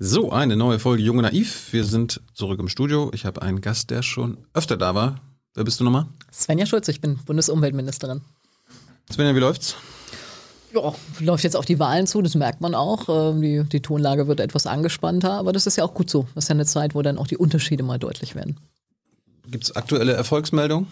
So, eine neue Folge Junge Naiv. Wir sind zurück im Studio. Ich habe einen Gast, der schon öfter da war. Wer bist du nochmal? Svenja Schulz, ich bin Bundesumweltministerin. Svenja, wie läuft's? Ja, läuft jetzt auf die Wahlen zu, das merkt man auch. Ähm, die, die Tonlage wird etwas angespannter, aber das ist ja auch gut so. Das ist ja eine Zeit, wo dann auch die Unterschiede mal deutlich werden. Gibt es aktuelle Erfolgsmeldungen?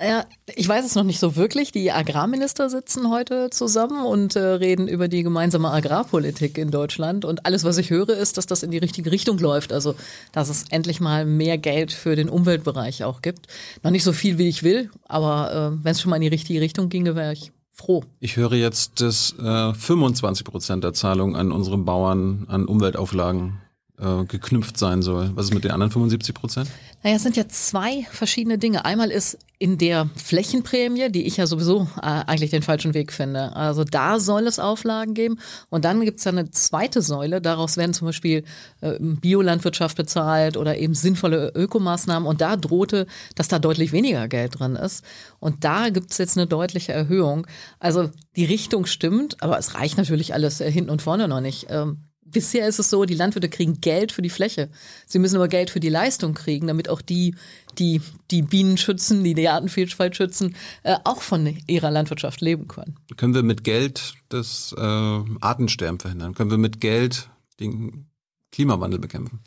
Ja, ich weiß es noch nicht so wirklich. Die Agrarminister sitzen heute zusammen und äh, reden über die gemeinsame Agrarpolitik in Deutschland. Und alles, was ich höre, ist, dass das in die richtige Richtung läuft. Also, dass es endlich mal mehr Geld für den Umweltbereich auch gibt. Noch nicht so viel, wie ich will, aber äh, wenn es schon mal in die richtige Richtung ginge, wäre ich froh. Ich höre jetzt, dass äh, 25 Prozent der Zahlung an unsere Bauern an Umweltauflagen äh, geknüpft sein soll. Was ist mit den anderen 75 Prozent? Naja, es sind ja zwei verschiedene Dinge. Einmal ist in der Flächenprämie, die ich ja sowieso äh, eigentlich den falschen Weg finde. Also da soll es Auflagen geben. Und dann gibt es ja eine zweite Säule. Daraus werden zum Beispiel äh, Biolandwirtschaft bezahlt oder eben sinnvolle Ökomaßnahmen. Und da drohte, dass da deutlich weniger Geld drin ist. Und da gibt es jetzt eine deutliche Erhöhung. Also die Richtung stimmt, aber es reicht natürlich alles äh, hinten und vorne noch nicht. Ähm, Bisher ist es so, die Landwirte kriegen Geld für die Fläche. Sie müssen aber Geld für die Leistung kriegen, damit auch die, die die Bienen schützen, die die Artenvielfalt schützen, äh, auch von ihrer Landwirtschaft leben können. Können wir mit Geld das äh, Artensterben verhindern? Können wir mit Geld den Klimawandel bekämpfen?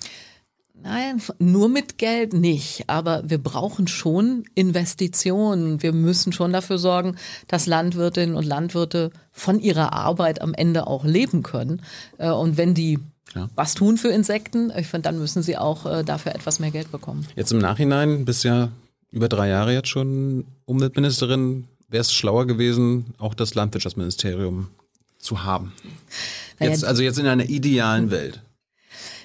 Nein, nur mit Geld nicht. Aber wir brauchen schon Investitionen. Wir müssen schon dafür sorgen, dass Landwirtinnen und Landwirte von ihrer Arbeit am Ende auch leben können. Äh, und wenn die ja. was tun für Insekten, ich finde, dann müssen sie auch äh, dafür etwas mehr Geld bekommen. Jetzt im Nachhinein, bist ja über drei Jahre jetzt schon Umweltministerin, wäre es schlauer gewesen, auch das Landwirtschaftsministerium zu haben. Jetzt, also jetzt in einer idealen Welt.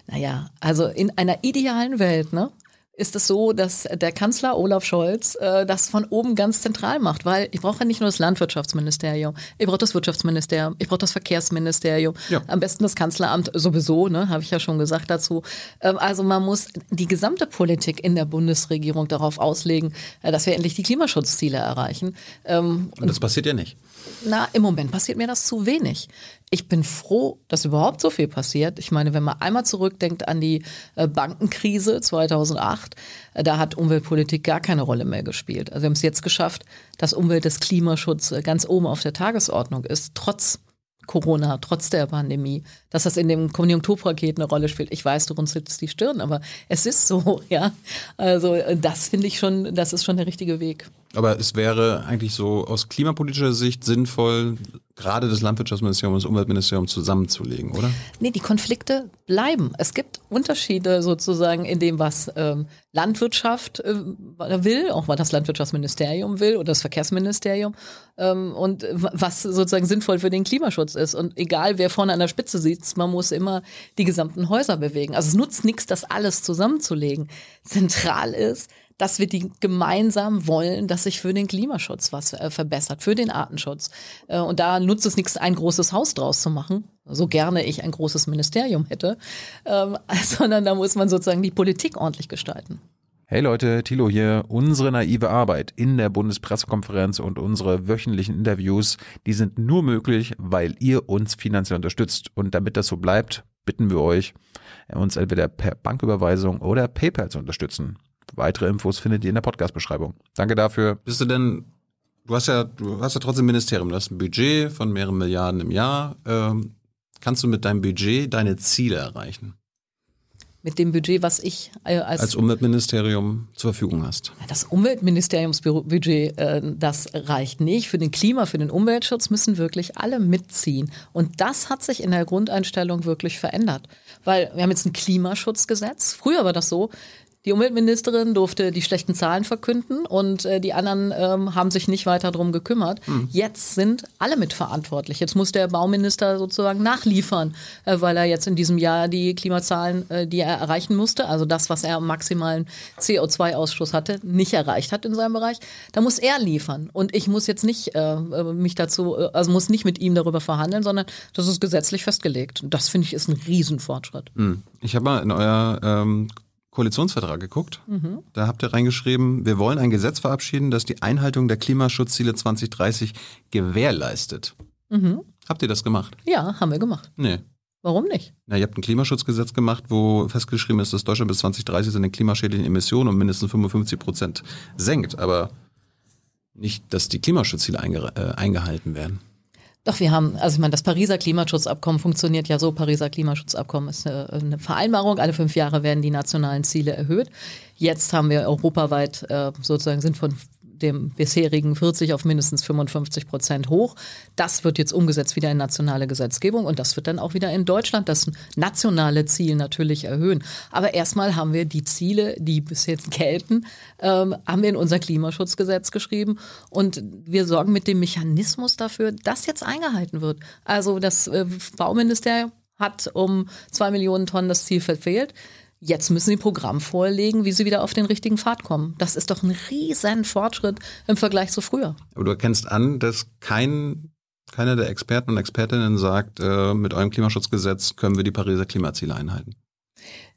Naja, also in einer idealen Welt, ne? ist es so, dass der Kanzler Olaf Scholz äh, das von oben ganz zentral macht, weil ich brauche ja nicht nur das Landwirtschaftsministerium, ich brauche das Wirtschaftsministerium, ich brauche das Verkehrsministerium, ja. am besten das Kanzleramt sowieso, ne, habe ich ja schon gesagt dazu. Ähm, also man muss die gesamte Politik in der Bundesregierung darauf auslegen, äh, dass wir endlich die Klimaschutzziele erreichen. Ähm, und das passiert ja nicht. Na, im Moment passiert mir das zu wenig. Ich bin froh, dass überhaupt so viel passiert. Ich meine, wenn man einmal zurückdenkt an die äh, Bankenkrise 2008, äh, da hat Umweltpolitik gar keine Rolle mehr gespielt. Also wir haben es jetzt geschafft, dass Umwelt des Klimaschutz äh, ganz oben auf der Tagesordnung ist, trotz Corona, trotz der Pandemie, dass das in dem Konjunkturpaket eine Rolle spielt. Ich weiß, du runzelst die Stirn, aber es ist so, ja. Also das finde ich schon, das ist schon der richtige Weg. Aber es wäre eigentlich so aus klimapolitischer Sicht sinnvoll, gerade das Landwirtschaftsministerium und das Umweltministerium zusammenzulegen, oder? Nee, die Konflikte bleiben. Es gibt Unterschiede sozusagen in dem, was ähm, Landwirtschaft äh, will, auch was das Landwirtschaftsministerium will oder das Verkehrsministerium ähm, und was sozusagen sinnvoll für den Klimaschutz ist. Und egal, wer vorne an der Spitze sitzt, man muss immer die gesamten Häuser bewegen. Also es nutzt nichts, das alles zusammenzulegen. Zentral ist, dass wir die gemeinsam wollen, dass sich für den Klimaschutz was äh, verbessert, für den Artenschutz. Äh, und da nutzt es nichts, ein großes Haus draus zu machen, so gerne ich ein großes Ministerium hätte, ähm, sondern da muss man sozusagen die Politik ordentlich gestalten. Hey Leute, Thilo hier. Unsere naive Arbeit in der Bundespressekonferenz und unsere wöchentlichen Interviews, die sind nur möglich, weil ihr uns finanziell unterstützt. Und damit das so bleibt, bitten wir euch, uns entweder per Banküberweisung oder PayPal zu unterstützen. Weitere Infos findet ihr in der Podcast-Beschreibung. Danke dafür. Bist du denn, du hast ja, du hast ja trotzdem ein Ministerium, du hast ein Budget von mehreren Milliarden im Jahr. Ähm, kannst du mit deinem Budget deine Ziele erreichen? Mit dem Budget, was ich äh, als, als Umweltministerium zur Verfügung hast. Das Umweltministeriumsbudget, äh, das reicht nicht. Für den Klima, für den Umweltschutz müssen wirklich alle mitziehen. Und das hat sich in der Grundeinstellung wirklich verändert. Weil wir haben jetzt ein Klimaschutzgesetz. Früher war das so, die Umweltministerin durfte die schlechten Zahlen verkünden und äh, die anderen ähm, haben sich nicht weiter darum gekümmert. Mhm. Jetzt sind alle mitverantwortlich. Jetzt muss der Bauminister sozusagen nachliefern, äh, weil er jetzt in diesem Jahr die Klimazahlen, äh, die er erreichen musste, also das, was er am maximalen CO2-Ausstoß hatte, nicht erreicht hat in seinem Bereich. Da muss er liefern. Und ich muss jetzt nicht äh, äh mich dazu, äh, also muss nicht mit ihm darüber verhandeln, sondern das ist gesetzlich festgelegt. Und das finde ich ist ein Riesenfortschritt. Mhm. Ich habe mal in euer ähm, Koalitionsvertrag geguckt. Mhm. Da habt ihr reingeschrieben, wir wollen ein Gesetz verabschieden, das die Einhaltung der Klimaschutzziele 2030 gewährleistet. Mhm. Habt ihr das gemacht? Ja, haben wir gemacht. Nee. Warum nicht? Ja, ihr habt ein Klimaschutzgesetz gemacht, wo festgeschrieben ist, dass Deutschland bis 2030 seine klimaschädlichen Emissionen um mindestens 55 Prozent senkt, aber nicht, dass die Klimaschutzziele einge äh, eingehalten werden. Doch, wir haben, also ich meine, das Pariser Klimaschutzabkommen funktioniert ja so. Pariser Klimaschutzabkommen ist eine, eine Vereinbarung. Alle fünf Jahre werden die nationalen Ziele erhöht. Jetzt haben wir europaweit äh, sozusagen sind von dem bisherigen 40 auf mindestens 55 Prozent hoch. Das wird jetzt umgesetzt wieder in nationale Gesetzgebung und das wird dann auch wieder in Deutschland das nationale Ziel natürlich erhöhen. Aber erstmal haben wir die Ziele, die bis jetzt gelten, ähm, haben wir in unser Klimaschutzgesetz geschrieben und wir sorgen mit dem Mechanismus dafür, dass jetzt eingehalten wird. Also das äh, Bauministerium hat um zwei Millionen Tonnen das Ziel verfehlt. Jetzt müssen sie ein Programm vorlegen, wie sie wieder auf den richtigen Pfad kommen. Das ist doch ein riesen Fortschritt im Vergleich zu früher. Aber du erkennst an, dass kein, keiner der Experten und Expertinnen sagt, äh, mit eurem Klimaschutzgesetz können wir die Pariser Klimaziele einhalten.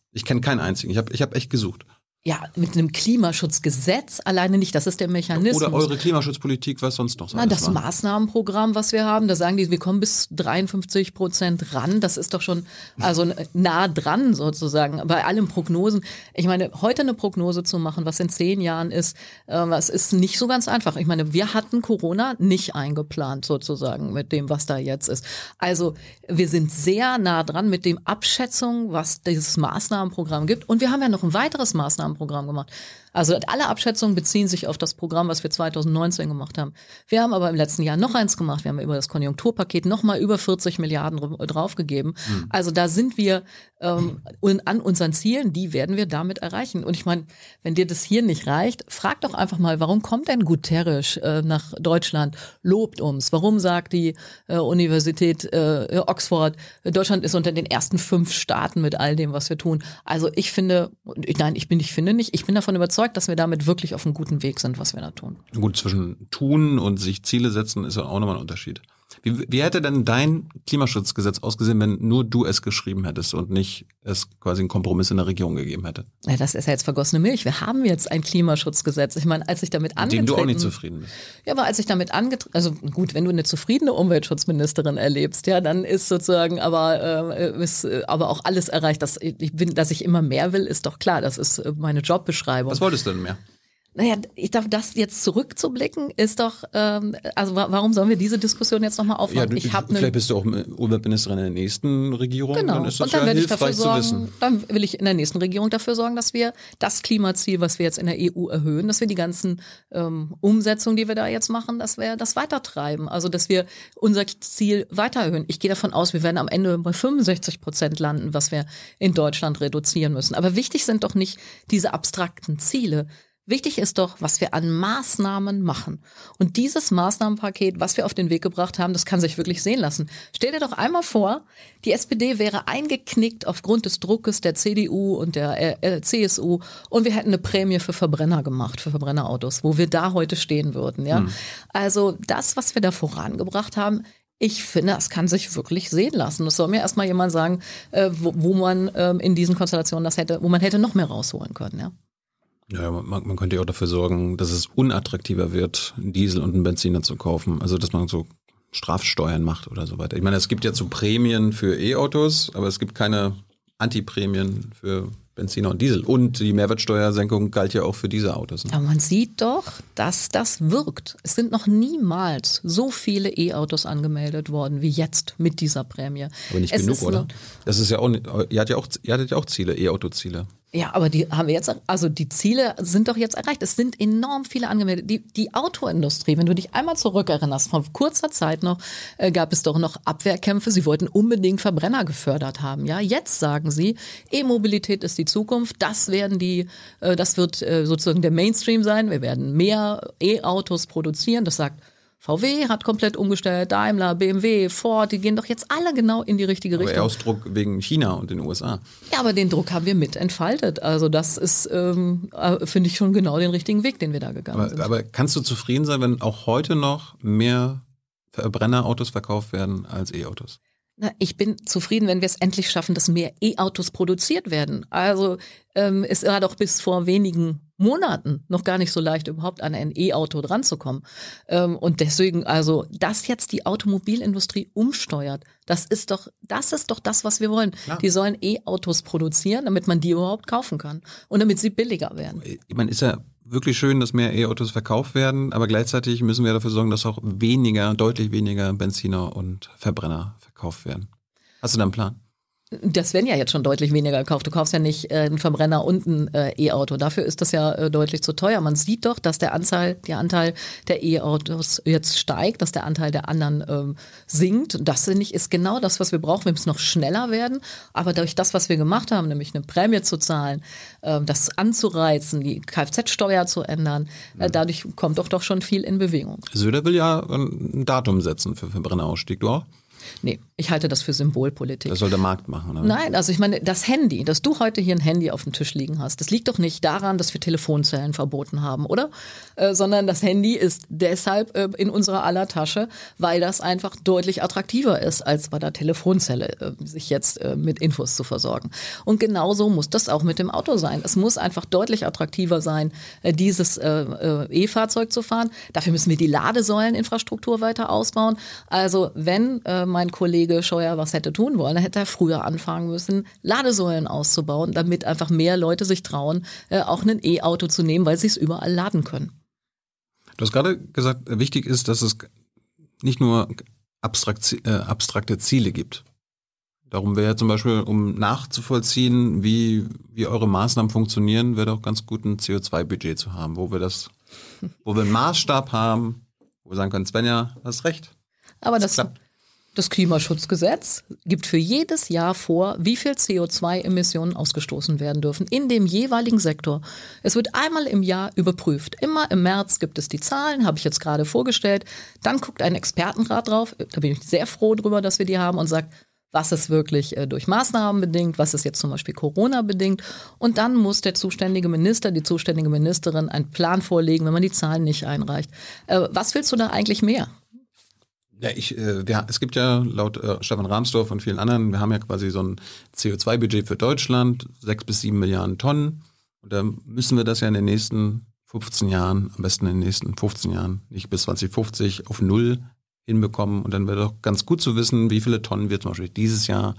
Ich kenne keinen einzigen. Ich habe ich hab echt gesucht ja, mit einem Klimaschutzgesetz alleine nicht, das ist der Mechanismus. Oder eure Klimaschutzpolitik, was sonst noch so Na, Das war. Maßnahmenprogramm, was wir haben, da sagen die, wir kommen bis 53 Prozent ran. Das ist doch schon also nah dran sozusagen bei allen Prognosen. Ich meine, heute eine Prognose zu machen, was in zehn Jahren ist, äh, was ist nicht so ganz einfach. Ich meine, wir hatten Corona nicht eingeplant sozusagen mit dem, was da jetzt ist. Also wir sind sehr nah dran mit dem Abschätzung, was dieses Maßnahmenprogramm gibt. Und wir haben ja noch ein weiteres Maßnahmenprogramm Programm gemacht. Also alle Abschätzungen beziehen sich auf das Programm, was wir 2019 gemacht haben. Wir haben aber im letzten Jahr noch eins gemacht. Wir haben über das Konjunkturpaket nochmal über 40 Milliarden draufgegeben. Mhm. Also da sind wir ähm, an unseren Zielen, die werden wir damit erreichen. Und ich meine, wenn dir das hier nicht reicht, frag doch einfach mal, warum kommt denn Guterres äh, nach Deutschland, lobt uns? Warum sagt die äh, Universität äh, Oxford, Deutschland ist unter den ersten fünf Staaten mit all dem, was wir tun? Also ich finde, nein, ich bin, ich finde nicht, ich bin davon überzeugt, überzeugt, dass wir damit wirklich auf einem guten Weg sind, was wir da tun. Gut, zwischen tun und sich Ziele setzen ist ja auch nochmal ein Unterschied. Wie, wie hätte denn dein Klimaschutzgesetz ausgesehen, wenn nur du es geschrieben hättest und nicht es quasi einen Kompromiss in der Regierung gegeben hätte? Ja, das ist ja jetzt vergossene Milch. Wir haben jetzt ein Klimaschutzgesetz. Ich meine, als ich damit angetreten... Mit dem du auch nicht zufrieden bist. Ja, aber als ich damit angetreten... Also gut, wenn du eine zufriedene Umweltschutzministerin erlebst, ja, dann ist sozusagen aber, äh, ist, äh, aber auch alles erreicht. Dass ich, bin, dass ich immer mehr will, ist doch klar. Das ist meine Jobbeschreibung. Was wolltest du denn mehr? Naja, ich darf das jetzt zurückzublicken, ist doch, ähm, also warum sollen wir diese Diskussion jetzt nochmal aufmachen? Ja, ich hab vielleicht bist du auch Umweltministerin in der nächsten Regierung. Genau. Dann ist das und dann ja werde ich dafür sorgen, dann will ich in der nächsten Regierung dafür sorgen, dass wir das Klimaziel, was wir jetzt in der EU erhöhen, dass wir die ganzen ähm, Umsetzungen, die wir da jetzt machen, dass wir das weitertreiben. Also dass wir unser Ziel weiter erhöhen. Ich gehe davon aus, wir werden am Ende bei 65 Prozent landen, was wir in Deutschland reduzieren müssen. Aber wichtig sind doch nicht diese abstrakten Ziele, Wichtig ist doch, was wir an Maßnahmen machen. Und dieses Maßnahmenpaket, was wir auf den Weg gebracht haben, das kann sich wirklich sehen lassen. Stell dir doch einmal vor, die SPD wäre eingeknickt aufgrund des Druckes der CDU und der äh, CSU und wir hätten eine Prämie für Verbrenner gemacht, für Verbrennerautos, wo wir da heute stehen würden. Ja? Hm. Also das, was wir da vorangebracht haben, ich finde, das kann sich wirklich sehen lassen. Das soll mir erstmal jemand sagen, äh, wo, wo, man ähm, in diesen Konstellationen das hätte, wo man hätte noch mehr rausholen können. Ja? Ja, man, man könnte ja auch dafür sorgen, dass es unattraktiver wird, einen Diesel und einen Benziner zu kaufen. Also, dass man so Strafsteuern macht oder so weiter. Ich meine, es gibt ja so Prämien für E-Autos, aber es gibt keine Antiprämien für Benziner und Diesel. Und die Mehrwertsteuersenkung galt ja auch für diese Autos. Ne? Aber man sieht doch, dass das wirkt. Es sind noch niemals so viele E-Autos angemeldet worden wie jetzt mit dieser Prämie. Aber nicht es genug, oder? Das ist ja auch, ihr hattet ja auch, ihr hattet ja auch Ziele, E-Auto-Ziele. Ja, aber die haben wir jetzt, also die Ziele sind doch jetzt erreicht. Es sind enorm viele angemeldet. Die, die Autoindustrie, wenn du dich einmal zurückerinnerst, vor kurzer Zeit noch äh, gab es doch noch Abwehrkämpfe. Sie wollten unbedingt Verbrenner gefördert haben. Ja, jetzt sagen sie, E-Mobilität ist die Zukunft. Das werden die, äh, das wird äh, sozusagen der Mainstream sein. Wir werden mehr E-Autos produzieren. Das sagt VW hat komplett umgestellt, Daimler, BMW, Ford, die gehen doch jetzt alle genau in die richtige aber Richtung. Ausdruck wegen China und den USA. Ja, aber den Druck haben wir mit entfaltet. Also das ist, ähm, äh, finde ich, schon genau den richtigen Weg, den wir da gegangen aber, sind. Aber kannst du zufrieden sein, wenn auch heute noch mehr Verbrennerautos verkauft werden als E-Autos? Na, ich bin zufrieden, wenn wir es endlich schaffen, dass mehr E-Autos produziert werden. Also ähm, es war doch bis vor wenigen Monaten noch gar nicht so leicht, überhaupt an ein E-Auto dranzukommen. Ähm, und deswegen, also, dass jetzt die Automobilindustrie umsteuert, das ist doch, das ist doch das, was wir wollen. Ja. Die sollen E-Autos produzieren, damit man die überhaupt kaufen kann und damit sie billiger werden. Ich meine, ist ja wirklich schön, dass mehr E-Autos verkauft werden, aber gleichzeitig müssen wir dafür sorgen, dass auch weniger, deutlich weniger Benziner und Verbrenner verkauft werden. Hast du da einen Plan? Das werden ja jetzt schon deutlich weniger gekauft. Du kaufst ja nicht äh, einen Verbrenner und ein äh, E-Auto. Dafür ist das ja äh, deutlich zu teuer. Man sieht doch, dass der Anzahl, der Anteil der E-Autos jetzt steigt, dass der Anteil der anderen ähm, sinkt. Das ich ist genau das, was wir brauchen. Wir müssen noch schneller werden. Aber durch das, was wir gemacht haben, nämlich eine Prämie zu zahlen, ähm, das anzureizen, die Kfz-Steuer zu ändern, mhm. dadurch kommt doch doch schon viel in Bewegung. Söder will ja ein Datum setzen für Verbrennerausstieg. Du auch? Nee, ich halte das für Symbolpolitik. Das soll der Markt machen, oder? Nein, also ich meine, das Handy, dass du heute hier ein Handy auf dem Tisch liegen hast, das liegt doch nicht daran, dass wir Telefonzellen verboten haben, oder? Äh, sondern das Handy ist deshalb äh, in unserer aller Tasche, weil das einfach deutlich attraktiver ist, als bei der Telefonzelle äh, sich jetzt äh, mit Infos zu versorgen. Und genauso muss das auch mit dem Auto sein. Es muss einfach deutlich attraktiver sein, äh, dieses äh, E-Fahrzeug zu fahren. Dafür müssen wir die Ladesäuleninfrastruktur weiter ausbauen. Also wenn mein Kollege Scheuer was hätte tun wollen, dann hätte er früher anfangen müssen, Ladesäulen auszubauen, damit einfach mehr Leute sich trauen, äh, auch ein E-Auto zu nehmen, weil sie es überall laden können. Du hast gerade gesagt, wichtig ist, dass es nicht nur abstrakt, äh, abstrakte Ziele gibt. Darum wäre zum Beispiel, um nachzuvollziehen, wie, wie eure Maßnahmen funktionieren, wäre doch ganz gut ein CO2-Budget zu haben, wo wir das, wo wir einen Maßstab haben, wo wir sagen können, Svenja, hast recht. Aber das, das das Klimaschutzgesetz gibt für jedes Jahr vor, wie viel CO2-Emissionen ausgestoßen werden dürfen in dem jeweiligen Sektor. Es wird einmal im Jahr überprüft. Immer im März gibt es die Zahlen, habe ich jetzt gerade vorgestellt. Dann guckt ein Expertenrat drauf. Da bin ich sehr froh drüber, dass wir die haben und sagt, was ist wirklich äh, durch Maßnahmen bedingt, was ist jetzt zum Beispiel Corona bedingt. Und dann muss der zuständige Minister, die zuständige Ministerin einen Plan vorlegen, wenn man die Zahlen nicht einreicht. Äh, was willst du da eigentlich mehr? Ja, ich, äh, wir, es gibt ja laut äh, Stefan Rahmsdorf und vielen anderen, wir haben ja quasi so ein CO2-Budget für Deutschland, sechs bis sieben Milliarden Tonnen. Und da müssen wir das ja in den nächsten 15 Jahren, am besten in den nächsten 15 Jahren, nicht bis 2050, auf Null hinbekommen. Und dann wäre doch ganz gut zu wissen, wie viele Tonnen wir zum Beispiel dieses Jahr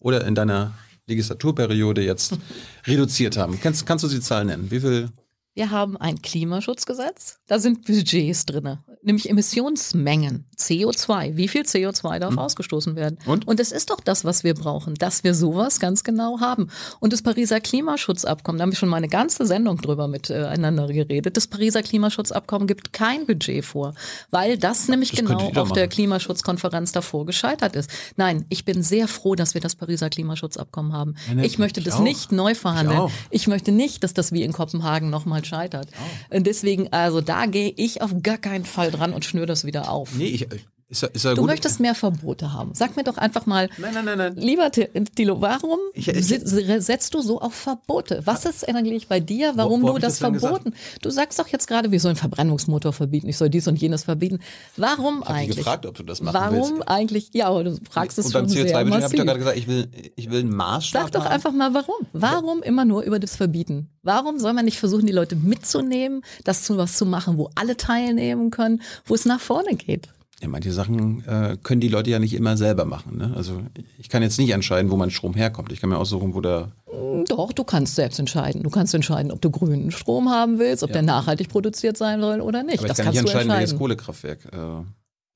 oder in deiner Legislaturperiode jetzt reduziert haben. Kannst, kannst du die Zahl nennen? Wie viel wir haben ein Klimaschutzgesetz, da sind Budgets drin, nämlich Emissionsmengen, CO2. Wie viel CO2 darf hm. ausgestoßen werden? Und? Und das ist doch das, was wir brauchen, dass wir sowas ganz genau haben. Und das Pariser Klimaschutzabkommen, da haben wir schon mal eine ganze Sendung drüber miteinander geredet. Das Pariser Klimaschutzabkommen gibt kein Budget vor, weil das nämlich das genau auf der Klimaschutzkonferenz davor gescheitert ist. Nein, ich bin sehr froh, dass wir das Pariser Klimaschutzabkommen haben. Ja, ne, ich möchte ich das auch. nicht neu verhandeln. Ich, ich möchte nicht, dass das wie in Kopenhagen nochmal halt scheitert. Oh. Und deswegen, also da gehe ich auf gar keinen Fall dran und schnür das wieder auf. Nee, ich, ist er, ist er du gut? möchtest mehr Verbote haben. Sag mir doch einfach mal, nein, nein, nein, nein. lieber Tilo, warum ich, ich, setzt du so auf Verbote? Was ist eigentlich bei dir, warum wo, wo du das, das verboten? Du sagst doch jetzt gerade, wir sollen Verbrennungsmotor verbieten, ich soll dies und jenes verbieten. Warum ich eigentlich? Ich gefragt, ob du das machen warum willst. Warum eigentlich? Ja, aber du fragst es und schon CO2 sehr massiv. habe ich doch gerade gesagt, ich will, ich will einen Maßstab Sag doch haben. einfach mal, warum? Warum ja. immer nur über das Verbieten? Warum soll man nicht versuchen, die Leute mitzunehmen, das zu was zu machen, wo alle teilnehmen können, wo es nach vorne geht? Ja, manche Sachen äh, können die Leute ja nicht immer selber machen. Ne? Also ich kann jetzt nicht entscheiden, wo mein Strom herkommt. Ich kann mir aussuchen, wo der. Mm, doch, du kannst selbst entscheiden. Du kannst entscheiden, ob du grünen Strom haben willst, ob ja. der nachhaltig produziert sein soll oder nicht. Aber das kann kannst nicht entscheiden, welches Kohlekraftwerk äh,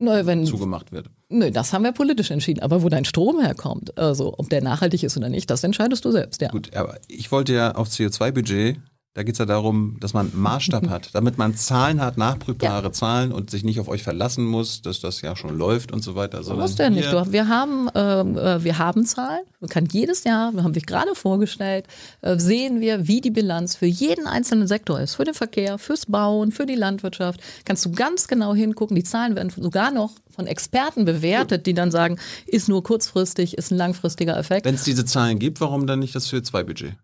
Neu, wenn, zugemacht wird. Nö, das haben wir politisch entschieden. Aber wo dein Strom herkommt, also ob der nachhaltig ist oder nicht, das entscheidest du selbst, ja. Gut, aber ich wollte ja auf CO2-Budget da geht es ja darum, dass man einen Maßstab hat, damit man Zahlen hat, nachprüfbare ja. Zahlen und sich nicht auf euch verlassen muss, dass das ja schon läuft und so weiter. So musst du ja nicht. Wir haben, ähm, äh, wir haben Zahlen. Man kann jedes Jahr, wir haben dich gerade vorgestellt, äh, sehen wir, wie die Bilanz für jeden einzelnen Sektor ist. Für den Verkehr, fürs Bauen, für die Landwirtschaft. Kannst du ganz genau hingucken. Die Zahlen werden sogar noch von Experten bewertet, die dann sagen, ist nur kurzfristig, ist ein langfristiger Effekt. Wenn es diese Zahlen gibt, warum dann nicht das CO2-Budget?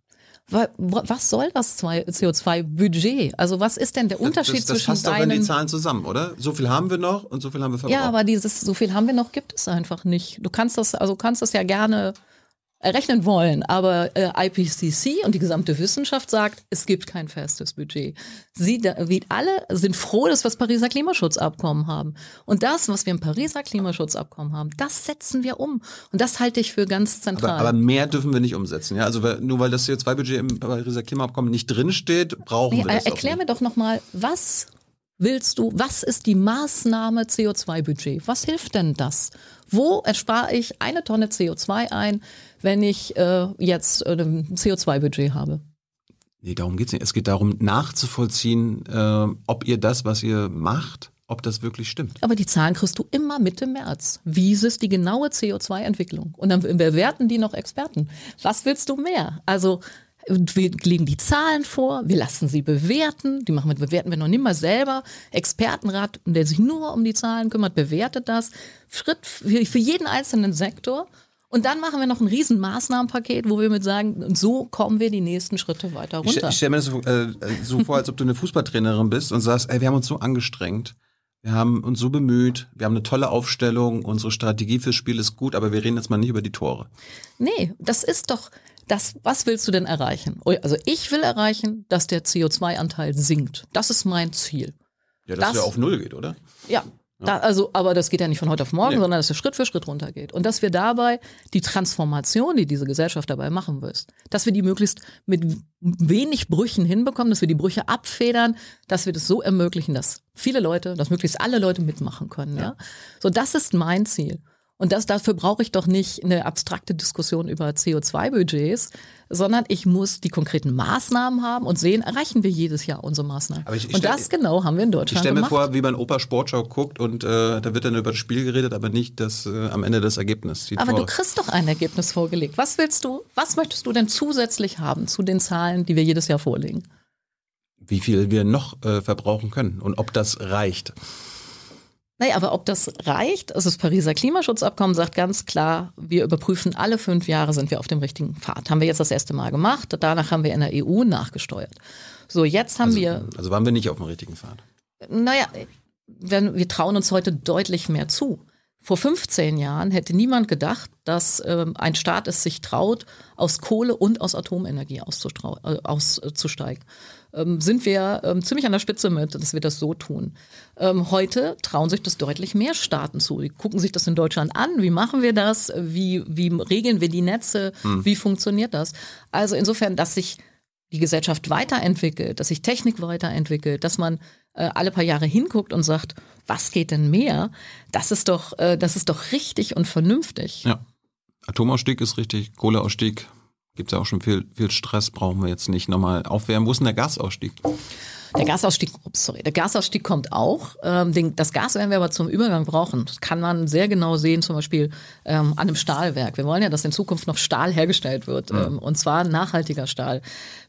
Was soll das CO2-Budget? Also was ist denn der Unterschied das, das, das zwischen fasst doch dann die Zahlen zusammen, oder? So viel haben wir noch und so viel haben wir verbraucht. Ja, aber dieses so viel haben wir noch gibt es einfach nicht. Du kannst das also kannst das ja gerne errechnen wollen. Aber äh, IPCC und die gesamte Wissenschaft sagt, es gibt kein festes Budget. Sie, wie alle sind froh, dass wir das Pariser Klimaschutzabkommen haben. Und das, was wir im Pariser Klimaschutzabkommen haben, das setzen wir um. Und das halte ich für ganz zentral. Aber, aber mehr dürfen wir nicht umsetzen. Ja? Also nur weil das CO2-Budget im Pariser Klimaabkommen nicht drinsteht, brauchen nee, wir das Erklär mir doch nochmal, was willst du, was ist die Maßnahme CO2-Budget? Was hilft denn das? Wo erspare ich eine Tonne CO2 ein, wenn ich äh, jetzt äh, ein CO2-Budget habe? Nee, darum geht es nicht. Es geht darum, nachzuvollziehen, äh, ob ihr das, was ihr macht, ob das wirklich stimmt. Aber die Zahlen kriegst du immer Mitte März. Wie ist die genaue CO2-Entwicklung? Und dann bewerten die noch Experten. Was willst du mehr? Also wir legen die Zahlen vor, wir lassen sie bewerten, die machen wir, bewerten wir noch nicht mal selber. Expertenrat, der sich nur um die Zahlen kümmert, bewertet das. Schritt für, jeden einzelnen Sektor. Und dann machen wir noch ein riesen Maßnahmenpaket, wo wir mit sagen, so kommen wir die nächsten Schritte weiter runter. Ich, ich stelle mir das so, äh, so vor, als ob du eine Fußballtrainerin bist und sagst, ey, wir haben uns so angestrengt. Wir haben uns so bemüht, wir haben eine tolle Aufstellung, unsere Strategie fürs Spiel ist gut, aber wir reden jetzt mal nicht über die Tore. Nee, das ist doch, das, was willst du denn erreichen? Also ich will erreichen, dass der CO2-Anteil sinkt. Das ist mein Ziel. Ja, dass das, der auf Null geht, oder? Ja. Da, also, aber das geht ja nicht von heute auf morgen, nee. sondern dass er Schritt für Schritt runtergeht. Und dass wir dabei die Transformation, die diese Gesellschaft dabei machen wirst, dass wir die möglichst mit wenig Brüchen hinbekommen, dass wir die Brüche abfedern, dass wir das so ermöglichen, dass viele Leute, dass möglichst alle Leute mitmachen können. Ja. ja? So, das ist mein Ziel. Und das, dafür brauche ich doch nicht eine abstrakte Diskussion über CO2-Budgets, sondern ich muss die konkreten Maßnahmen haben und sehen, erreichen wir jedes Jahr unsere Maßnahmen. Ich, ich und das stell, genau haben wir in Deutschland Ich stelle mir vor, wie man Opa Sportschau guckt und äh, da wird dann über das Spiel geredet, aber nicht das, äh, am Ende das Ergebnis. Aber Tore. du kriegst doch ein Ergebnis vorgelegt. Was willst du, was möchtest du denn zusätzlich haben zu den Zahlen, die wir jedes Jahr vorlegen? Wie viel wir noch äh, verbrauchen können und ob das reicht. Naja, aber ob das reicht, also das Pariser Klimaschutzabkommen sagt ganz klar, wir überprüfen alle fünf Jahre, sind wir auf dem richtigen Pfad. Haben wir jetzt das erste Mal gemacht, danach haben wir in der EU nachgesteuert. So, jetzt haben also, wir. Also waren wir nicht auf dem richtigen Pfad? Naja, wir, wir trauen uns heute deutlich mehr zu. Vor 15 Jahren hätte niemand gedacht, dass ähm, ein Staat es sich traut, aus Kohle und aus Atomenergie äh, auszusteigen ähm, sind wir ähm, ziemlich an der Spitze mit, dass wir das so tun. Ähm, heute trauen sich das deutlich mehr Staaten zu. Die gucken sich das in Deutschland an. Wie machen wir das? Wie, wie regeln wir die Netze? Hm. Wie funktioniert das? Also insofern, dass sich die Gesellschaft weiterentwickelt, dass sich Technik weiterentwickelt, dass man äh, alle paar Jahre hinguckt und sagt, was geht denn mehr? Das ist doch, äh, das ist doch richtig und vernünftig. Ja. Atomausstieg ist richtig, Kohleausstieg Gibt es ja auch schon viel, viel Stress, brauchen wir jetzt nicht nochmal aufwärmen. Wo ist denn der Gasausstieg? Der Gasausstieg, ups, sorry, der Gasausstieg kommt auch. Ähm, das Gas werden wir aber zum Übergang brauchen. Das kann man sehr genau sehen, zum Beispiel ähm, an einem Stahlwerk. Wir wollen ja, dass in Zukunft noch Stahl hergestellt wird, ja. ähm, und zwar nachhaltiger Stahl.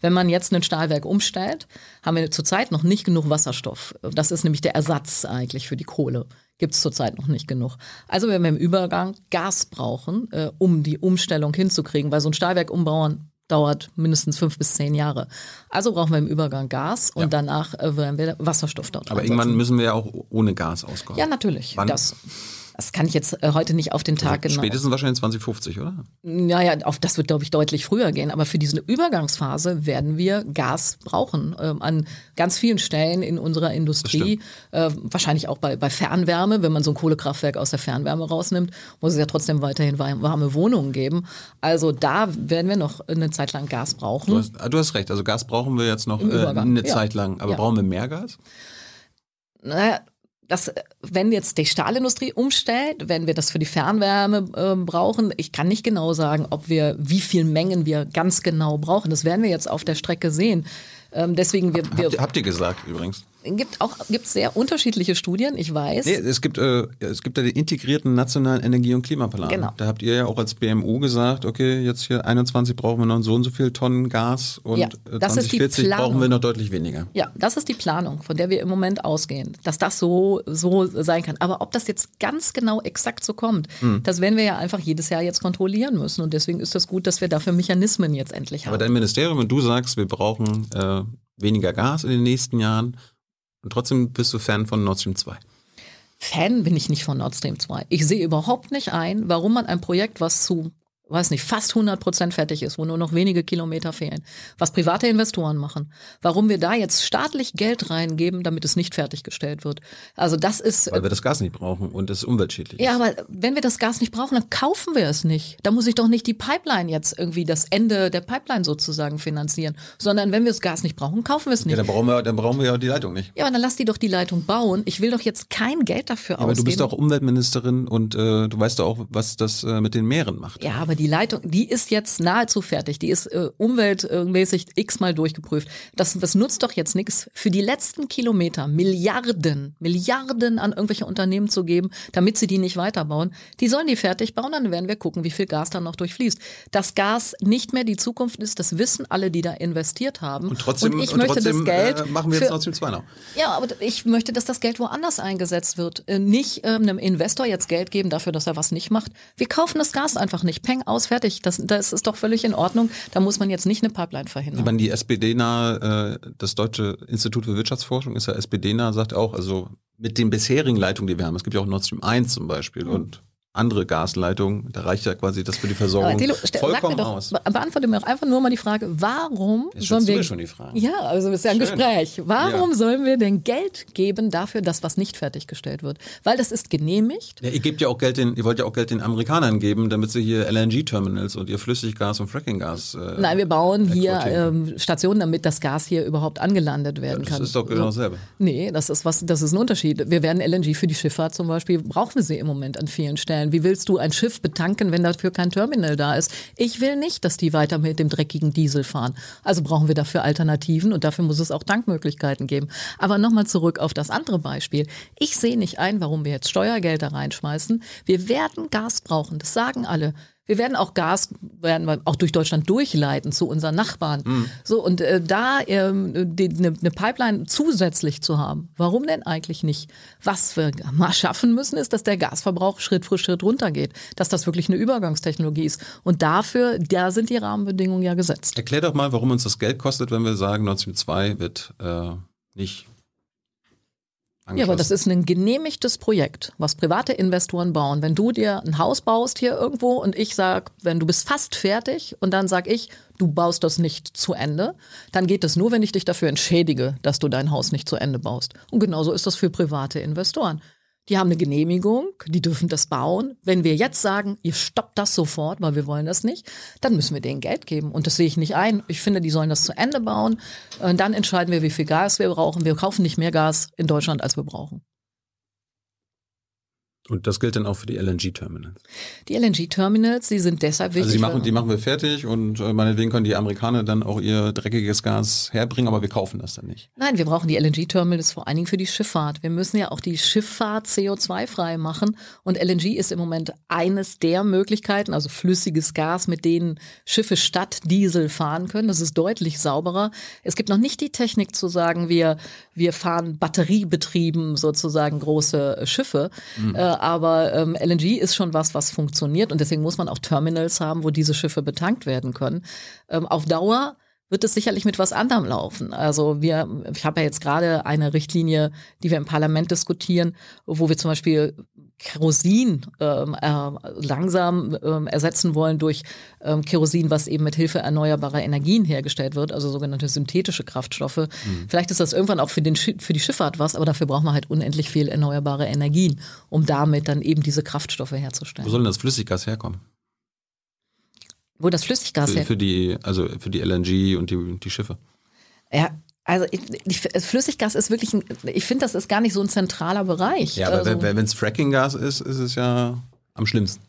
Wenn man jetzt ein Stahlwerk umstellt, haben wir zurzeit noch nicht genug Wasserstoff. Das ist nämlich der Ersatz eigentlich für die Kohle gibt es zurzeit noch nicht genug. Also werden wir im Übergang Gas brauchen, äh, um die Umstellung hinzukriegen, weil so ein Stahlwerk umbauen dauert mindestens fünf bis zehn Jahre. Also brauchen wir im Übergang Gas und ja. danach äh, werden wir Wasserstoff dort. Aber irgendwann müssen wir ja auch ohne Gas auskommen. Ja, natürlich. Wann? Das das kann ich jetzt äh, heute nicht auf den Tag also genau. Spätestens wahrscheinlich 2050, oder? Naja, auf das wird, glaube ich, deutlich früher gehen. Aber für diese Übergangsphase werden wir Gas brauchen. Ähm, an ganz vielen Stellen in unserer Industrie. Äh, wahrscheinlich auch bei, bei Fernwärme. Wenn man so ein Kohlekraftwerk aus der Fernwärme rausnimmt, muss es ja trotzdem weiterhin warme Wohnungen geben. Also da werden wir noch eine Zeit lang Gas brauchen. Du hast, du hast recht. Also Gas brauchen wir jetzt noch äh, eine Zeit lang. Aber ja. brauchen wir mehr Gas? Naja, das, wenn jetzt die Stahlindustrie umstellt, wenn wir das für die Fernwärme äh, brauchen, ich kann nicht genau sagen, ob wir, wie viel Mengen wir ganz genau brauchen. Das werden wir jetzt auf der Strecke sehen. Ähm, deswegen wir, wir habt, ihr, habt ihr gesagt übrigens? Gibt auch gibt sehr unterschiedliche Studien, ich weiß. Nee, es gibt äh, es gibt ja den integrierten nationalen Energie- und Klimaplan. Genau. Da habt ihr ja auch als BMU gesagt, okay, jetzt hier 21 brauchen wir noch so und so viel Tonnen Gas und Ja, äh, das ist die 2040 brauchen Planung. wir noch deutlich weniger. Ja, das ist die Planung, von der wir im Moment ausgehen, dass das so, so sein kann. Aber ob das jetzt ganz genau exakt so kommt, Hm. das werden wir ja einfach jedes Jahr jetzt kontrollieren müssen. Und deswegen ist das gut, dass wir dafür Mechanismen jetzt endlich Aber haben. dein Ministerium und du sagst, wir brauchen äh, weniger Gas in den nächsten Jahren und trotzdem bist du Fan von Nord Stream 2. Fan bin ich nicht von Nord Stream 2. Ich sehe überhaupt nicht ein, warum man ein Projekt, was zu, weiß nicht, fast 100 Prozent fertig ist, wo nur noch wenige Kilometer fehlen, was private Investoren machen, warum wir da jetzt staatlich Geld reingeben, damit es nicht fertiggestellt wird. Also das ist, Weil wir das Gas nicht brauchen und es umweltschädlich Ja, ist. aber wenn wir das Gas nicht brauchen, dann kaufen wir es nicht. Da muss ich doch nicht die Pipeline jetzt irgendwie das Ende der Pipeline sozusagen finanzieren, sondern wenn wir das Gas nicht brauchen, kaufen wir es Ja, nicht. dann brauchen wir, dann brauchen wir ja die Leitung nicht. Ja, aber dann lass die doch die Leitung bauen. Ich will doch jetzt kein Geld dafür Aber du ausgeben. bist doch Umweltministerin und äh, du weißt doch auch, was das äh, mit den Meeren macht. Ja, aber die Leitung, die ist jetzt nahezu fertig. Die ist äh, umweltmäßig x-mal durchgeprüft. Das, das nutzt doch jetzt nichts, für die letzten Kilometer Milliarden, Milliarden an irgendwelche Unternehmen zu geben, damit sie die nicht weiterbauen. Die sollen die fertig bauen, dann werden wir gucken, wie viel Gas dann noch durchfließt. Dass Gas nicht mehr die Zukunft ist, das wissen alle, die da investiert haben. Und trotzdem, und ich und möchte trotzdem das Geld äh, machen wir jetzt für, 2 noch. ja, aber ich möchte, dass das Geld woanders eingesetzt wird. Äh, Nicht ähm, einem Investor jetzt Geld geben dafür, dass er was nicht macht. Wir kaufen das Gas einfach nicht. Peng aus, fertig. Das, das ist doch völlig in Ordnung. Da muss man jetzt nicht eine Pipeline Ich verhindern. meine, die SPD-nahe, äh, das Deutsche Institut für Wirtschaftsforschung ist ja SPD-nah, sagt auch, also mit den bisherigen Leitungen, die wir haben, es gibt ja auch Nord Stream 1 zum Beispiel und andere Gasleitungen, da reicht ja quasi das für die Versorgung Aber Thilo, vollkommen doch, aus. be beantworte mir auch einfach nur mal die Frage, warum Jetzt sollen wir mir schon die Frage. Ja, also ist ja ein Schön. Gespräch. Warum Ja. sollen wir denn Geld geben dafür, dass was nicht fertiggestellt wird? Weil das ist genehmigt. Ja, ihr gebt ja auch Geld den, ihr wollt ja auch Geld den Amerikanern geben, damit sie hier LNG-Terminals und ihr Flüssiggas und Frackinggas. Äh, Nein, wir bauen hier ähm, Stationen, damit das Gas hier überhaupt angelandet werden das kann. ist doch genau dasselbe. Nee, das ist was, das ist ein Unterschied. Wir werden LNG für die Schifffahrt zum Beispiel, brauchen wir sie im Moment an vielen Stellen. Wie willst du ein Schiff betanken, wenn dafür kein Terminal da ist? Ich will nicht, dass die weiter mit dem dreckigen Diesel fahren. Also brauchen wir dafür Alternativen und dafür muss es auch Tankmöglichkeiten geben. Aber nochmal zurück auf das andere Beispiel. Ich sehe nicht ein, warum wir jetzt Steuergelder reinschmeißen. Wir werden Gas brauchen, das sagen alle. Wir werden auch Gas werden wir auch durch Deutschland durchleiten zu unseren Nachbarn. So und äh, da ähm, eine ne Pipeline zusätzlich zu haben, warum denn eigentlich nicht? Was wir mal schaffen müssen, ist, dass der Gasverbrauch Schritt für Schritt runtergeht, dass das wirklich eine Übergangstechnologie ist. Und dafür, da sind die Rahmenbedingungen ja gesetzt. Erklär doch mal, warum uns das Geld kostet, wenn wir sagen, Nord Stream 2 wird äh, nicht Ja, aber das ist ein genehmigtes Projekt, was private Investoren bauen. Wenn du dir ein Haus baust hier irgendwo und ich sag, wenn du bist fast fertig und dann sag ich, du baust das nicht zu Ende, dann geht es nur, wenn ich dich dafür entschädige, dass du dein Haus nicht zu Ende baust. Und genauso ist das für private Investoren. Die haben eine Genehmigung, die dürfen das bauen. Wenn wir jetzt sagen, ihr stoppt das sofort, weil wir wollen das nicht, dann müssen wir denen Geld geben. Und das sehe ich nicht ein. Ich finde, die sollen das zu Ende bauen. Und dann entscheiden wir, wie viel Gas wir brauchen. Wir kaufen nicht mehr Gas in Deutschland, als wir brauchen. Und das gilt dann auch für die LNG-Terminals. Die LNG-Terminals, die sind deshalb wichtig. Also die machen, die machen wir fertig und äh, meinetwegen können die Amerikaner dann auch ihr dreckiges Gas herbringen, aber wir kaufen das dann nicht. Nein, wir brauchen die LNG-Terminals vor allen Dingen für die Schifffahrt. Wir müssen ja auch die Schifffahrt CO2-frei machen. Und LNG ist im Moment eines der Möglichkeiten, also flüssiges Gas, mit denen Schiffe statt Diesel fahren können. Das ist deutlich sauberer. Es gibt noch nicht die Technik zu sagen, wir, wir fahren batteriebetrieben sozusagen große Schiffe. Äh, aber ähm, LNG ist schon was, was funktioniert. Und deswegen muss man auch Terminals haben, wo diese Schiffe betankt werden können. Ähm, auf Dauer wird es sicherlich mit was anderem laufen. Also wir, ich habe ja jetzt gerade eine Richtlinie, die wir im Parlament diskutieren, wo wir zum Beispiel Kerosin ähm, äh, langsam ähm, ersetzen wollen durch ähm, Kerosin, was eben mit Hilfe erneuerbarer Energien hergestellt wird, also sogenannte synthetische Kraftstoffe. Vielleicht ist das irgendwann auch für, den, für die Schifffahrt was, aber dafür braucht man halt unendlich viel erneuerbare Energien, um damit dann eben diese Kraftstoffe Wo herzustellen. soll denn das Flüssiggas herkommen? Wo das Flüssiggas Für, her für die, also für die LNG und die, die Schiffe. Ja, also ich, ich, Flüssiggas ist wirklich, ein, ich finde, das ist gar nicht so ein zentraler Bereich. Ja, aber also, wenn es Fracking-Gas ist, ist es ja am schlimmsten.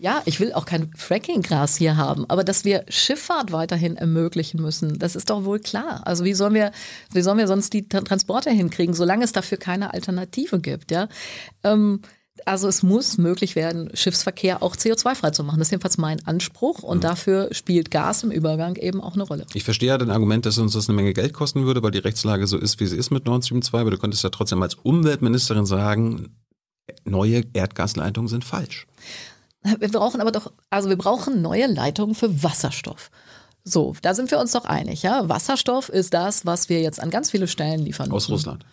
Ja, ich will auch kein Fracking-Gras hier haben, aber dass wir Schifffahrt weiterhin ermöglichen müssen, das ist doch wohl klar. Also wie sollen wir, wie sollen wir sonst die Transporte hinkriegen, solange es dafür keine Alternative gibt, ja? Ähm, also es muss möglich werden, Schiffsverkehr auch CO2-frei zu machen. Das ist jedenfalls mein Anspruch und mhm. dafür spielt Gas im Übergang eben auch eine Rolle. Ich verstehe ja dein Argument, dass uns das eine Menge Geld kosten würde, weil die Rechtslage so ist, wie sie ist mit Nord Stream 2, aber du könntest ja trotzdem als Umweltministerin sagen, neue Erdgasleitungen sind falsch. Wir brauchen aber doch, also wir brauchen neue Leitungen für Wasserstoff. So, da sind wir uns doch einig, ja. Wasserstoff ist das, was wir jetzt an ganz viele Stellen liefern. Aus Russland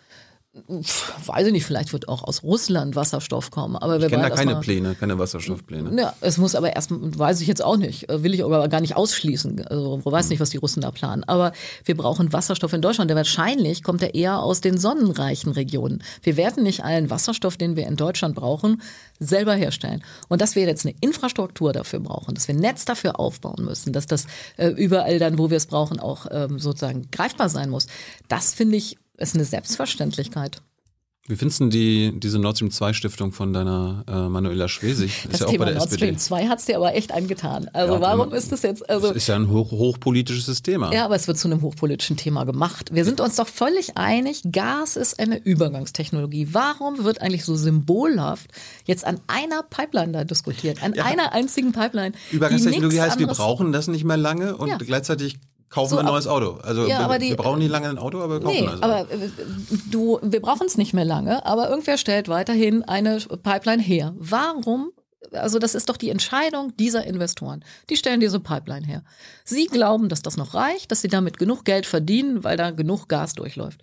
weiß ich nicht, vielleicht wird auch aus Russland Wasserstoff kommen. Aber wir kennen da keine Pläne, keine Wasserstoffpläne. Ja, es muss aber erst, weiß ich jetzt auch nicht, will ich aber gar nicht ausschließen. Also ich weiß nicht, was die Russen da planen. Aber wir brauchen Wasserstoff in Deutschland. Der wahrscheinlich kommt er eher aus den sonnenreichen Regionen. Wir werden nicht allen Wasserstoff, den wir in Deutschland brauchen, selber herstellen. Und dass wir jetzt eine Infrastruktur dafür brauchen, dass wir ein Netz dafür aufbauen müssen, dass das äh, überall dann, wo wir es brauchen, auch ähm, sozusagen greifbar sein muss, das finde ich ist eine Selbstverständlichkeit. Wie findest du die, diese Nord Stream 2 Stiftung von deiner äh, Manuela Schwesig? Ist das ja Thema Nord Stream 2 hat es dir aber echt angetan. Also ja, warum ist das jetzt? Also, das ist ja ein hoch, hochpolitisches Thema. Ja, aber es wird zu einem hochpolitischen Thema gemacht. Wir sind uns doch völlig einig, Gas ist eine Übergangstechnologie. Warum wird eigentlich so symbolhaft jetzt an einer Pipeline da diskutiert? An ja. einer einzigen Pipeline. Übergangstechnologie heißt, wir brauchen das nicht mehr lange und ja. gleichzeitig kaufen so, ein neues Auto. Also ja, wir, die, wir, brauchen nicht lange ein Auto, aber wir kaufen nee, also. aber äh, du, wir brauchen es nicht mehr lange, aber irgendwer stellt weiterhin eine Pipeline her. Warum also das ist doch die Entscheidung dieser Investoren. Die stellen diese Pipeline her. Sie glauben, dass das noch reicht, dass sie damit genug Geld verdienen, weil da genug Gas durchläuft.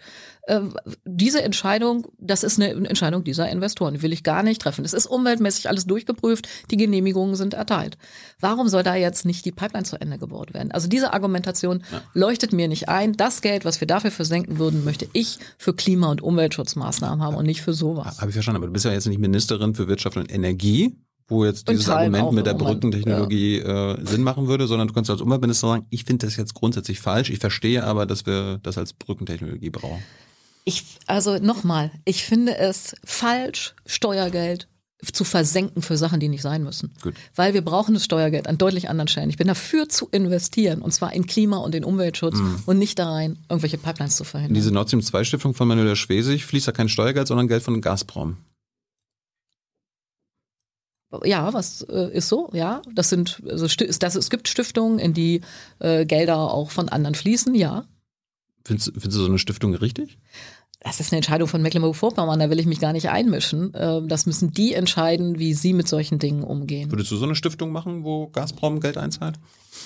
Ähm, diese Entscheidung, das ist eine Entscheidung dieser Investoren, die will ich gar nicht treffen. Es ist umweltmäßig alles durchgeprüft, die Genehmigungen sind erteilt. Warum soll da jetzt nicht die Pipeline zu Ende gebaut werden? Also diese Argumentation ja. leuchtet mir nicht ein. Das Geld, was wir dafür versenken würden, möchte ich für Klima- und Umweltschutzmaßnahmen haben und nicht für sowas. Habe ich verstanden, aber du bist ja jetzt nicht Ministerin für Wirtschaft und Energie wo jetzt dieses Argument mit der Brückentechnologie ja. äh, Sinn machen würde, sondern du kannst als Umweltminister sagen, ich finde das jetzt grundsätzlich falsch, ich verstehe aber, dass wir das als Brückentechnologie brauchen. Ich, also nochmal, ich finde es falsch, Steuergeld zu versenken für Sachen, die nicht sein müssen. Gut. Weil wir brauchen das Steuergeld an deutlich anderen Stellen. Ich bin dafür zu investieren, und zwar in Klima und in Umweltschutz mhm. und nicht da rein, irgendwelche Pipelines zu verhindern. Diese Nord Stream 2 Stiftung von Manuela Schwesig fließt da kein Steuergeld, sondern Geld von Gazprom. Ja, was äh, ist so? Ja, das sind also das, es gibt Stiftungen, in die äh, Gelder auch von anderen fließen. Ja. Findest, findest du so eine Stiftung richtig? Das ist eine Entscheidung von Mecklenburg-Vorpommern, da will ich mich gar nicht einmischen. Ähm, das müssen die entscheiden, wie sie mit solchen Dingen umgehen. Würdest du so eine Stiftung machen, wo Gazprom Geld einzahlt?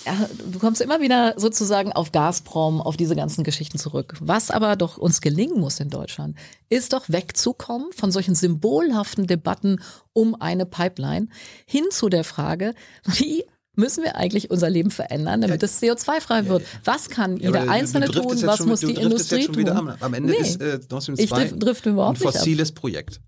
Ja, du kommst immer wieder sozusagen auf Gazprom, auf diese ganzen Geschichten zurück. Was aber doch uns gelingen muss in Deutschland, ist doch wegzukommen von solchen symbolhaften Debatten um eine Pipeline hin zu der Frage, wie müssen wir eigentlich unser Leben verändern, damit ja, es CO2-frei wird. Was kann jeder ja, Einzelne tun? Was schon, muss die Industrie tun? Am, am, Ende nee, ist äh, Nord Stream 2 ich drift, drift überhaupt ein fossiles Projekt.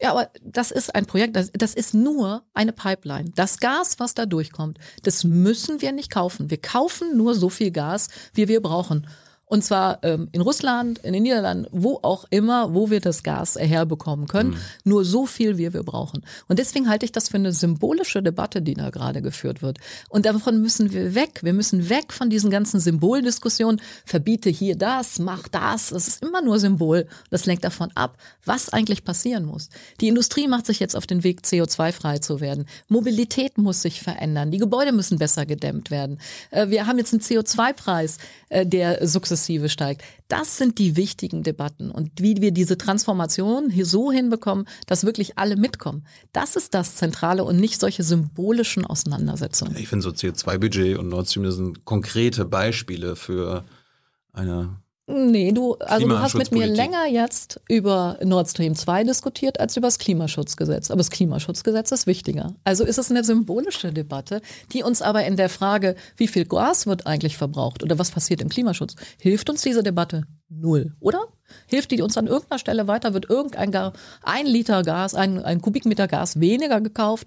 Ja, aber das ist ein Projekt, das, das ist nur eine Pipeline. Das Gas, was da durchkommt, das müssen wir nicht kaufen. Wir kaufen nur so viel Gas, wie wir brauchen. Und zwar ähm, in Russland, in den Niederlanden, wo auch immer, wo wir das Gas herbekommen können. Mhm. Nur so viel, wie wir brauchen. Und deswegen halte ich das für eine symbolische Debatte, die da gerade geführt wird. Und davon müssen wir weg. Wir müssen weg von diesen ganzen Symboldiskussionen. Verbiete hier das, mach das. Das ist immer nur Symbol. Das lenkt davon ab, was eigentlich passieren muss. Die Industrie macht sich jetzt auf den Weg, CO2-frei zu werden. Mobilität muss sich verändern. Die Gebäude müssen besser gedämmt werden. Äh, wir haben jetzt einen CO2-Preis, äh, der sukzessive sukzessive steigt. Das sind die wichtigen Debatten und wie wir diese Transformation hier so hinbekommen, dass wirklich alle mitkommen. Das ist das Zentrale und nicht solche symbolischen Auseinandersetzungen. Ich finde so CO2-Budget und Nord Stream sind konkrete Beispiele für eine Nee, du, also du hast mit mir länger jetzt über Nord Stream 2 diskutiert als über das Klimaschutzgesetz. Aber das Klimaschutzgesetz ist wichtiger. Also ist es eine symbolische Debatte, die uns aber in der Frage, wie viel Gas wird eigentlich verbraucht oder was passiert im Klimaschutz, hilft uns diese Debatte null, oder? Hilft die uns an irgendeiner Stelle weiter? Wird irgendein Gar, ein Liter Gas, ein, ein Kubikmeter Gas weniger gekauft,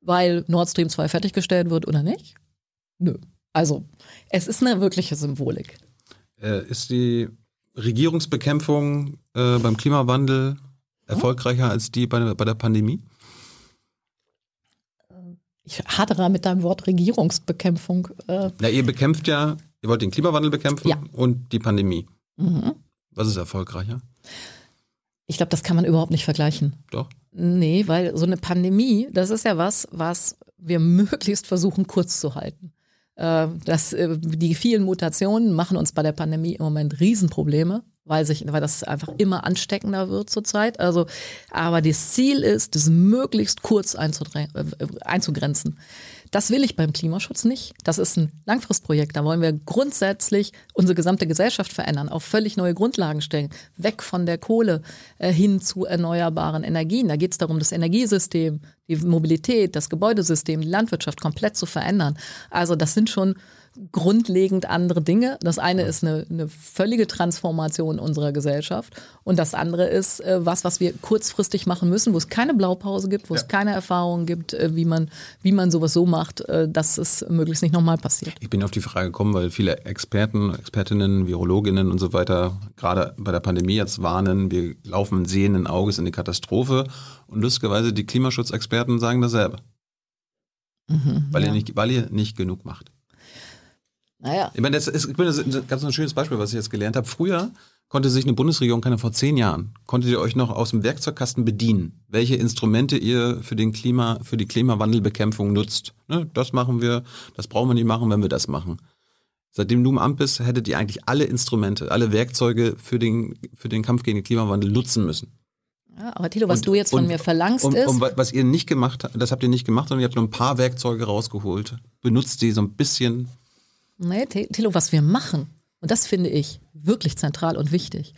weil Nord Stream 2 fertiggestellt wird oder nicht? Nö. Also, es ist eine wirkliche Symbolik. Äh, ist die Regierungsbekämpfung äh, beim Klimawandel erfolgreicher als die bei, bei der Pandemie? Ich hadere mit deinem Wort Regierungsbekämpfung. Äh. Na, ihr bekämpft ja, ihr wollt den Klimawandel bekämpfen ja. und die Pandemie. Mhm. Was ist erfolgreicher? Ich glaube, das kann man überhaupt nicht vergleichen. Doch. Nee, weil so eine Pandemie, das ist ja was, was wir möglichst versuchen kurz zu halten. Äh, das, äh, die vielen Mutationen machen uns bei der Pandemie im Moment Riesenprobleme, weil, sich, weil das einfach immer ansteckender wird zurzeit. Also, aber das Ziel ist, das möglichst kurz äh, einzugrenzen. Das will ich beim Klimaschutz nicht. Das ist ein Langfristprojekt. Da wollen wir grundsätzlich unsere gesamte Gesellschaft verändern, auf völlig neue Grundlagen stellen, weg von der Kohle äh, hin zu erneuerbaren Energien. Da geht es darum, das Energiesystem, die Mobilität, das Gebäudesystem, die Landwirtschaft komplett zu verändern. Also das sind schon grundlegend andere Dinge. Das eine ist eine, eine völlige Transformation unserer Gesellschaft und das andere ist äh, was, was wir kurzfristig machen müssen, wo es keine Blaupause gibt, wo ja. es keine Erfahrungen gibt, äh, wie man, wie man sowas so macht, äh, dass es möglichst nicht nochmal passiert. Ich bin auf die Frage gekommen, weil viele Experten, Expertinnen, Virologinnen und so weiter gerade bei der Pandemie jetzt warnen, wir laufen sehenden Auges in die Katastrophe und lustigerweise die Klimaschutzexperten sagen dasselbe. Mhm, weil, ja. ihr nicht, weil ihr nicht genug macht. Naja. Ich meine, das ist, ich meine, das ist ganz ein schönes Beispiel, was ich jetzt gelernt habe. Früher konnte sich eine Bundesregierung, keine vor zehn Jahren, konntet ihr euch noch aus dem Werkzeugkasten bedienen, welche Instrumente ihr für den Klima, für die Klimawandelbekämpfung nutzt. Ne, das machen wir, das brauchen wir nicht machen, wenn wir das machen. Seitdem du im Amt bist, hättet ihr eigentlich alle Instrumente, alle Werkzeuge für den, für den Kampf gegen den Klimawandel nutzen müssen. Ja, aber Tilo, was und, du jetzt von und, mir verlangst und, ist. Was ihr nicht gemacht habt, das habt ihr nicht gemacht, sondern ihr habt nur ein paar Werkzeuge rausgeholt. Benutzt die so ein bisschen Nee, Thilo, was wir machen, und das finde ich wirklich zentral und wichtig,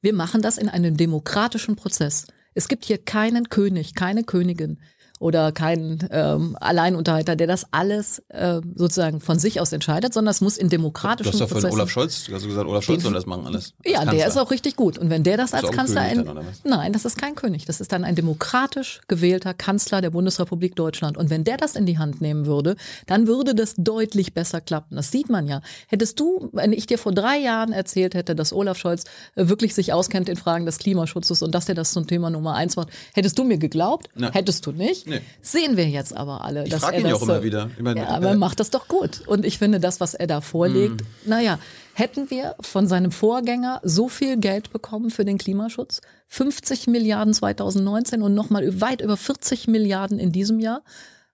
wir machen das in einem demokratischen Prozess. Es gibt hier keinen König, keine Königin, oder kein ähm, Alleinunterhalter, der das alles äh, sozusagen von sich aus entscheidet, sondern es muss in demokratischen Prozessen... Du hast ja von Olaf Scholz, du hast gesagt, Olaf Scholz soll das machen alles. Ja, Kanzler. der ist auch richtig gut. Und wenn der das als Kanzler... Ein, nein, das ist kein König. Das ist dann ein demokratisch gewählter Kanzler der Bundesrepublik Deutschland. Und wenn der das in die Hand nehmen würde, dann würde das deutlich besser klappen. Das sieht man ja. Hättest du, wenn ich dir vor drei Jahren erzählt hätte, dass Olaf Scholz äh, wirklich sich auskennt in Fragen des Klimaschutzes und dass er das zum Thema Nummer eins macht, hättest du mir geglaubt? Na. Hättest du nicht? Nee. Sehen wir jetzt aber alle. Ich frage ihn ja auch immer wieder. Ich meine, ja, aber er macht das doch gut. Und ich finde, das, was er da vorlegt, mm. naja, hätten wir von seinem Vorgänger so viel Geld bekommen für den Klimaschutz? 50 Milliarden 2019 und nochmal weit über 40 Milliarden in diesem Jahr,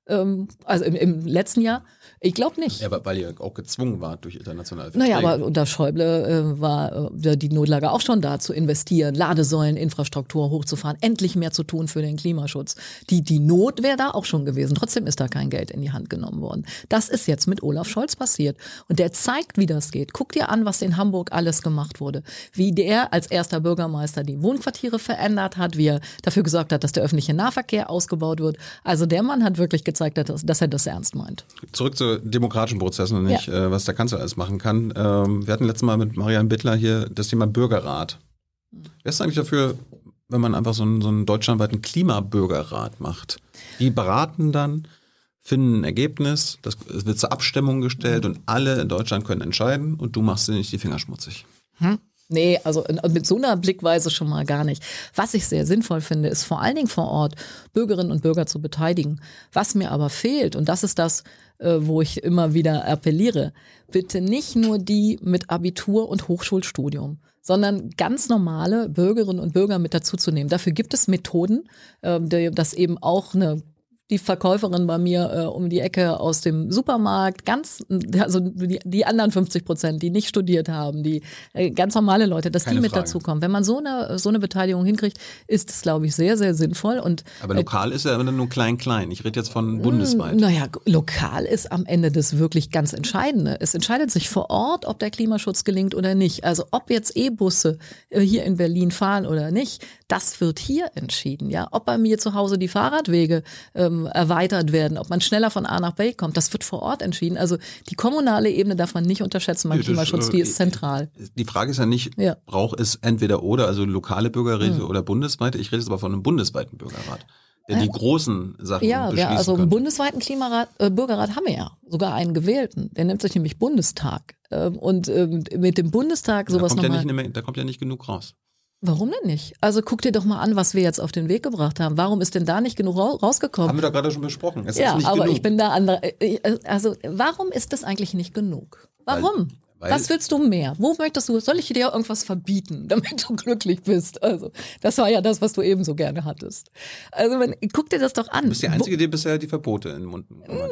ähm, also im, im letzten Jahr. Ich glaube nicht. Ja, aber weil ihr auch gezwungen wart durch internationale Verträge. Naja, aber unter Schäuble äh, war äh, die Notlage auch schon da zu investieren, Ladesäulen, Infrastruktur hochzufahren, endlich mehr zu tun für den Klimaschutz. Die, die Not wäre da auch schon gewesen. Trotzdem ist da kein Geld in die Hand genommen worden. Das ist jetzt mit Olaf Scholz passiert. Und der zeigt, wie das geht. Guck dir an, was in Hamburg alles gemacht wurde. Wie der als erster Bürgermeister die Wohnquartiere verändert hat, wie er dafür gesorgt hat, dass der öffentliche Nahverkehr ausgebaut wird. Also der Mann hat wirklich gezeigt, dass, dass er das ernst meint. Zurück demokratischen Prozessen und nicht, ja. äh, was der Kanzler alles machen kann. Ähm, wir hatten letztes Mal mit Marianne Bittler hier das Thema Bürgerrat. Wer ist eigentlich dafür, wenn man einfach so einen, so einen deutschlandweiten Klimabürgerrat macht? Die beraten dann, finden ein Ergebnis, das wird zur Abstimmung gestellt mhm. und alle in Deutschland können entscheiden und du machst dir nicht die Finger schmutzig. Hm. Nee, also mit so einer Blickweise schon mal gar nicht. Was ich sehr sinnvoll finde, ist vor allen Dingen vor Ort Bürgerinnen und Bürger zu beteiligen. Was mir aber fehlt, und das ist das, äh, wo ich immer wieder appelliere, bitte nicht nur die mit Abitur und Hochschulstudium, sondern ganz normale Bürgerinnen und Bürger mit dazuzunehmen. Dafür gibt es Methoden, äh, dass eben auch eine die Verkäuferin bei mir äh, um die Ecke aus dem Supermarkt, ganz, also die, die anderen 50 Prozent, die nicht studiert haben, die äh, ganz normale Leute, dass Keine die mit Frage. dazukommen. Wenn man so eine, so eine Beteiligung hinkriegt, ist es, glaube ich, sehr, sehr sinnvoll. Und, Aber äh, lokal äh, ist ja immer nur klein, klein. Ich rede jetzt von bundesweit. Naja, lokal ist am Ende das wirklich ganz Entscheidende. Es entscheidet sich vor Ort, ob der Klimaschutz gelingt oder nicht. Also ob jetzt E-Busse äh, hier in Berlin fahren oder nicht, das wird hier entschieden. Ja, ob bei mir zu Hause die Fahrradwege ähm, erweitert werden, ob man schneller von A nach B kommt, das wird vor Ort entschieden. Also die kommunale Ebene darf man nicht unterschätzen beim Klimaschutz, die ist äh, zentral. Die Frage ist ja nicht, ja. braucht es entweder oder, also lokale Bürgerräte mhm. oder bundesweite. Ich rede jetzt aber von einem bundesweiten Bürgerrat der die großen Sachen Ja, ja also einen bundesweiten Klimarat, äh, Bürgerrat haben wir ja, sogar einen gewählten. Der nennt sich nämlich Bundestag. Ähm, und ähm, mit dem Bundestag sowas da kommt nochmal. Ja nicht, da kommt ja nicht genug raus. Warum denn nicht? Also guck dir doch mal an, was wir jetzt auf den Weg gebracht haben. Warum ist denn da nicht genug rausgekommen? Haben wir doch gerade schon besprochen. Es ja, aber genug. ich bin da andere. Äh, äh, also warum ist das eigentlich nicht genug? Warum? Was willst du mehr? Wo möchtest du, soll ich dir irgendwas verbieten, damit du glücklich bist? Also, das war ja das, was du eben so gerne hattest. Also, wenn, guck dir das doch an. Du bist die Einzige, die bisher die Verbote in den Mund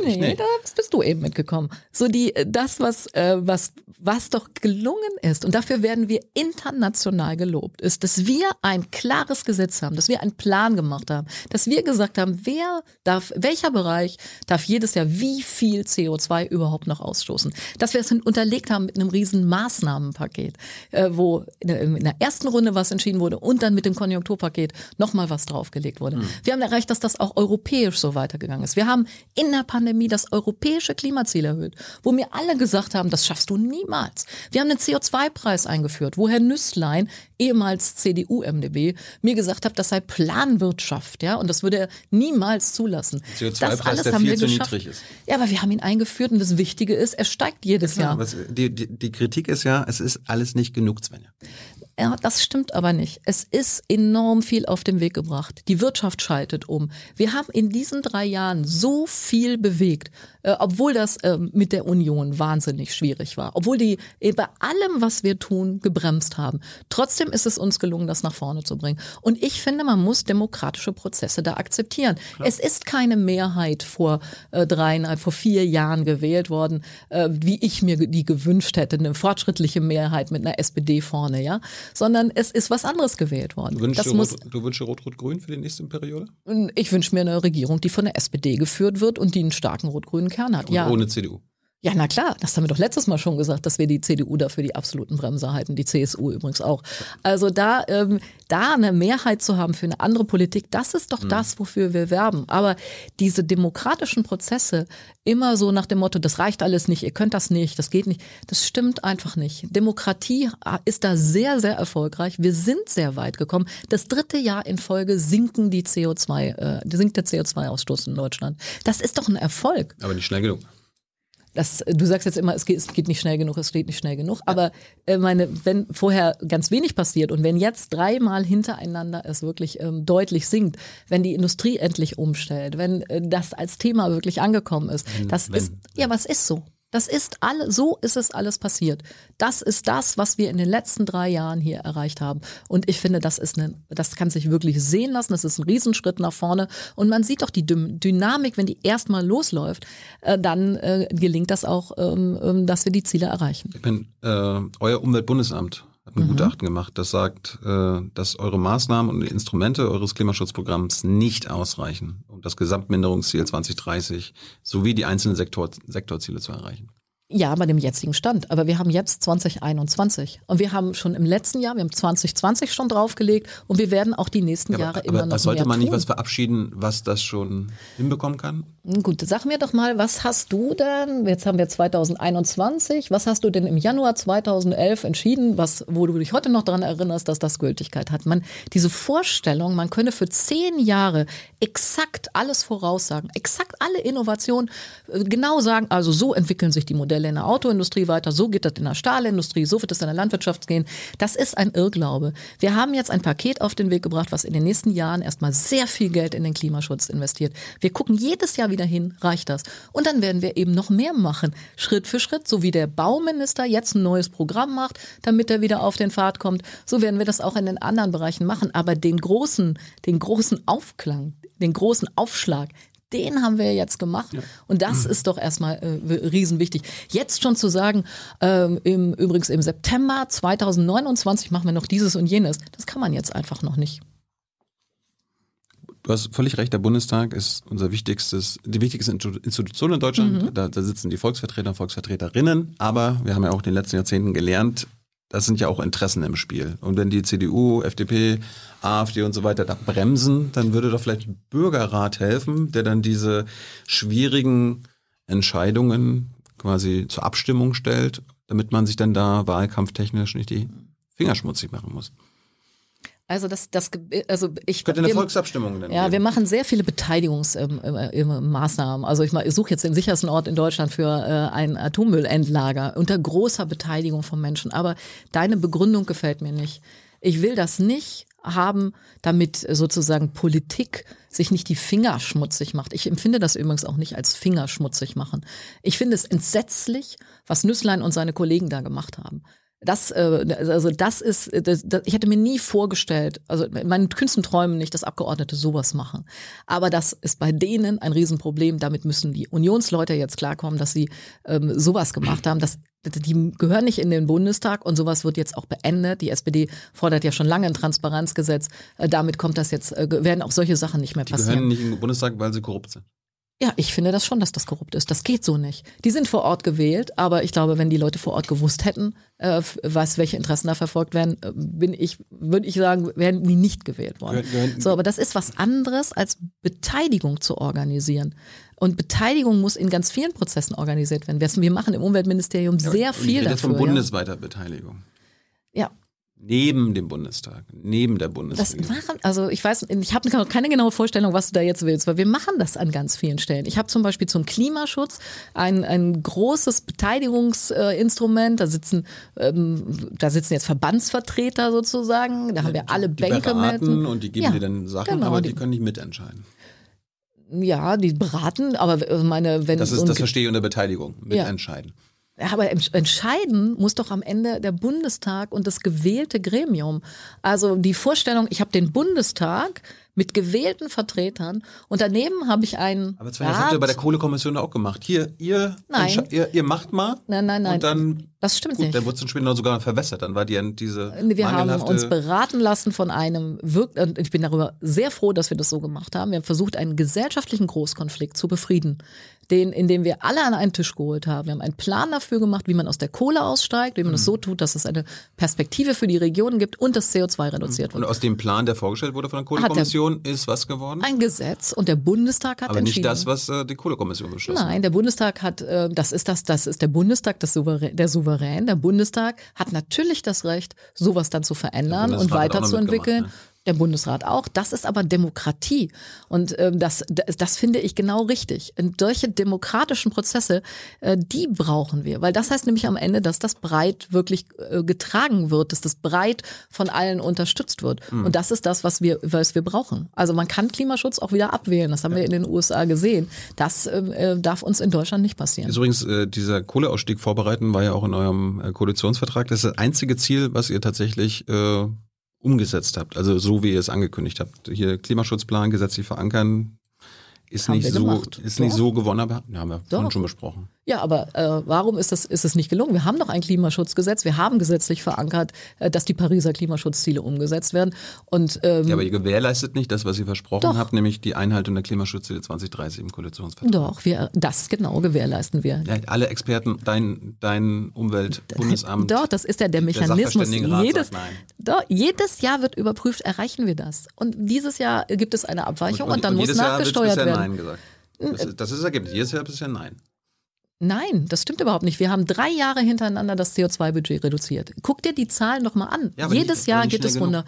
Nee, nee, da bist du eben mitgekommen. So die, das, was, äh, was, was doch gelungen ist, und dafür werden wir international gelobt, ist, dass wir ein klares Gesetz haben, dass wir einen Plan gemacht haben, dass wir gesagt haben, wer darf, welcher Bereich darf jedes Jahr wie viel CO2 überhaupt noch ausstoßen. Dass wir es unterlegt haben mit einem riesen Maßnahmenpaket, äh, wo in der, in der, ersten Runde was entschieden wurde und dann mit dem Konjunkturpaket nochmal was draufgelegt wurde. Mhm. Wir haben erreicht, dass das auch europäisch so weitergegangen ist. Wir haben in der Pandemie das europäische Klimaziel erhöht, wo mir alle gesagt haben, das schaffst du niemals. Wir haben einen CO2-Preis eingeführt, wo Herr Nüsslein, ehemals CDU-MDB, mir gesagt hat, das sei Planwirtschaft, ja, und das würde er niemals zulassen. CO2-Preis, der viel zu geschafft. Ja, aber wir haben ihn eingeführt und das Wichtige ist, er steigt jedes ja, Jahr. Die, die, die Kritik ist ja, es ist alles nicht genug, Svenja. Ja, das stimmt aber nicht. Es ist enorm viel auf den Weg gebracht. Die Wirtschaft schaltet um. Wir haben in diesen drei Jahren so viel bewegt, äh, obwohl das äh, mit der Union wahnsinnig schwierig war, obwohl die äh, bei allem, was wir tun, gebremst haben. Trotzdem ist es uns gelungen, das nach vorne zu bringen. Und ich finde, man muss demokratische Prozesse da akzeptieren. Klar. Es ist keine Mehrheit vor äh, dreieinhalb, vor vier Jahren gewählt worden, äh, wie ich mir die gewünscht hätte, eine fortschrittliche Mehrheit mit einer SPD vorne, ja sondern es ist was anderes gewählt worden. Du wünschst, das muss, du wünschst Rot-Rot-Grün für die nächste Periode? Ich wünsche mir eine Regierung, die von der SPD geführt wird und die einen starken rot-grünen Kern hat. Und ja. ohne CDU. Ja, na klar, das haben wir doch letztes Mal schon gesagt, dass wir die CDU dafür die absoluten Bremser halten, die CSU übrigens auch. Also da, ähm, da eine Mehrheit zu haben für eine andere Politik, das ist doch mhm. das, wofür wir werben. Aber diese demokratischen Prozesse immer so nach dem Motto, das reicht alles nicht, ihr könnt das nicht, das geht nicht, das stimmt einfach nicht. Demokratie äh, ist da sehr, sehr erfolgreich. Wir sind sehr weit gekommen. Das dritte Jahr in Folge sinken die CO2, äh, sinkt der CO2-Ausstoß in Deutschland. Das ist doch ein Erfolg. Aber nicht schnell genug das, du sagst jetzt immer, es geht, es geht nicht schnell genug, es geht nicht schnell genug. Aber äh, meine, wenn vorher ganz wenig passiert und wenn jetzt dreimal hintereinander es wirklich ähm, deutlich sinkt, wenn die Industrie endlich umstellt, wenn äh, das als Thema wirklich angekommen ist, das wenn, ist, ja, was ist so? Das ist alle, so ist es alles passiert. Das ist das, was wir in den letzten drei Jahren hier erreicht haben. Und ich finde, das ist eine, das kann sich wirklich sehen lassen. Das ist ein Riesenschritt nach vorne. Und man sieht doch die Dynamik, wenn die erstmal losläuft, äh, dann äh, gelingt das auch, ähm, ähm, dass wir die Ziele erreichen. Ich bin äh, euer Umweltbundesamt ein mhm. Gutachten gemacht, das sagt, äh, dass eure Maßnahmen und die Instrumente eures Klimaschutzprogramms nicht ausreichen, um das Gesamtminderungsziel 2030 sowie die einzelnen Sektor Sektorziele zu erreichen. Ja, bei dem jetzigen Stand. Aber wir haben jetzt 2021. Und wir haben schon im letzten Jahr, wir haben 2020 schon draufgelegt und wir werden auch die nächsten ja, Jahre aber, immer aber noch sollte mehr man tun. nicht was verabschieden, was das schon hinbekommen kann? Gut, sag mir doch mal, was hast du denn, jetzt haben wir 2021, was hast du denn im Januar 2011 entschieden, was, wo du dich heute noch daran erinnerst, dass das Gültigkeit hat? Man, diese Vorstellung, man könne für zehn Jahre exakt alles voraussagen, exakt alle Innovationen, äh, genau sagen, also so entwickeln sich die Modelle Modelle in der Autoindustrie weiter, so geht das in der Stahlindustrie, so wird es in der Landwirtschaft gehen. Das ist ein Irrglaube. Wir haben jetzt ein Paket auf den Weg gebracht, was in den nächsten Jahren erstmal sehr viel Geld in den Klimaschutz investiert. Wir gucken jedes Jahr wieder hin, reicht das? Und dann werden wir eben noch mehr machen, Schritt für Schritt, so wie der Bauminister jetzt ein neues Programm macht, damit er wieder auf den Pfad kommt. So werden wir das auch in den anderen Bereichen machen. Aber den großen, den großen Aufklang, den großen Aufschlag, den haben wir jetzt gemacht. Ja. Und das ist doch erstmal äh, riesenwichtig. Jetzt schon zu sagen, ähm, im, übrigens im September 2029 machen wir noch dieses und jenes, das kann man jetzt einfach noch nicht. Du hast völlig recht, der Bundestag ist unser wichtigstes, die wichtigste Institution in Deutschland. Mhm. Da, da sitzen die Volksvertreter und Volksvertreterinnen, aber wir haben ja auch in den letzten Jahrzehnten gelernt, das sind ja auch Interessen im Spiel. Und wenn die CDU, FDP, AfD und so weiter da bremsen, dann würde doch vielleicht Bürgerrat helfen, der dann diese schwierigen Entscheidungen quasi zur Abstimmung stellt, damit man sich dann da wahlkampftechnisch nicht die Finger schmutzig machen muss. Also das, das, also ich könnte eine wir, Volksabstimmung nennen. Ja, geben. wir machen sehr viele Beteiligungsmaßnahmen. also ich, ich suche jetzt den sichersten Ort in Deutschland für äh, ein Atommüllendlager unter großer Beteiligung von Menschen. Aber deine Begründung gefällt mir nicht Ich will das nicht haben, damit sozusagen Politik sich nicht die Finger schmutzig macht. Ich empfinde das übrigens auch nicht als Finger schmutzig machen. Ich finde es entsetzlich, was Nüsslein und seine Kollegen da gemacht haben. Das, äh, also das ist, das, das, ich hätte mir nie vorgestellt, also in meinen kühnsten Träumen nicht, dass Abgeordnete sowas machen. Aber das ist bei denen ein Riesenproblem. Damit müssen die Unionsleute jetzt klarkommen, dass sie ähm, sowas gemacht haben. Das die gehören nicht in den Bundestag und sowas wird jetzt auch beendet. Die SPD fordert ja schon lange ein Transparenzgesetz. Äh, damit kommt das jetzt, äh, werden auch solche Sachen nicht mehr passieren. Die gehören nicht in den Bundestag, weil sie korrupt sind. Ja, ich finde das schon, dass das korrupt ist. Das geht so nicht. Die sind vor Ort gewählt, aber ich glaube, wenn die Leute vor Ort gewusst hätten, äh, was, welche Interessen da verfolgt werden, äh, bin ich, würde ich sagen, wären die nicht gewählt worden. So, aber das ist was anderes, als Beteiligung zu organisieren. Und Beteiligung muss in ganz vielen Prozessen organisiert werden. Wir machen im Umweltministerium sehr ja, viel ich dafür. von bundesweiter Beteiligung. Ja, Neben dem Bundestag, neben der Bundesregierung. Das machen, also ich weiß, ich habe keine genaue Vorstellung, was du da jetzt willst, weil wir machen das an ganz vielen Stellen. Ich habe zum Beispiel zum Klimaschutz ein, ein großes Beteiligungsinstrument. Da sitzen, ähm, da sitzen jetzt Verbandsvertreter sozusagen. Da ja, haben wir alle die Bänke beraten mit. Und die geben ja, dir dann Sachen, genau, aber die, die können nicht mitentscheiden. Ja, die beraten, aber äh, meine, wenn das ist, das verstehe ich unter Beteiligung, mitentscheiden. Ja. Aber entscheiden muss doch am Ende der Bundestag und das gewählte Gremium. Also die Vorstellung, ich habe den Bundestag mit gewählten Vertretern und daneben habe ich einen. Aber das habt ihr bei der Kohlekommission auch gemacht. Hier, ihr, nein. ihr, ihr macht mal. Nein, nein, nein. Und dann, das stimmt gut, nicht. Dann wurde es später sogar verwässert. Dann war die diese. Wir haben uns beraten lassen von einem, und ich bin darüber sehr froh, dass wir das so gemacht haben. Wir haben versucht, einen gesellschaftlichen Großkonflikt zu befrieden den, in dem wir alle an einen Tisch geholt haben. Wir haben einen Plan dafür gemacht, wie man aus der Kohle aussteigt, wie man mhm. das so tut, dass es eine Perspektive für die Regionen gibt und das CO2 reduziert wird. Und aus dem Plan, der vorgestellt wurde von der Kohlekommission, ist was geworden? Ein Gesetz und der Bundestag hat Aber entschieden. nicht das, was äh, die Kohlekommission beschlossen hat. Nein, der Bundestag hat, äh, das ist das, das ist der Bundestag, das Souverän, der Souverän. Der Bundestag hat natürlich das Recht, sowas dann zu verändern und weiterzuentwickeln. Ne? Der Bundesrat auch. Das ist aber Demokratie. Und ähm, das, das, das finde ich genau richtig. Und solche demokratischen Prozesse, äh, die brauchen wir. Weil das heißt nämlich am Ende, dass das breit wirklich äh, getragen wird, dass das breit von allen unterstützt wird. Mhm. Und das ist das, was wir, was wir brauchen. Also man kann Klimaschutz auch wieder abwählen. Das haben ja. wir in den USA gesehen. Das ähm, äh, darf uns in Deutschland nicht passieren. Übrigens, äh, dieser Kohleausstieg vorbereiten war ja auch in eurem äh, Koalitionsvertrag. Das ist das einzige Ziel, was ihr tatsächlich äh, umgesetzt habt, also so wie ihr es angekündigt habt. Hier Klimaschutzplan gesetzlich verankern, ist nicht so ist nicht so gewonnen, aber haben wir Doch. schon besprochen. Ja, aber äh, warum ist das ist es nicht gelungen? Wir haben doch ein Klimaschutzgesetz, wir haben gesetzlich verankert, äh, dass die Pariser Klimaschutzziele umgesetzt werden und ähm, Ja, aber ihr gewährleistet nicht das, was ihr versprochen doch. habt, nämlich die Einhaltung der Klimaschutzziele 2030 im Koalitionsvertrag. Doch, wir das genau gewährleisten wir. Ja, alle Experten, dein dein Umweltbundesamt. Doch, das ist ja der Mechanismus. Der jedes, doch, jedes Jahr wird überprüft, erreichen wir das? Und dieses Jahr gibt es eine Abweichung und, und, und dann und muss nachgesteuert werden. Nein gesagt. Das, ist, das ist das Ergebnis. Jedes Jahr bisher Nein. Nein, das stimmt überhaupt nicht. Wir haben drei Jahre hintereinander das CO2-Budget reduziert. Guck dir die Zahlen noch mal an. Ja, Jedes nicht, Jahr geht es runter.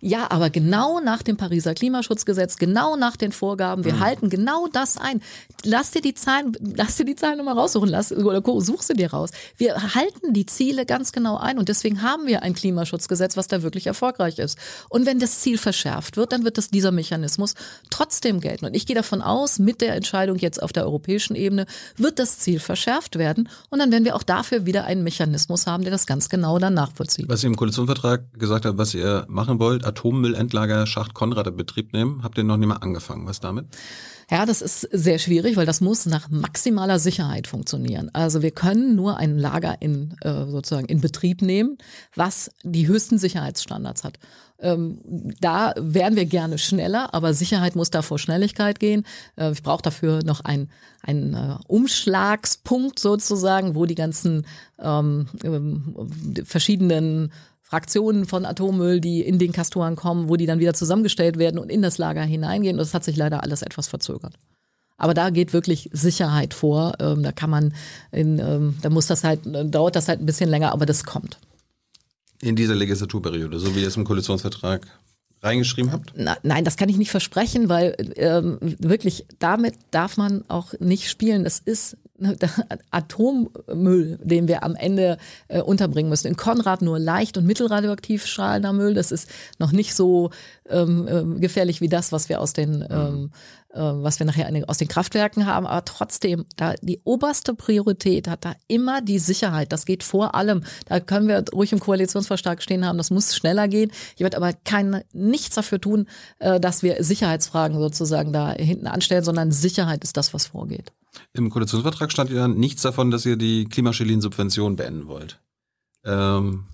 Ja, aber genau nach dem Pariser Klimaschutzgesetz, genau nach den Vorgaben, wir mhm. halten genau das ein. Lass dir die Zahlen, lass dir die Zahlen nochmal raussuchen, lass, oder such sie dir raus. Wir halten die Ziele ganz genau ein und deswegen haben wir ein Klimaschutzgesetz, was da wirklich erfolgreich ist. Und wenn das Ziel verschärft wird, dann wird das dieser Mechanismus trotzdem gelten. Und ich gehe davon aus, mit der Entscheidung jetzt auf der europäischen Ebene wird das Ziel verschärft werden und dann werden wir auch dafür wieder einen Mechanismus haben, der das ganz genau dann nachvollzieht. Was ihr im Koalitionsvertrag gesagt habt, was ihr machen wollt, Atommüllendlager Schacht Konrad in Betrieb nehmen. Habt ihr noch nicht mal angefangen? Was damit? Ja, das ist sehr schwierig, weil das muss nach maximaler Sicherheit funktionieren. Also wir können nur ein Lager in äh, sozusagen in Betrieb nehmen, was die höchsten Sicherheitsstandards hat. Ähm, da wären wir gerne schneller, aber Sicherheit muss da vor Schnelligkeit gehen. Äh, ich brauche dafür noch einen äh, Umschlagspunkt sozusagen, wo die ganzen ähm, äh, verschiedenen Fraktionen von Atommüll, die in den Kastoren kommen, wo die dann wieder zusammengestellt werden und in das Lager hineingehen. Und das hat sich leider alles etwas verzögert. Aber da geht wirklich Sicherheit vor. Ähm, da kann man, in, ähm, da muss das halt, dauert das halt ein bisschen länger, aber das kommt. In dieser Legislaturperiode, so wie ihr es im Koalitionsvertrag reingeschrieben habt? Na, nein, das kann ich nicht versprechen, weil ähm, wirklich damit darf man auch nicht spielen. Es ist Atommüll, den wir am Ende äh, unterbringen müssen. In Konrad nur leicht und mittelradioaktiv strahlender Müll. Das ist noch nicht so ähm, ähm, gefährlich wie das, was wir aus den ähm, äh, was wir nachher aus den Kraftwerken haben. Aber trotzdem, da die oberste Priorität hat da immer die Sicherheit. Das geht vor allem. Da können wir ruhig im Koalitionsvertrag stehen haben. Das muss schneller gehen. Ich werde aber kein nichts dafür tun, äh, dass wir Sicherheitsfragen sozusagen da hinten anstellen, sondern Sicherheit ist das, was vorgeht. Im Koalitionsvertrag stand ja nichts davon, dass ihr die klimaschädlichen Subventionen beenden wollt. Ähm,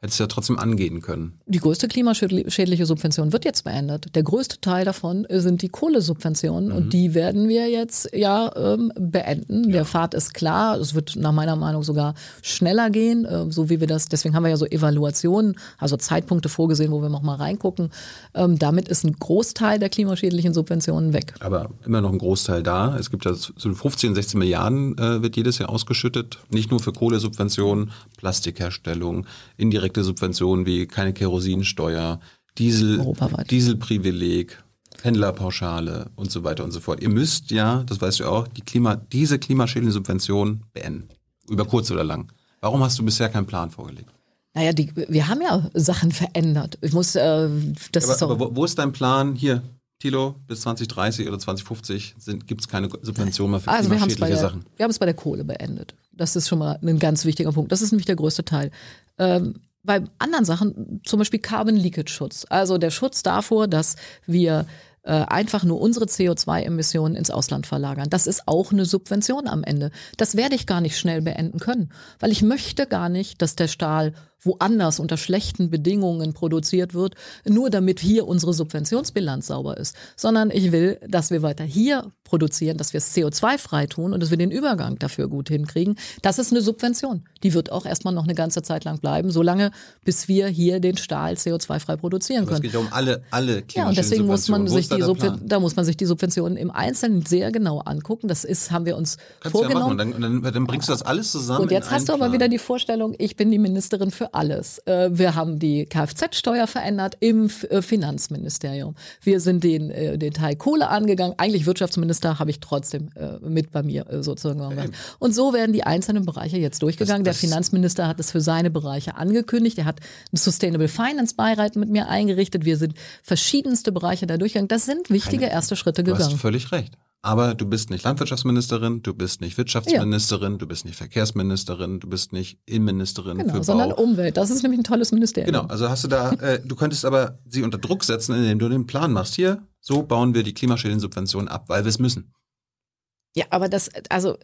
hätte es ja trotzdem angehen können. Die größte klimaschädliche Subvention wird jetzt beendet. Der größte Teil davon sind die Kohlesubventionen mhm. und die werden wir jetzt ja ähm, beenden. Ja. Der Pfad ist klar. Es wird nach meiner Meinung sogar schneller gehen, äh, so wie wir das. Deswegen haben wir ja so Evaluationen, also Zeitpunkte vorgesehen, wo wir noch mal reingucken. Ähm, damit ist ein Großteil der klimaschädlichen Subventionen weg. Aber immer noch ein Großteil da. Es gibt ja so 15, 16 Milliarden äh, wird jedes Jahr ausgeschüttet. Nicht nur für Kohlesubventionen, Plastikherstellung, indirekte indirekte Subventionen wie keine Kerosinsteuer, Diesel, Dieselprivileg, Händlerpauschale und so weiter und so fort. Ihr müsst ja, das weißt du auch, die Klima, diese klimaschädlichen Subventionen beenden. Über kurz oder lang. Warum hast du bisher keinen Plan vorgelegt? Naja, die, wir haben ja Sachen verändert. Ich muss, äh, das aber, ist aber wo, wo ist dein Plan? Hier, Tilo, bis 2030 oder 2050 gibt es keine Subventionen mehr für also klimaschädliche der, Sachen. Wir haben es bei der Kohle beendet. Das ist schon mal ein ganz wichtiger Punkt. Das ist nämlich der größte Teil. Ähm, bei anderen Sachen, zum Beispiel Carbon Leakage Schutz, also der Schutz davor, dass wir äh, einfach nur unsere CO2-Emissionen ins Ausland verlagern. Das ist auch eine Subvention am Ende. Das werde ich gar nicht schnell beenden können, weil ich möchte gar nicht, dass der Stahl woanders unter schlechten Bedingungen produziert wird, nur damit hier unsere Subventionsbilanz sauber ist, sondern ich will, dass wir weiter hier produzieren, dass wir es CO2-frei tun und dass wir den Übergang dafür gut hinkriegen. Das ist eine Subvention. Die wird auch erstmal noch eine ganze Zeit lang bleiben, solange bis wir hier den Stahl CO2-frei produzieren können. Es geht ja um alle, alle Ja, und deswegen muss man sich die da muss man sich die Subventionen im Einzelnen sehr genau angucken. Das ist, haben wir uns Kannst vorgenommen. Ja machen. Und dann, dann, dann bringst du das alles zusammen. Und jetzt hast du aber wieder die Vorstellung, ich bin die Ministerin für alles. Äh, wir haben die Kfz-Steuer verändert im äh, Finanzministerium. Wir sind den, äh, den Teil Kohle angegangen. Eigentlich Wirtschaftsminister habe ich trotzdem mit bei mir sozusagen. Okay. Und so werden die einzelnen Bereiche jetzt durchgegangen. Das, das Der Finanzminister hat es für seine Bereiche angekündigt. Er hat einen Sustainable Finance Beirat mit mir eingerichtet. Wir sind verschiedenste Bereiche da durchgegangen. Das sind wichtige Keine, erste Schritte gegangen. Du hast völlig recht. Aber du bist nicht Landwirtschaftsministerin, du bist nicht Wirtschaftsministerin, ja. du bist nicht Verkehrsministerin, du bist nicht Innenministerin genau, für sondern Bau. Umwelt. Das ist nämlich ein tolles Ministerium. Genau, also hast du da, äh, du könntest aber sie unter Druck setzen, indem du den Plan machst. Hier, so bauen wir die Klimaschädensubventionen ab, weil wir es müssen. Ja, aber das, also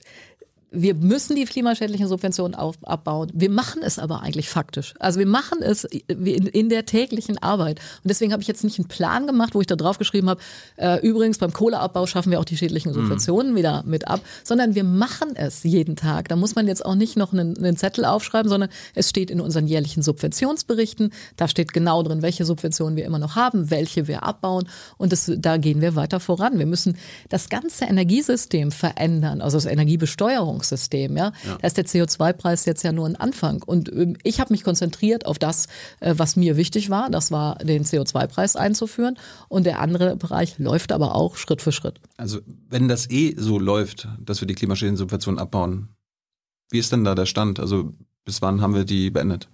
wir müssen die klimaschädlichen Subventionen auf, abbauen. Wir machen es aber eigentlich faktisch. Also wir machen es in, in der täglichen Arbeit. Und deswegen habe ich jetzt nicht einen Plan gemacht, wo ich da drauf geschrieben habe, äh, übrigens beim Kohleabbau schaffen wir auch die schädlichen mhm. Subventionen mhm. wieder mit ab, sondern wir machen es jeden Tag. Da muss man jetzt auch nicht noch einen, einen Zettel aufschreiben, sondern es steht in unseren jährlichen Subventionsberichten. Da steht genau drin, welche Subventionen wir immer noch haben, welche wir abbauen. Und das, da gehen wir weiter voran. Wir müssen das ganze Energiesystem verändern, also das Energiebesteuerung Versorgungssystem. Ja? ja. Da ist der CO2-Preis jetzt ja nur ein Anfang. Und ähm, ich habe mich konzentriert auf das, äh, was mir wichtig war. Das war, den CO2-Preis einzuführen. Und der andere Bereich läuft aber auch Schritt für Schritt. Also wenn das eh so läuft, dass wir die Klimaschädensubventionen abbauen, wie ist denn da der Stand? Also bis wann haben wir die beendet?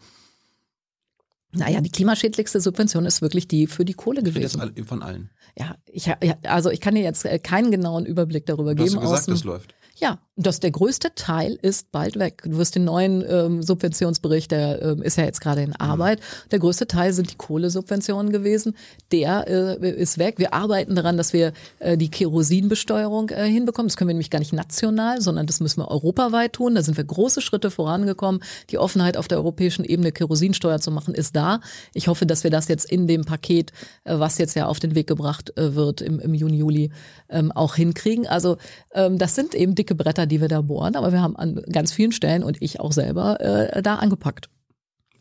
Naja, die klimaschädlichste Subvention ist wirklich die für die Kohle gewesen. Von allen. Ja, ich, also ich kann dir jetzt äh, keinen genauen Überblick darüber du geben. Hast du gesagt, das läuft? Ja, das der größte Teil ist bald weg. Du wirst den neuen ähm, Subventionsbericht, der ähm, ist ja jetzt gerade in Arbeit. Der größte Teil sind die Kohlesubventionen gewesen. Der äh, ist weg. Wir arbeiten daran, dass wir äh, die Kerosinbesteuerung äh, hinbekommen. Das können wir nämlich gar nicht national, sondern das müssen wir europaweit tun. Da sind wir große Schritte vorangekommen. Die Offenheit auf der europäischen Ebene Kerosinsteuer zu machen ist da. Ich hoffe, dass wir das jetzt in dem Paket, äh, was jetzt ja auf den Weg gebracht äh, wird im, im Juni, Juli, ähm, auch hinkriegen. Also ähm, das sind eben dicke Bretter, die wir da bohren, aber wir haben an ganz vielen Stellen und ich auch selber äh, da angepackt.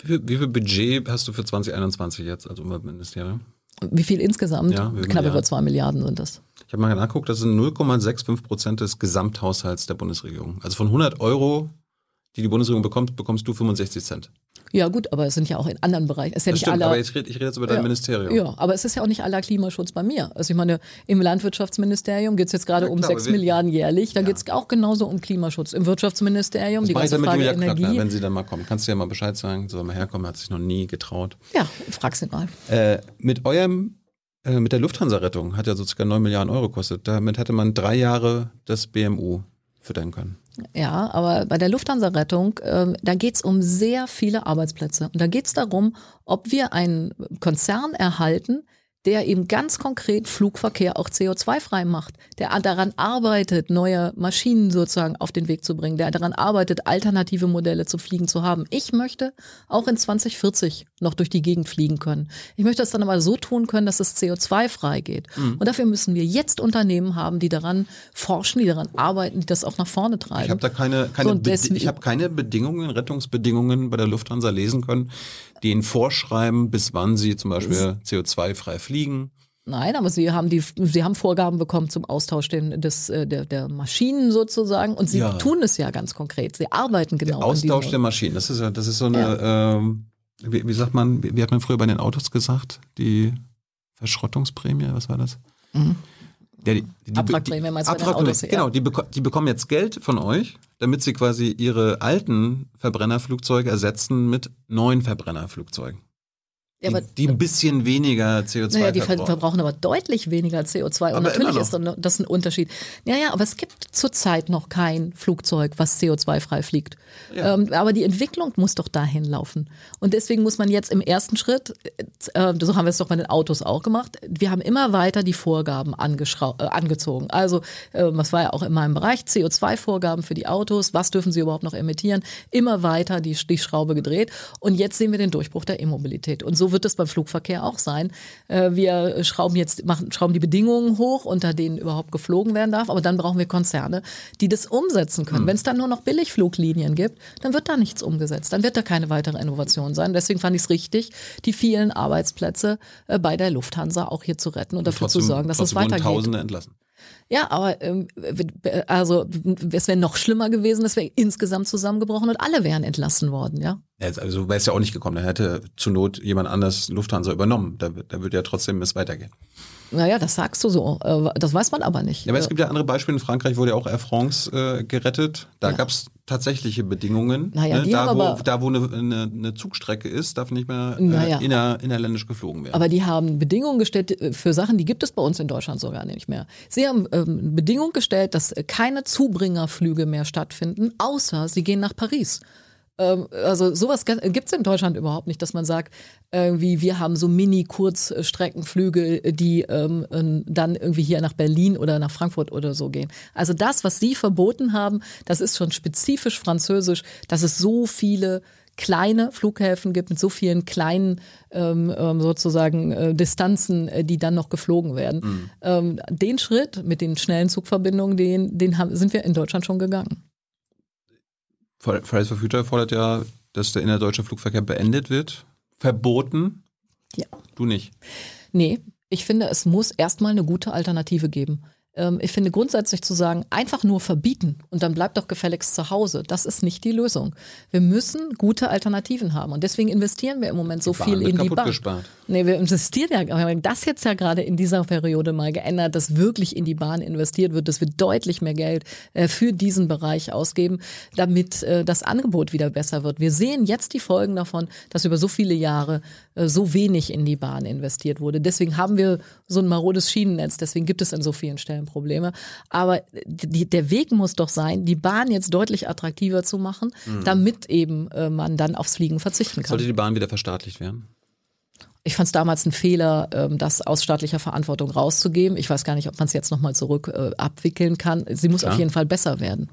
Wie viel, wie viel Budget hast du für 2021 jetzt als Umweltministerium? Wie viel insgesamt? Ja, Knapp über zwei Milliarden sind das. Ich habe mal nachgeguckt, das sind 0,65 Prozent des Gesamthaushalts der Bundesregierung. Also von 100 Euro, die die Bundesregierung bekommt, bekommst du 65 Cent. Ja gut, aber es sind ja auch in anderen Bereichen. Es ist ja Das nicht stimmt, aller, aber jetzt red, ich rede jetzt über dein ja, Ministerium. Ja, aber es ist ja auch nicht aller Klimaschutz bei mir. Also ich meine, im Landwirtschaftsministerium geht es jetzt gerade Ja, um klar, 6 aber wir- Milliarden jährlich. Da geht es auch genauso um Klimaschutz. Im Wirtschaftsministerium, die Mach ich ganze mit Frage Julia Energie. wenn sie dann mal kommt. Kannst du ja mal Bescheid sagen, soll mal herkommen, hat sich noch nie getraut. Ja, frag's ihn mal. Äh, mit eurem, äh, mit der Lufthansa-Rettung hat ja so circa 9 Milliarden Euro gekostet. Damit hätte man drei Jahre das BMU füttern können. Ja, aber bei der Lufthansa-Rettung, ähm, da geht's um sehr viele Arbeitsplätze. Und da geht's darum, ob wir einen Konzern erhalten, der eben ganz konkret Flugverkehr auch CO2-frei macht, der an- daran arbeitet, neue Maschinen sozusagen auf den Weg zu bringen, der daran arbeitet, alternative Modelle zu fliegen zu haben. Ich möchte auch in 2040 noch durch die Gegend fliegen können. Ich möchte das dann aber so tun können, dass es CO2-frei geht. Und dafür müssen wir jetzt Unternehmen haben, die daran forschen, die daran arbeiten, die das auch nach vorne treiben. Ich habe da keine, keine, So, ich hab keine Bedingungen, Rettungsbedingungen bei der Lufthansa lesen können, die ihnen vorschreiben, bis wann sie zum Beispiel CO2-frei fliegen. Nein, aber sie haben die, sie haben Vorgaben bekommen zum Austausch des, äh, der, der Maschinen sozusagen und sie Ja. tun es ja ganz konkret. Sie arbeiten genau. an Austausch der Maschinen, das ist ja, das ist so eine, ähm, wie, wie sagt man, wie, wie hat man früher bei den Autos gesagt? Die Verschrottungsprämie, was war das? Mhm. Ja, die, die, Abwrackprämie meinst Abwrackprämie, Autos, ja. Genau, die, beko die bekommen jetzt Geld von euch, damit sie quasi ihre alten Verbrennerflugzeuge ersetzen mit neuen Verbrennerflugzeugen. Die, die ein bisschen weniger CO2 naja, die ver verbrauchen. verbrauchen aber deutlich weniger CO2 und Aber natürlich ist das ein Unterschied. Ja, ja, aber es gibt zurzeit noch kein Flugzeug, was CO2-frei fliegt. Ja. Ähm, aber die Entwicklung muss doch dahin laufen. Und deswegen muss man jetzt im ersten Schritt, äh, so haben wir es doch bei den Autos auch gemacht, wir haben immer weiter die Vorgaben äh, angezogen. Also, äh, was war ja auch in meinem Bereich, CO2-Vorgaben für die Autos, was dürfen sie überhaupt noch emittieren, immer weiter die, die Schraube gedreht. Und jetzt sehen wir den Durchbruch der E-Mobilität. Und so wird es beim Flugverkehr auch sein. Äh, wir schrauben jetzt, machen, schrauben die Bedingungen hoch, unter denen überhaupt geflogen werden darf. Aber dann brauchen wir Konzerne, die das umsetzen können. Wenn es dann nur noch Billigfluglinien gibt, dann wird da nichts umgesetzt. Dann wird da keine weitere Innovation sein. Deswegen fand ich es richtig, die vielen Arbeitsplätze äh, bei der Lufthansa auch hier zu retten und dafür zu sorgen, dass es wurden weitergeht. Tausende entlassen. Ja, aber ähm, also es wäre noch schlimmer gewesen, es wäre insgesamt zusammengebrochen und alle wären entlassen worden, ja. Also wäre es ja auch nicht gekommen. Da hätte zur Not jemand anders Lufthansa übernommen. Da, da würde ja trotzdem es weitergehen. Naja, das sagst du so. Äh, Das weiß man aber nicht. Ja, aber es Äh, gibt ja andere Beispiele. In Frankreich wurde ja auch Air France äh, gerettet. Da Ja. gab es tatsächliche Bedingungen. Naja, die da, wo, aber- da, wo eine, eine, eine Zugstrecke ist, darf nicht mehr äh, Naja. inner, innerländisch geflogen werden. Aber die haben Bedingungen gestellt äh, für Sachen, die gibt es bei uns in Deutschland sogar nicht mehr. Sie haben ähm, Bedingungen gestellt, dass äh, keine Zubringerflüge mehr stattfinden, außer sie gehen nach Paris. Ähm, also sowas gibt es in Deutschland überhaupt nicht, dass man sagt, irgendwie wir haben so Mini-Kurzstreckenflüge, die ähm, dann irgendwie hier nach Berlin oder nach Frankfurt oder so gehen. Also das, was sie verboten haben, das ist schon spezifisch französisch, dass es so viele kleine Flughäfen gibt mit so vielen kleinen ähm, ähm, sozusagen äh, Distanzen, äh, die dann noch geflogen werden. Ähm, den Schritt mit den schnellen Zugverbindungen, den, den haben, sind wir in Deutschland schon gegangen. Fridays for Future fordert ja, dass der innerdeutsche Flugverkehr beendet wird. Verboten. Ja. Du nicht. Nee, ich finde, es muss erstmal eine gute Alternative geben. Ähm, ich finde grundsätzlich zu sagen, einfach nur verbieten und dann bleibt doch gefälligst zu Hause, das ist nicht die Lösung. Wir müssen gute Alternativen haben und deswegen investieren wir im Moment so viel in die Bahn. gespart. Nee, wir investieren ja, wir haben das jetzt ja gerade in dieser Periode mal geändert, dass wirklich in die Bahn investiert wird, dass wir deutlich mehr Geld äh, für diesen Bereich ausgeben, damit äh, das Angebot wieder besser wird. Wir sehen jetzt die Folgen davon, dass über so viele Jahre so wenig in die Bahn investiert wurde. Deswegen haben wir so ein marodes Schienennetz, deswegen gibt es an so vielen Stellen Probleme. Aber die, der Weg muss doch sein, die Bahn jetzt deutlich attraktiver zu machen, damit eben äh, man dann aufs Fliegen verzichten kann. Sollte die Bahn wieder verstaatlicht werden? Ich fand es damals ein Fehler, ähm, das aus staatlicher Verantwortung rauszugeben. Ich weiß gar nicht, ob man es jetzt nochmal zurück äh, abwickeln kann. Sie muss Klar. auf jeden Fall besser werden.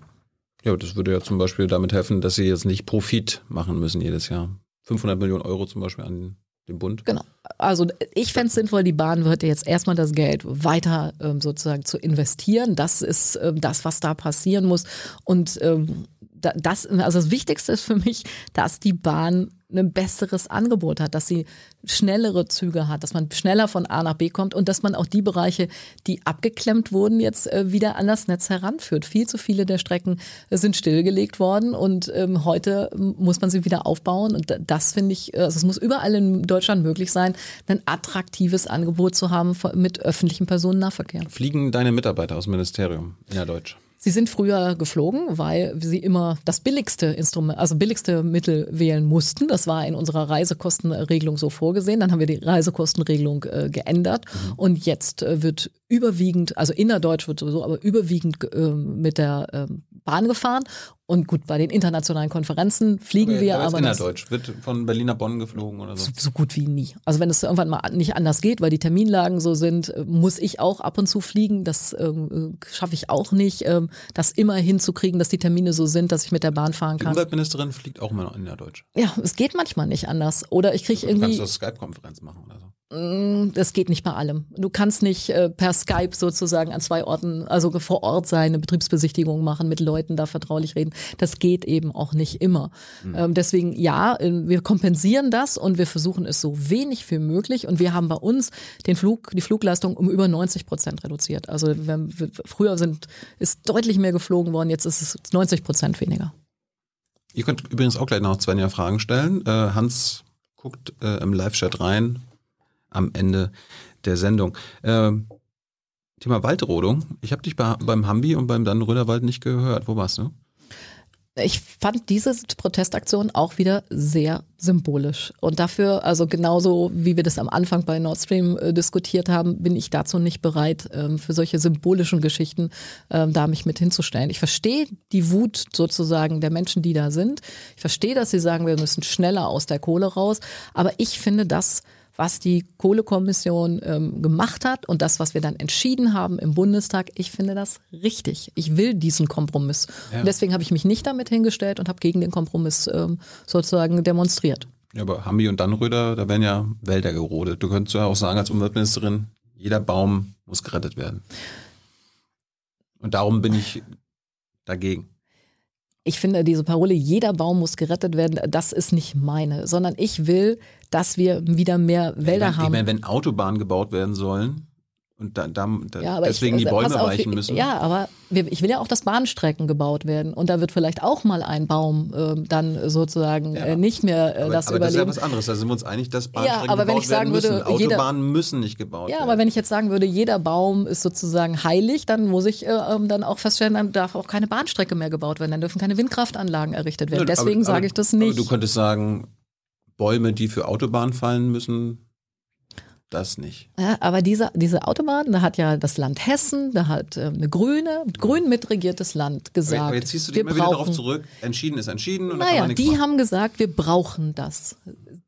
Ja, das würde ja zum Beispiel damit helfen, dass sie jetzt nicht Profit machen müssen jedes Jahr. 500 Millionen Euro zum Beispiel an den Bund. Genau. Also ich fände es sinnvoll, die Bahn wird jetzt erstmal das Geld weiter ähm, sozusagen zu investieren. Das ist ähm, das, was da passieren muss. Und ähm, da, das, also das Wichtigste ist für mich, dass die Bahn ein besseres Angebot hat, dass sie schnellere Züge hat, dass man schneller von A nach B kommt und dass man auch die Bereiche, die abgeklemmt wurden, jetzt äh, wieder an das Netz heranführt. Viel zu viele der Strecken äh, sind stillgelegt worden und ähm, heute muss man sie wieder aufbauen und das finde ich, äh, also es muss überall in Deutschland möglich sein, ein attraktives Angebot zu haben mit öffentlichem Personennahverkehr. Fliegen deine Mitarbeiter aus dem Ministerium innerdeutsch? Sie sind früher geflogen, weil sie immer das billigste Instrument, also billigste Mittel wählen mussten. Das war in unserer Reisekostenregelung so vorgesehen. Dann haben wir die Reisekostenregelung äh, geändert mhm. und jetzt äh, wird überwiegend, also innerdeutsch wird sowieso, aber überwiegend äh, mit der ähm, Bahn gefahren. Und gut, bei den internationalen Konferenzen fliegen aber, wir aber. aber innerdeutsch wird von Berliner Bonn geflogen oder so? so? So gut wie nie. Also wenn es irgendwann mal nicht anders geht, weil die Terminlagen so sind, muss ich auch ab und zu fliegen. Das ähm, schaffe ich auch nicht, ähm, das immer hinzukriegen, dass die Termine so sind, dass ich mit der Bahn fahren kann. Die Umweltministerin fliegt auch immer noch innerdeutsch. Ja, es geht manchmal nicht anders. Oder ich kriege irgendwie. Kannst du eine Skype-Konferenz machen oder so? Mm, das geht nicht bei allem. Du kannst nicht äh, per Skype sozusagen an zwei Orten, also vor Ort sein, eine Betriebsbesichtigung machen, mit Leuten da vertraulich reden. Das geht eben auch nicht immer. Mhm. Ähm, deswegen ja, äh, wir kompensieren das und wir versuchen es so wenig wie möglich. Und wir haben bei uns den Flug, die Flugleistung um über 90 Prozent reduziert. Also wir, früher sind, ist deutlich mehr geflogen worden, jetzt ist es 90 Prozent weniger. Ihr könnt übrigens auch gleich noch Svenja Fragen stellen. Äh, Hans guckt äh, im Live-Chat rein am Ende der Sendung. Ähm, Thema Waldrodung. Ich habe dich bei, beim Hambi und beim Dannenröderwald nicht gehört. Wo warst du? Ich fand diese Protestaktion auch wieder sehr symbolisch. Und dafür, also genauso wie wir das am Anfang bei Nord Stream äh, diskutiert haben, bin ich dazu nicht bereit, ähm, für solche symbolischen Geschichten ähm, da mich mit hinzustellen. Ich verstehe die Wut sozusagen der Menschen, die da sind. Ich verstehe, dass sie sagen, wir müssen schneller aus der Kohle raus. Aber ich finde das was die Kohlekommission ähm, gemacht hat und das, was wir dann entschieden haben im Bundestag, ich finde das richtig. Ich will diesen Kompromiss. Ja. Und deswegen habe ich mich nicht damit hingestellt und habe gegen den Kompromiss ähm, sozusagen demonstriert. Ja, aber Hambi und Dannröder, da werden ja Wälder gerodet. Du könntest ja auch sagen als Umweltministerin, jeder Baum muss gerettet werden. Und darum bin ich dagegen ich finde diese Parole, jeder Baum muss gerettet werden, das ist nicht meine, sondern ich will, dass wir wieder mehr Wälder ich haben. Ich meine, wenn Autobahnen gebaut werden sollen, und da, da, da ja, deswegen ich, die Bäume auf, weichen müssen. Ja, aber ich will ja auch, dass Bahnstrecken gebaut werden. Und da wird vielleicht auch mal ein Baum äh, dann sozusagen ja. äh, nicht mehr äh, aber, das aber überleben. Das ist ja was anderes. Da sind wir uns einig, dass Bahnstrecken ja, aber gebaut wenn ich sagen werden würde, müssen. Autobahnen jeder, müssen nicht gebaut ja, werden. Ja, aber wenn ich jetzt sagen würde, jeder Baum ist sozusagen heilig, dann muss ich äh, ähm, dann auch feststellen, dann darf auch keine Bahnstrecke mehr gebaut werden. Dann dürfen keine Windkraftanlagen errichtet werden. Deswegen sage ich das nicht. Aber du könntest sagen, Bäume, die für Autobahnen fallen müssen, das nicht. Ja, aber diese, diese Autobahn, da hat ja das Land Hessen, da hat äh, eine grüne, grün mitregiertes Land gesagt. Aber jetzt ziehst du dich immer wieder darauf zurück, entschieden ist entschieden. Und naja, die machen. haben gesagt, wir brauchen das.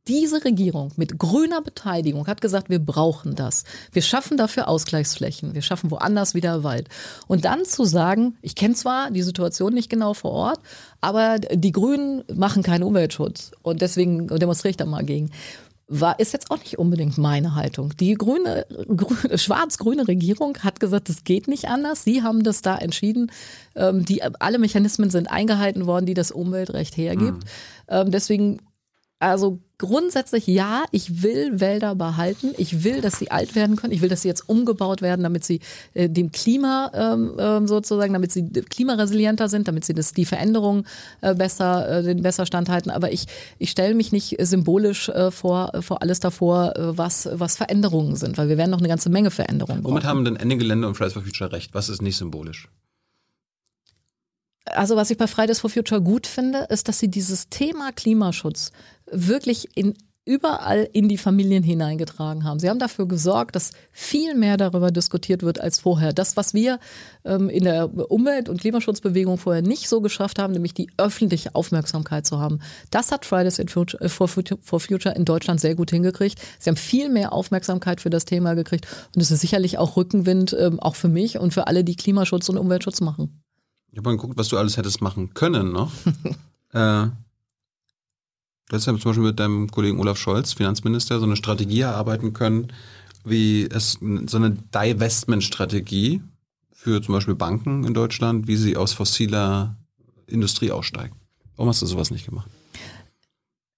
Diese Regierung mit grüner Beteiligung hat gesagt, wir brauchen das. Wir schaffen dafür Ausgleichsflächen. Wir schaffen woanders wieder Wald. Und dann zu sagen, ich kenne zwar die Situation nicht genau vor Ort, aber die Grünen machen keinen Umweltschutz. Und deswegen demonstriere ich da mal gegen war, ist jetzt auch nicht unbedingt meine Haltung. Die grüne, grüne schwarz-grüne Regierung hat gesagt, es geht nicht anders. Sie haben das da entschieden. Ähm, die, alle Mechanismen sind eingehalten worden, die das Umweltrecht hergibt. Mhm. Ähm, deswegen also grundsätzlich ja, ich will Wälder behalten. Ich will, dass sie alt werden können. Ich will, dass sie jetzt umgebaut werden, damit sie äh, dem Klima ähm, ähm sozusagen, damit sie klimaresilienter sind, damit sie das, die Veränderungen äh, besser, äh, den besser standhalten. Aber ich, ich stelle mich nicht symbolisch äh, vor, vor alles davor, äh, was, was Veränderungen sind, weil wir werden noch eine ganze Menge Veränderungen Womit brauchen. haben denn Ende Gelände und Fridays for Future recht? Was ist nicht symbolisch? Also was ich bei Fridays for Future gut finde, ist, dass sie dieses Thema Klimaschutz wirklich in überall in die Familien hineingetragen haben. Sie haben dafür gesorgt, dass viel mehr darüber diskutiert wird als vorher. Das, was wir ähm, in der Umwelt- und Klimaschutzbewegung vorher nicht so geschafft haben, nämlich die öffentliche Aufmerksamkeit zu haben, das hat Fridays Future, for, for Future in Deutschland sehr gut hingekriegt. Sie haben viel mehr Aufmerksamkeit für das Thema gekriegt und es ist sicherlich auch Rückenwind, ähm, auch für mich und für alle, die Klimaschutz und Umweltschutz machen. Ich habe mal geguckt, was du alles hättest machen können, ne? äh, Du hättest ja zum Beispiel mit deinem Kollegen Olaf Scholz, Finanzminister, so eine Strategie erarbeiten können, wie es so eine Divestment-Strategie für zum Beispiel Banken in Deutschland, wie sie aus fossiler Industrie aussteigen. Warum hast du sowas nicht gemacht?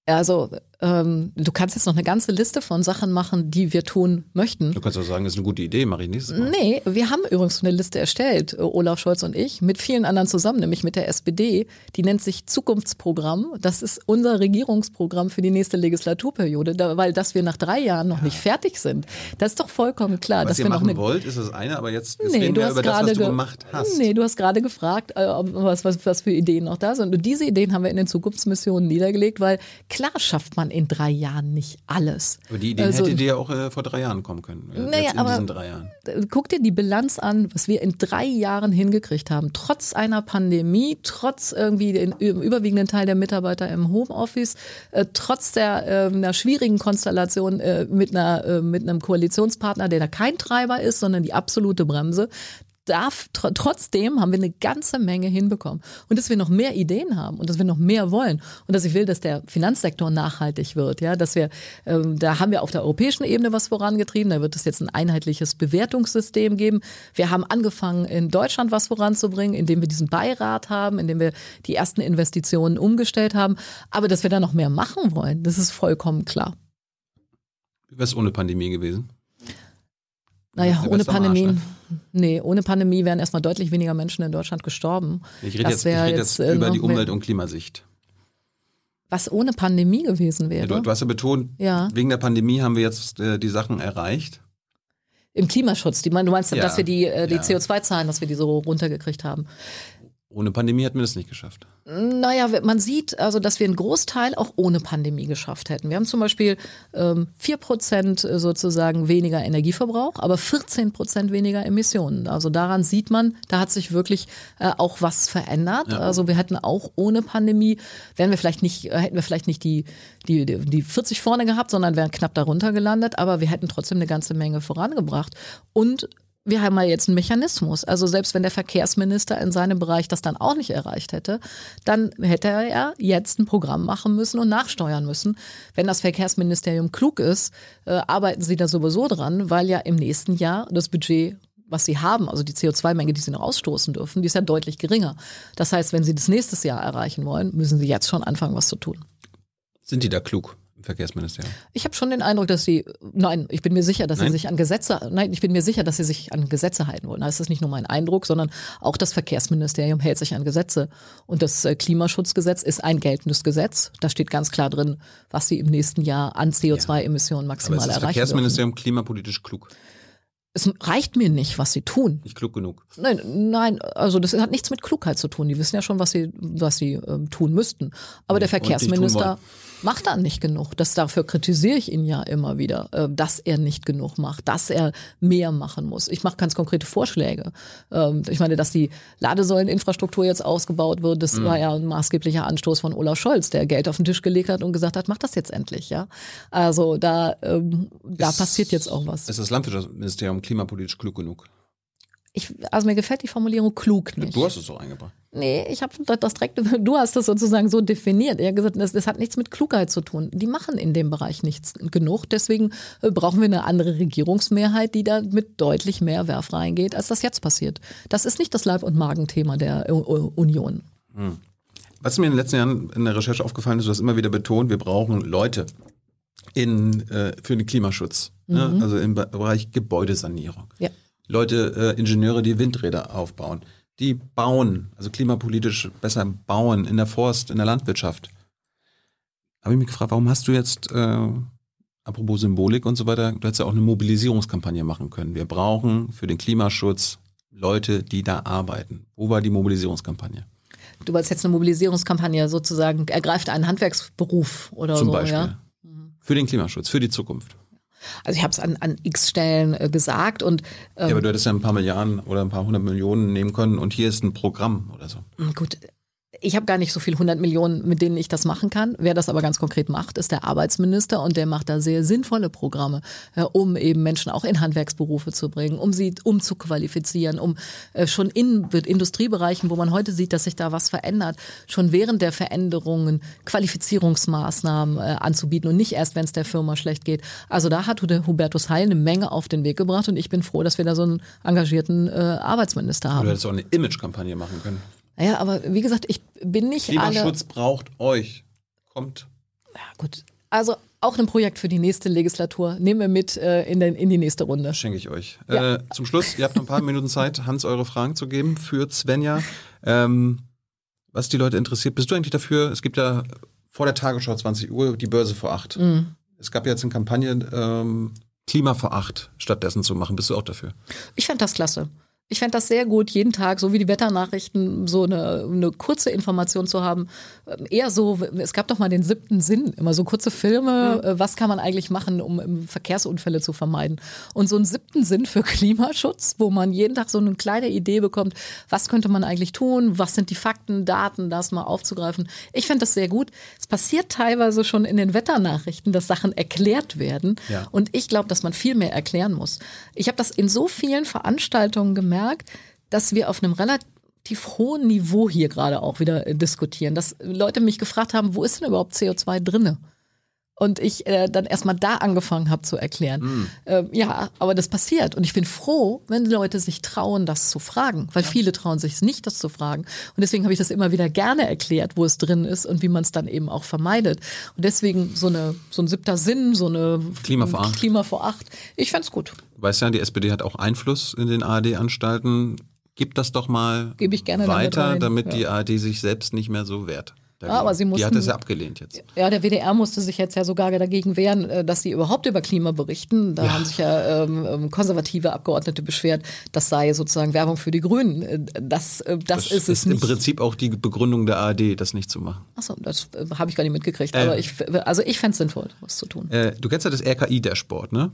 Also ähm, du kannst jetzt noch eine ganze Liste von Sachen machen, die wir tun möchten. Du kannst auch sagen, das ist eine gute Idee, mache ich nächstes Mal. Nee, wir haben übrigens eine Liste erstellt, äh, Olaf Scholz und ich, mit vielen anderen zusammen, nämlich mit der SPD. Die nennt sich Zukunftsprogramm. Das ist unser Regierungsprogramm für die nächste Legislaturperiode, da, weil dass wir nach drei Jahren noch nicht fertig sind. Das ist doch vollkommen klar. Was dass ihr wir machen noch eine, wollt, ist das eine, aber jetzt, jetzt Nee, reden du wir hast über das, was du ge- gemacht hast. Nee, du hast gerade gefragt, äh, was, was, was für Ideen noch da sind. Und diese Ideen haben wir in den Zukunftsmissionen niedergelegt, weil klar schafft man in drei Jahren nicht alles. Aber die Idee Also- hätte dir ja auch äh, vor drei Jahren kommen können. Äh, Naja, in aber- diesen drei Jahren. Guck dir die Bilanz an, was wir in drei Jahren hingekriegt haben. Trotz einer Pandemie, trotz irgendwie den ü- überwiegenden Teil der Mitarbeiter im Homeoffice, äh, trotz der äh, einer schwierigen Konstellation äh, mit, einer, äh, mit einem Koalitionspartner, der da kein Treiber ist, sondern die absolute Bremse. Darf, tr trotzdem haben wir eine ganze Menge hinbekommen. Und dass wir noch mehr Ideen haben und dass wir noch mehr wollen und dass ich will, dass der Finanzsektor nachhaltig wird. Ja, dass wir, ähm, da haben wir auf der europäischen Ebene was vorangetrieben. Da wird es jetzt ein einheitliches Bewertungssystem geben. Wir haben angefangen, in Deutschland was voranzubringen, indem wir diesen Beirat haben, indem wir die ersten Investitionen umgestellt haben. Aber dass wir da noch mehr machen wollen, das ist vollkommen klar. Wie wäre es ohne Pandemie gewesen? Naja, ohne Pandemie, ne? nee, ohne Pandemie wären erstmal deutlich weniger Menschen in Deutschland gestorben. Ich rede Das jetzt, ich rede jetzt, jetzt äh, über die Umwelt- und Klimasicht. Was ohne Pandemie gewesen Ja, wäre. du, du hast ja betont, Ja. wegen der Pandemie haben wir jetzt äh, die Sachen erreicht. Im Klimaschutz. Die, du meinst, Ja. dass wir die, äh, die Ja. CO2-Zahlen, dass wir die so runtergekriegt haben. Ohne Pandemie hätten wir das nicht geschafft. Naja, man sieht also, dass wir einen Großteil auch ohne Pandemie geschafft hätten. Wir haben zum Beispiel ähm, 4% sozusagen weniger Energieverbrauch, aber 14% weniger Emissionen. Also daran sieht man, da hat sich wirklich äh, auch was verändert. Ja. Also wir hätten auch ohne Pandemie, wären wir vielleicht nicht, äh, hätten wir vielleicht nicht die, die, die die 40 vorne gehabt, sondern wären knapp darunter gelandet, aber wir hätten trotzdem eine ganze Menge vorangebracht. Und wir haben ja jetzt einen Mechanismus. Also selbst wenn der Verkehrsminister in seinem Bereich das dann auch nicht erreicht hätte, dann hätte er ja jetzt ein Programm machen müssen und nachsteuern müssen. Wenn das Verkehrsministerium klug ist, äh, arbeiten sie da sowieso dran, weil ja im nächsten Jahr das Budget was sie haben, also die CO2-Menge, die sie noch ausstoßen dürfen, die ist ja deutlich geringer. Das heißt, wenn sie das nächstes Jahr erreichen wollen, müssen sie jetzt schon anfangen, was zu tun. Sind die da klug Verkehrsministerium? Ich habe schon den Eindruck, dass sie, nein, ich bin mir sicher, dass Nein? sie sich an Gesetze, nein, ich bin mir sicher, dass sie sich an Gesetze halten wollen. Das ist nicht nur mein Eindruck, sondern auch das Verkehrsministerium hält sich an Gesetze. Und das äh, Klimaschutzgesetz ist ein geltendes Gesetz. Da steht ganz klar drin, was sie im nächsten Jahr an CO2-Emissionen Aber maximal ist das erreichen dürfen. Verkehrsministerium klimapolitisch klug? Es reicht mir nicht, was sie tun. Nicht klug genug. Nein, nein, also das hat nichts mit Klugheit zu tun. Die wissen ja schon, was sie, was sie ähm, tun müssten. Aber der nicht tun Verkehrsminister. Macht dann nicht genug. Das dafür kritisiere ich ihn ja immer wieder, äh, dass er nicht genug macht, dass er mehr machen muss. Ich mache ganz konkrete Vorschläge. Ähm, ich meine, dass die Ladesäuleninfrastruktur jetzt ausgebaut wird, Mhm. das war ja ein maßgeblicher Anstoß von Olaf Scholz, der Geld auf den Tisch gelegt hat und gesagt hat, mach das jetzt endlich, ja. Also da, ähm, da Ist- passiert jetzt auch was. Ist das Landwirtschaftsministerium klimapolitisch klug genug? Ich, also mir gefällt die Formulierung klug nicht. Du hast es doch eingebracht. Nee, ich habe das direkt, du hast das sozusagen so definiert. Er hat gesagt, das, das hat nichts mit Klugheit zu tun. Die machen in dem Bereich nichts genug. Deswegen äh, brauchen wir eine andere Regierungsmehrheit, die da mit deutlich mehr Werf reingeht, als das jetzt passiert. Das ist nicht das Leib- und Magenthema der U- Union. Was mir in den letzten Jahren in der Recherche aufgefallen ist, du hast immer wieder betont, wir brauchen Leute in, äh, für den Klimaschutz. Ne? Also im Be- Bereich Gebäudesanierung. Ja. Leute, äh, Ingenieure, die Windräder aufbauen, die bauen, also klimapolitisch besser bauen in der Forst, in der Landwirtschaft. Habe ich mich gefragt, warum hast du jetzt, äh, apropos Symbolik und so weiter, du hättest ja auch eine Mobilisierungskampagne machen können. Wir brauchen für den Klimaschutz Leute, die da arbeiten. Wo war die Mobilisierungskampagne? Du wolltest jetzt eine Mobilisierungskampagne sozusagen, ergreift einen Handwerksberuf oder Zum so. Beispiel. Ja? Für den Klimaschutz, für die Zukunft. Also ich habe es an, an x Stellen äh, gesagt und ähm, ja, aber du hättest ja ein paar Milliarden oder ein paar hundert Millionen nehmen können und hier ist ein Programm oder so. Gut, ich habe gar nicht so viel 100 Millionen, mit denen ich das machen kann. Wer das aber ganz konkret macht, ist der Arbeitsminister und der macht da sehr sinnvolle Programme, äh, um eben Menschen auch in Handwerksberufe zu bringen, um sie umzuqualifizieren, um äh, schon in Industriebereichen, wo man heute sieht, dass sich da was verändert, schon während der Veränderungen Qualifizierungsmaßnahmen äh, anzubieten und nicht erst, wenn es der Firma schlecht geht. Also da hat Hubertus Heil eine Menge auf den Weg gebracht und ich bin froh, dass wir da so einen engagierten äh, Arbeitsminister Du haben. hättest auch eine Imagekampagne machen können. Ja, aber wie gesagt, ich bin nicht alle. Klimaschutz braucht euch. Kommt. Ja, gut. Also auch ein Projekt für die nächste Legislatur. Nehmen wir mit äh, in, den, in die nächste Runde. Schenke ich euch. Ja. Äh, zum Schluss, ihr habt noch ein paar Minuten Zeit, Hans eure Fragen zu geben für Svenja. Ähm, was die Leute interessiert. Bist du eigentlich dafür, es gibt ja vor der Tagesschau 20 Uhr die Börse vor acht. Mhm. Es gab jetzt eine Kampagne, ähm, Klima vor acht stattdessen zu machen. Bist du auch dafür? Ich fände das klasse. Ich fände das sehr gut, jeden Tag, so wie die Wetternachrichten, so eine, eine kurze Information zu haben. Ähm, eher so, es gab doch mal den siebten Sinn, immer so kurze Filme, mhm. was kann man eigentlich machen, um Verkehrsunfälle zu vermeiden. Und so einen siebten Sinn für Klimaschutz, wo man jeden Tag so eine kleine Idee bekommt, was könnte man eigentlich tun, was sind die Fakten, Daten, das mal aufzugreifen. Ich fände das sehr gut. Es passiert teilweise schon in den Wetternachrichten, dass Sachen erklärt werden. Ja. Und ich glaube, dass man viel mehr erklären muss. Ich habe das in so vielen Veranstaltungen gemerkt, gemerkt, dass wir auf einem relativ hohen Niveau hier gerade auch wieder äh, diskutieren, dass Leute mich gefragt haben, wo ist denn überhaupt CO2 drinne? Und ich äh, dann erstmal da angefangen habe zu erklären. Mm. Äh, ja, aber das passiert. Und ich bin froh, wenn Leute sich trauen, das zu fragen. Weil ja. viele trauen sich nicht, das zu fragen. Und deswegen habe ich das immer wieder gerne erklärt, wo es drin ist und wie man es dann eben auch vermeidet. Und deswegen so, eine, so ein siebter Sinn, so eine Klima vor acht. Klima vor acht. Ich fände gut. Du weißt ja, die SPD hat auch Einfluss in den ARD-Anstalten. Gib das doch mal weiter, damit, damit ja. die ARD sich selbst nicht mehr so wehrt. Dagegen. aber sie mussten, die hat es ja abgelehnt jetzt. Ja, der WDR musste sich jetzt ja sogar dagegen wehren, äh, dass sie überhaupt über Klima berichten. Da ja. haben sich ja ähm, ähm, konservative Abgeordnete beschwert, das sei sozusagen Werbung für die Grünen. Äh, das, äh, das, das ist es nicht. im Prinzip auch die Begründung der ARD, das nicht zu machen. Achso, das äh, habe ich gar nicht mitgekriegt. Äh, aber ich, also ich fände es sinnvoll, was zu tun. Du kennst ja das RKI-Dashboard, ne?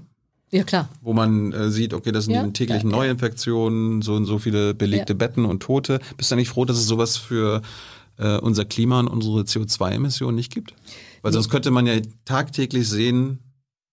Ja, klar. Wo man äh, sieht, okay, das sind ja, die täglichen ja, Neuinfektionen, so und so viele belegte ja. Betten und Tote. Bist du nicht froh, dass es sowas für äh, unser Klima und unsere CO2-Emissionen nicht gibt? Weil sonst könnte man ja tagtäglich sehen,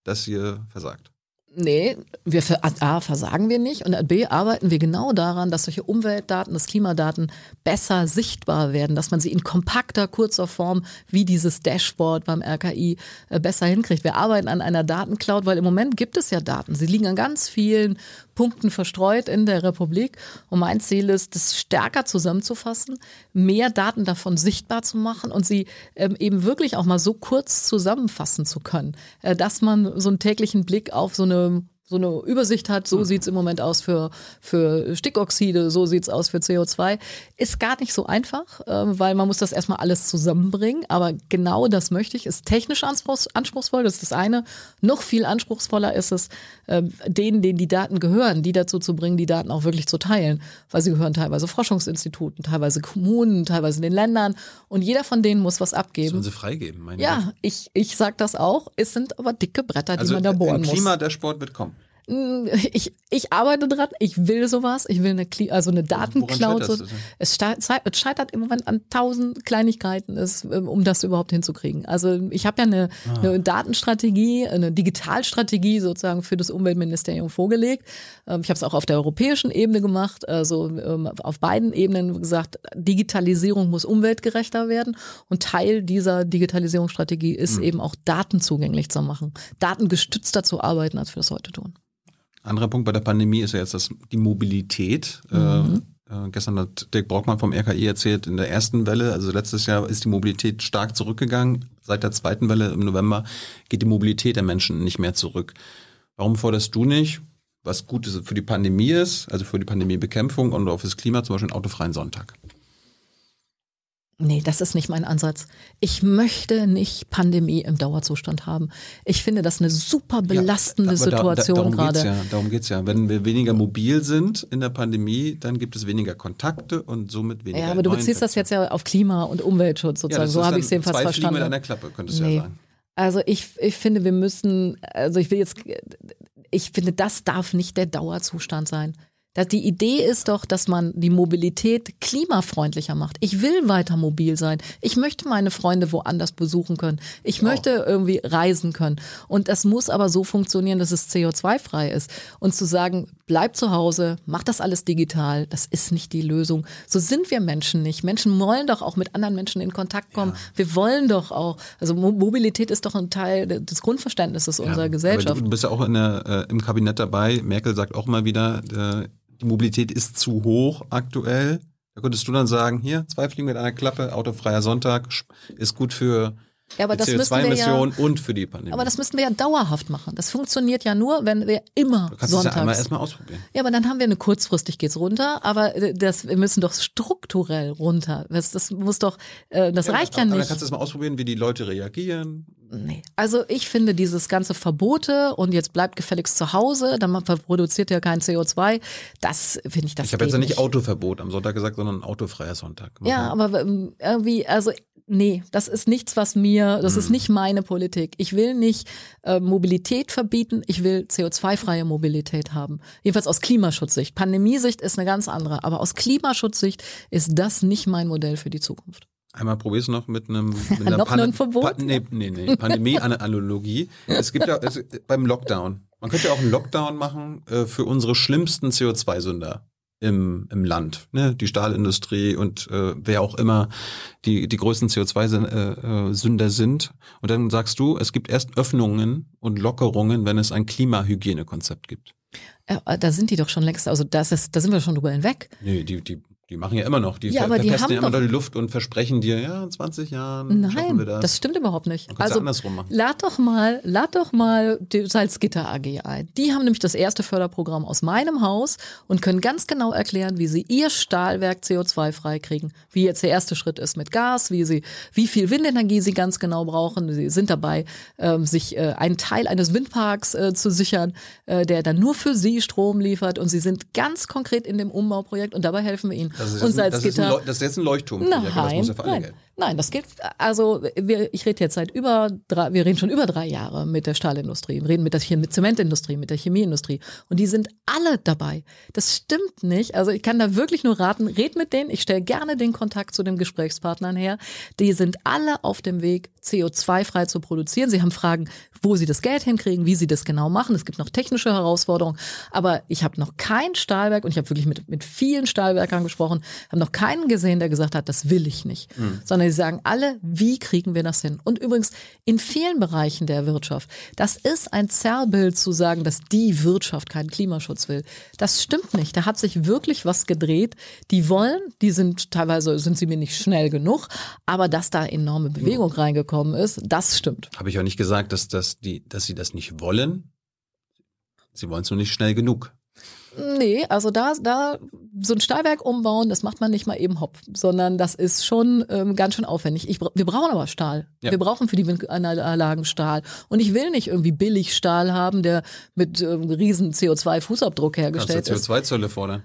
dass ihr versagt. Nee, wir A, versagen wir nicht und B, arbeiten wir genau daran, dass solche Umweltdaten, dass Klimadaten besser sichtbar werden, dass man sie in kompakter, kurzer Form wie dieses Dashboard beim RKI äh, besser hinkriegt. Wir arbeiten an einer Datencloud, weil im Moment gibt es ja Daten. Sie liegen an ganz vielen Punkten verstreut in der Republik. Und mein Ziel ist, das stärker zusammenzufassen, mehr Daten davon sichtbar zu machen und sie ähm, eben wirklich auch mal so kurz zusammenfassen zu können, äh, dass man so einen täglichen Blick auf so eine so eine Übersicht hat, so mhm. sieht's im Moment aus für, für Stickoxide, so sieht's aus für CO2, ist gar nicht so einfach, äh, weil man muss das erstmal alles zusammenbringen. Aber genau das möchte ich, ist technisch anspruchs anspruchsvoll, das ist das eine. Noch viel anspruchsvoller ist es, äh, denen, denen die Daten gehören, die dazu zu bringen, die Daten auch wirklich zu teilen. Weil sie gehören teilweise Forschungsinstituten, teilweise Kommunen, teilweise den Ländern. Und jeder von denen muss was abgeben. Sollen sie freigeben, meine Ja, ich, ich sag das auch. Es sind aber dicke Bretter, die also man da bohren muss. Klima, der Sport wird kommen. Ich, ich arbeite dran, ich will sowas, ich will eine, also eine Datencloud. So, es, scheitert im Moment an tausend Kleinigkeiten, ist, ähm, um das überhaupt hinzukriegen. Also ich habe ja eine, ah. eine, Datenstrategie, eine Digitalstrategie sozusagen für das Umweltministerium vorgelegt. Ähm, ich habe es auch auf der europäischen Ebene gemacht, also ähm, auf beiden Ebenen gesagt, Digitalisierung muss umweltgerechter werden und Teil dieser Digitalisierungsstrategie ist mhm. eben auch Daten zugänglich zu machen, datengestützter zu arbeiten, als wir das heute tun. Anderer Punkt bei der Pandemie ist ja jetzt das, die Mobilität. Mhm. Äh, gestern hat Dirk Brockmann vom RKI erzählt, in der ersten Welle, also letztes Jahr, ist die Mobilität stark zurückgegangen. Seit der zweiten Welle im November geht die Mobilität der Menschen nicht mehr zurück. Warum forderst du nicht, was gut für die Pandemie ist, also für die Pandemiebekämpfung und auch fürs Klima, zum Beispiel einen autofreien Sonntag? Nee, das ist nicht mein Ansatz. Ich möchte nicht Pandemie im Dauerzustand haben. Ich finde das eine super belastende ja, Situation da, da, gerade. Ja, darum geht's ja. Wenn wir weniger mobil sind in der Pandemie, dann gibt es weniger Kontakte und somit weniger. Ja, aber du beziehst das jetzt ja auf Klima- und Umweltschutz sozusagen. Ja, so habe ich es jedenfalls zwei verstanden. Fliegen mit einer Klappe, könntest du nee. ja sagen. Also ich, ich finde, wir müssen, also ich will jetzt, ich finde, das darf nicht der Dauerzustand sein. Die Idee ist doch, dass man die Mobilität klimafreundlicher macht. Ich will weiter mobil sein. Ich möchte meine Freunde woanders besuchen können. Ich oh. möchte irgendwie reisen können. Und das muss aber so funktionieren, dass es CO2-frei ist. Und zu sagen, bleib zu Hause, mach das alles digital, das ist nicht die Lösung. So sind wir Menschen nicht. Menschen wollen doch auch mit anderen Menschen in Kontakt kommen. Ja. Wir wollen doch auch, also Mobilität ist doch ein Teil des Grundverständnisses ja, unserer Gesellschaft. du bist ja auch der, äh, im Kabinett dabei. Merkel sagt auch mal wieder, äh, die Mobilität ist zu hoch aktuell. Da könntest du dann sagen, hier, zwei Fliegen mit einer Klappe, autofreier Sonntag, ist gut für Ja, aber die das müssen wir CO2-Emissionen und für die Pandemie. Aber das müssten wir ja dauerhaft machen. Das funktioniert ja nur, wenn wir immer du kannst es ja sonntags. einmal erstmal ausprobieren. Ja, aber dann haben wir eine kurzfristig geht's runter, aber äh, das, wir müssen doch strukturell runter. Das, das muss doch, äh, das reicht ja aber Dann nicht. kannst du das mal ausprobieren, wie die Leute reagieren. Nee. Also ich finde dieses ganze Verbote und jetzt bleibt gefälligst zu Hause, dann man produziert ja kein CO2, das finde ich das Ich habe jetzt ja nicht Autoverbot am Sonntag gesagt, sondern autofreier Sonntag. Ja, aber ähm, irgendwie, also nee, das ist nichts, was mir, das Hm. ist nicht meine Politik. Ich will nicht äh, Mobilität verbieten, ich will CO2-freie Mobilität haben. Jedenfalls aus Klimaschutzsicht. Pandemiesicht ist eine ganz andere, aber aus Klimaschutzsicht ist das nicht mein Modell für die Zukunft. Einmal probier's noch mit einem mit einer Noch Pan- ein Verbot? Pa nee, nee, nee. Pandemie-Analogie. Es gibt ja es, beim Lockdown. Man könnte ja auch einen Lockdown machen äh, für unsere schlimmsten CO2-Sünder im, im Land. Ne? Die Stahlindustrie und äh, wer auch immer die, die größten CO2-Sünder sind. Und dann sagst du, es gibt erst Öffnungen und Lockerungen, wenn es ein Klimahygienekonzept gibt. Ja, da sind die doch schon längst, also das ist, da sind wir schon drüber hinweg. Nee, die, die, die machen ja immer noch. Die Ja, aber die haben ja immer noch die Luft und versprechen dir, ja, in 20 Jahren Nein, wir das. das. stimmt überhaupt nicht. Ja andersrum machen. lad doch mal, lad doch mal die Salzgitter AG ein. Die haben nämlich das erste Förderprogramm aus meinem Haus und können ganz genau erklären, wie sie ihr Stahlwerk CO2-frei kriegen. Wie jetzt der erste Schritt ist mit Gas, wie sie, wie viel Windenergie sie ganz genau brauchen. Sie sind dabei, ähm, sich äh, einen Teil eines Windparks äh, zu sichern, äh, der dann nur für sie Strom liefert. Und sie sind ganz konkret in dem Umbauprojekt und dabei helfen wir ihnen. Das ist, und das, Salzgitter. Das ist jetzt ein Leuchtturm. das Nein, muss ja für alle nein. Nein, das geht. Also wir, ich rede jetzt seit über drei, wir reden schon über drei Jahre mit der Stahlindustrie, wir reden mit der mit Zementindustrie, mit der Chemieindustrie und die sind alle dabei. Das stimmt nicht. Also ich kann da wirklich nur raten, red mit denen. Ich stelle gerne den Kontakt zu den Gesprächspartnern her. Die sind alle auf dem Weg, CO2-frei zu produzieren. Sie haben Fragen, wo sie das Geld hinkriegen, wie sie das genau machen. Es gibt noch technische Herausforderungen, aber ich habe noch kein Stahlwerk und ich habe wirklich mit, mit vielen Stahlwerkern gesprochen, habe noch keinen gesehen, der gesagt hat, das will ich nicht. Sondern sie sagen alle, wie kriegen wir das hin? Und übrigens in vielen Bereichen der Wirtschaft, das ist ein Zerrbild zu sagen, dass die Wirtschaft keinen Klimaschutz will. Das stimmt nicht. Da hat sich wirklich was gedreht. Die wollen, die sind teilweise sind sie mir nicht schnell genug, aber dass da enorme Bewegung reingekommen ist, das stimmt. Habe ich auch nicht gesagt, dass, dass, die, dass sie das nicht wollen. Sie wollen es nur nicht schnell genug. Nee, also da, da so ein Stahlwerk umbauen, das macht man nicht mal eben hopp, sondern das ist schon ähm, ganz schön aufwendig. Ich, wir brauchen aber Stahl. Ja. Wir brauchen für die Windanlagen Stahl. Und ich will nicht irgendwie billig Stahl haben, der mit ähm, riesen CO2-Fußabdruck Kannst du hergestellt ist. CO2-Zölle fordern?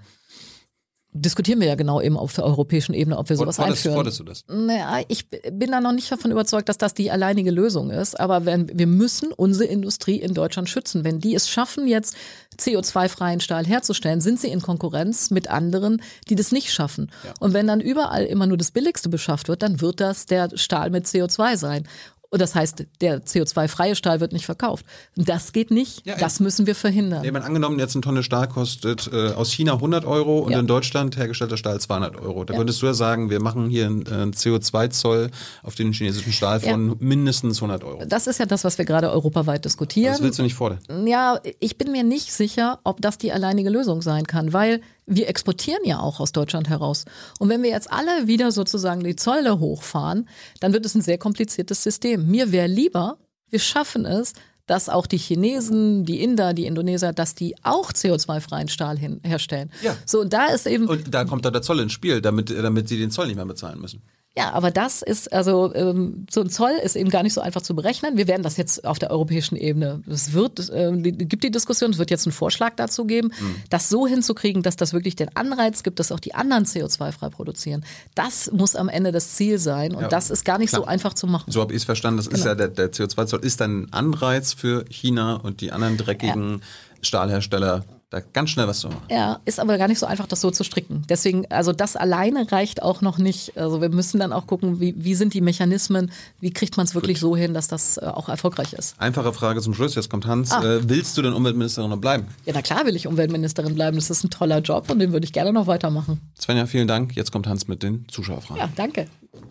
Diskutieren wir ja genau eben auf der europäischen Ebene, ob wir sowas Forderst, einführen. forderst du das? Naja, ich bin da noch nicht davon überzeugt, dass das die alleinige Lösung ist. Aber wenn, wir müssen unsere Industrie in Deutschland schützen. Wenn die es schaffen, jetzt CO2-freien Stahl herzustellen, sind sie in Konkurrenz mit anderen, die das nicht schaffen. Und wenn dann überall immer nur das Billigste beschafft wird, dann wird das der Stahl mit CO2 sein. Und das heißt, der CO2-freie Stahl wird nicht verkauft. Das geht nicht. Ja, das müssen wir verhindern. Ja, wenn angenommen, jetzt eine Tonne Stahl kostet äh, aus China 100 Euro und Ja. in Deutschland hergestellter Stahl 200 Euro. Da könntest du ja sagen, wir machen hier einen, äh, einen CO2-Zoll auf den chinesischen Stahl von mindestens 100 Euro. Das ist ja das, was wir gerade europaweit diskutieren. Das willst du nicht fordern. Ja, ich bin mir nicht sicher, ob das die alleinige Lösung sein kann, weil wir exportieren ja auch aus Deutschland heraus. Und wenn wir jetzt alle wieder sozusagen die Zölle hochfahren, dann wird es ein sehr kompliziertes System. Mir wäre lieber, wir schaffen es, dass auch die Chinesen, die Inder, die Indonesier, dass die auch CO2-freien Stahl hin, herstellen. Ja. So, und da ist eben, Und da kommt dann der Zoll ins Spiel, damit, damit sie den Zoll nicht mehr bezahlen müssen. Ja, aber das ist, also ähm, so ein Zoll ist eben gar nicht so einfach zu berechnen. Wir werden das jetzt auf der europäischen Ebene, es wird, ähm, die, gibt die Diskussion, es wird jetzt einen Vorschlag dazu geben, das so hinzukriegen, dass das wirklich den Anreiz gibt, dass auch die anderen CO2-frei produzieren. Das muss am Ende das Ziel sein und Ja, das ist gar nicht so klar. einfach zu machen. So habe ich es verstanden. Das ist ja der, der CO2-Zoll ist dann ein Anreiz für China und die anderen dreckigen Stahlhersteller, da ganz schnell was zu machen. Ja, ist aber gar nicht so einfach, das so zu stricken. Deswegen, also das alleine reicht auch noch nicht. Also wir müssen dann auch gucken, wie, wie sind die Mechanismen, wie kriegt man es wirklich so hin, dass das äh, auch erfolgreich ist. Einfache Frage zum Schluss, jetzt kommt Hans. Ah. Äh, willst du denn Umweltministerin noch bleiben? Ja, na klar will ich Umweltministerin bleiben. Das ist ein toller Job und den würde ich gerne noch weitermachen. Svenja, vielen Dank. Jetzt kommt Hans mit den Zuschauerfragen. Ja, danke.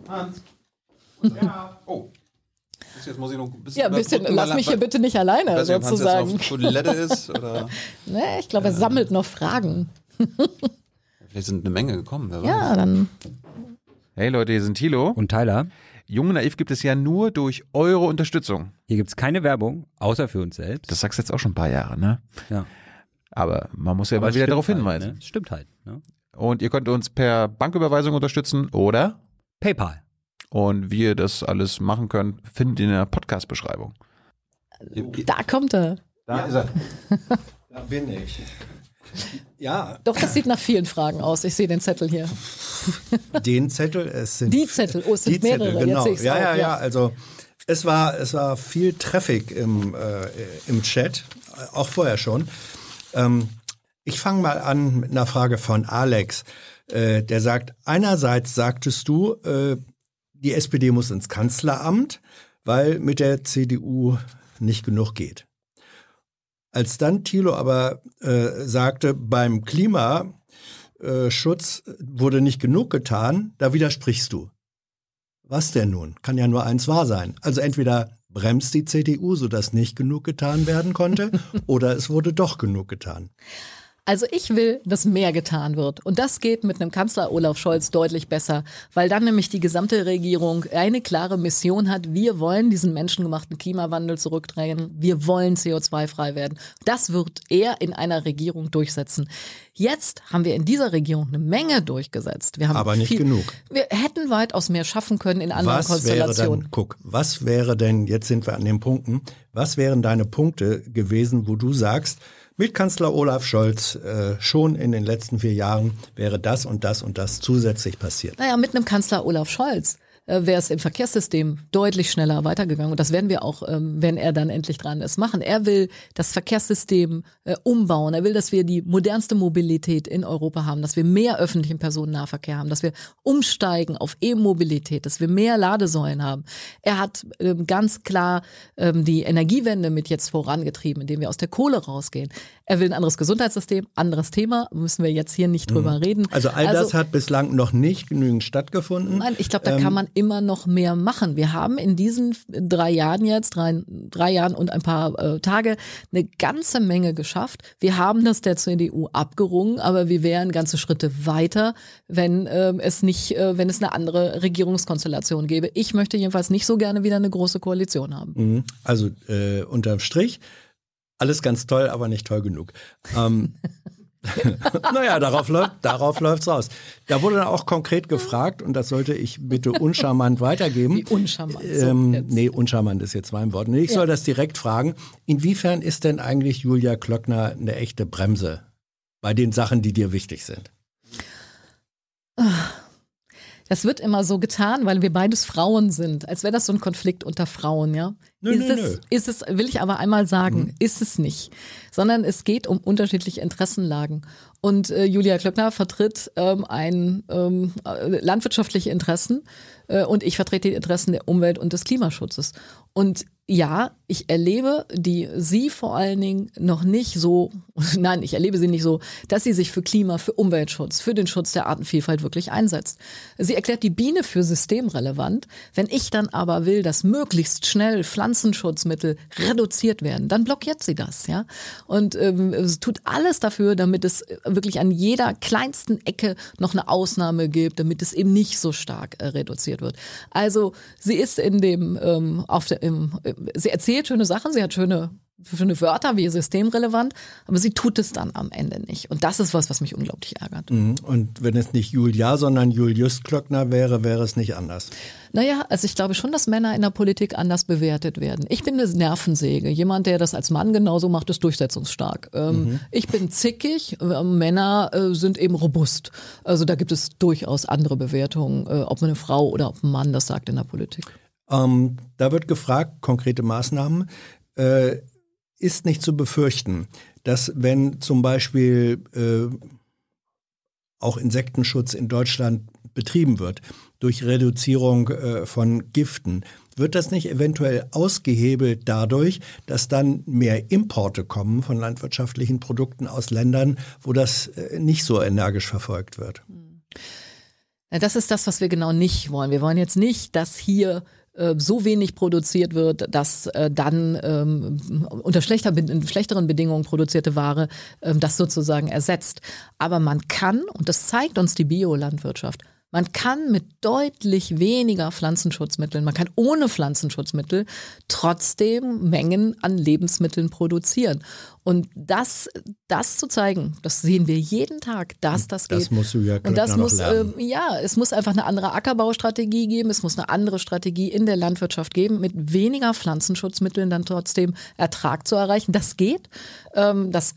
Hans. Ja. Oh. Jetzt muss ich noch ein bisschen Ja, ein bisschen, lass mich hier bitte nicht alleine, Ich weiß nicht, ob Hans jetzt sozusagen. auf Toilette ist oder Ne, ich glaube, er sammelt noch Fragen. vielleicht sind eine Menge gekommen. Wer weiß. Ja, dann. Hey Leute, hier sind Thilo. Und Tyler? Junge Naiv gibt es ja nur durch eure Unterstützung. Hier gibt's keine Werbung, außer für uns selbst. Das sagst du jetzt auch schon ein paar Jahre, ne? ja. Aber man muss ja Aber mal es wieder darauf halt, hinweisen. Ne? Stimmt halt. Ne? Und ihr könnt uns per Banküberweisung unterstützen oder PayPal. Und wie ihr das alles machen könnt, findet ihr in der Podcast-Beschreibung. Da kommt er. Da ist er. Da bin ich. Ja, Doch, das sieht nach vielen Fragen aus. Ich sehe den Zettel hier. den Zettel, es sind Die Zettel, oh, es sind die Zettel, mehrere. Jetzt genau. sehe ich's ja, auch, ja, ja. ja, also es war, es war viel Traffic im, äh, im Chat, äh, auch vorher schon. Ähm, ich fange mal an mit einer Frage von Alex, äh, der sagt, einerseits sagtest du, äh, die SPD muss ins Kanzleramt, weil mit der CDU nicht genug geht. Als dann Thilo aber äh, sagte, beim Klimaschutz wurde nicht genug getan, da widersprichst du. Was denn nun? Kann ja nur eins wahr sein. Also entweder bremst die CDU, sodass nicht genug getan werden konnte, oder es wurde doch genug getan. Also ich will, dass mehr getan wird. Und das geht mit einem Kanzler Olaf Scholz deutlich besser, weil dann nämlich die gesamte Regierung eine klare Mission hat. Wir wollen diesen menschengemachten Klimawandel zurückdrängen. Wir wollen CO2-frei werden. Das wird er in einer Regierung durchsetzen. Jetzt haben wir in dieser Regierung eine Menge durchgesetzt. Wir haben Aber nicht viel, genug. Wir hätten weitaus mehr schaffen können in anderen Was wäre Konstellationen. dann, guck, was wäre denn, jetzt sind wir an den Punkten, was wären deine Punkte gewesen, wo du sagst, mit Kanzler Olaf Scholz äh, schon in den letzten vier Jahren wäre das und das und das zusätzlich passiert? Naja, mit einem Kanzler Olaf Scholz äh, wäre es im Verkehrssystem deutlich schneller weitergegangen. Und das werden wir auch, ähm, wenn er dann endlich dran ist, machen. Er will das Verkehrssystem äh, umbauen. Er will, dass wir die modernste Mobilität in Europa haben, dass wir mehr öffentlichen Personennahverkehr haben, dass wir umsteigen auf E-Mobilität, dass wir mehr Ladesäulen haben. Er hat ähm, ganz klar ähm, die Energiewende mit jetzt vorangetrieben, indem wir aus der Kohle rausgehen. Er will ein anderes Gesundheitssystem, anderes Thema, müssen wir jetzt hier nicht drüber reden. Also all das hat bislang noch nicht genügend stattgefunden. Nein, ich glaube, da kann man immer noch mehr machen. Wir haben in diesen drei Jahren jetzt, drei, drei Jahren und ein paar äh, Tage, eine ganze Menge geschafft. Wir haben das der CDU abgerungen, aber wir wären ganze Schritte weiter, wenn ähm, es nicht, äh, wenn es eine andere Regierungskonstellation gäbe. Ich möchte jedenfalls nicht so gerne wieder eine große Koalition haben. Mhm. Also äh, unterm Strich, alles ganz toll, aber nicht toll genug. Ähm, naja, darauf läuft darauf läuft's raus. Da wurde dann auch konkret gefragt, und das sollte ich bitte uncharmant weitergeben. Wie uncharmant, so Ähm, jetzt. nee, uncharmant ist jetzt mein Wort. Nee, ich soll das direkt fragen. Inwiefern ist denn eigentlich Julia Klöckner eine echte Bremse bei den Sachen, die dir wichtig sind? Das wird immer so getan, weil wir beides Frauen sind, als wäre das so ein Konflikt unter Frauen, ja. Nö, ist, nö, es, nö. ist es, will ich aber einmal sagen, ist es nicht. Sondern es geht um unterschiedliche Interessenlagen. Und äh, Julia Klöckner vertritt ähm, ein ähm, äh, landwirtschaftliche Interessen äh, und ich vertrete die Interessen der Umwelt und des Klimaschutzes. Und ja, ich erlebe die sie vor allen Dingen noch nicht so, nein, ich erlebe sie nicht so, dass sie sich für Klima, für Umweltschutz, für den Schutz der Artenvielfalt wirklich einsetzt. Sie erklärt die Biene für systemrelevant. Wenn ich dann aber will, dass möglichst schnell Pflanzenschutzmittel reduziert werden, dann blockiert sie das, ja. Und ähm, tut alles dafür, damit es wirklich an jeder kleinsten Ecke noch eine Ausnahme gibt, damit es eben nicht so stark äh, reduziert wird. Also sie ist in dem ähm, auf der im, sie erzählt schöne Sachen, sie hat schöne schöne Wörter wie systemrelevant, aber sie tut es dann am Ende nicht. Und das ist was, was mich unglaublich ärgert. Mhm. Und wenn es nicht Julia, sondern Julius Klöckner wäre, wäre es nicht anders. Naja, also ich glaube schon, dass Männer in der Politik anders bewertet werden. Ich bin eine Nervensäge. Jemand, der das als Mann genauso macht, ist durchsetzungsstark. Ähm, Ich bin zickig, äh, Männer äh, sind eben robust. Also da gibt es durchaus andere Bewertungen, äh, ob man eine Frau oder ob ein Mann das sagt in der Politik. Ähm, da wird gefragt, konkrete Maßnahmen. Äh, ist nicht zu befürchten, dass wenn zum Beispiel äh, auch Insektenschutz in Deutschland betrieben wird, durch Reduzierung äh, von Giften, wird das nicht eventuell ausgehebelt dadurch, dass dann mehr Importe kommen von landwirtschaftlichen Produkten aus Ländern, wo das äh, nicht so energisch verfolgt wird? Ja, das ist das, was wir genau nicht wollen. Wir wollen jetzt nicht, dass hier so wenig produziert wird, dass äh, dann ähm, unter schlechter, schlechteren Bedingungen produzierte Ware ähm, das sozusagen ersetzt. Aber man kann, und das zeigt uns die Biolandwirtschaft, Man kann mit deutlich weniger Pflanzenschutzmitteln, man kann ohne Pflanzenschutzmittel trotzdem Mengen an Lebensmitteln produzieren. Und das, das zu zeigen, das sehen wir jeden Tag, dass das, das geht. musst du ja Und das muss, äh, ja, es muss einfach eine andere Ackerbaustrategie geben, es muss eine andere Strategie in der Landwirtschaft geben, mit weniger Pflanzenschutzmitteln dann trotzdem Ertrag zu erreichen. Das geht, ähm, das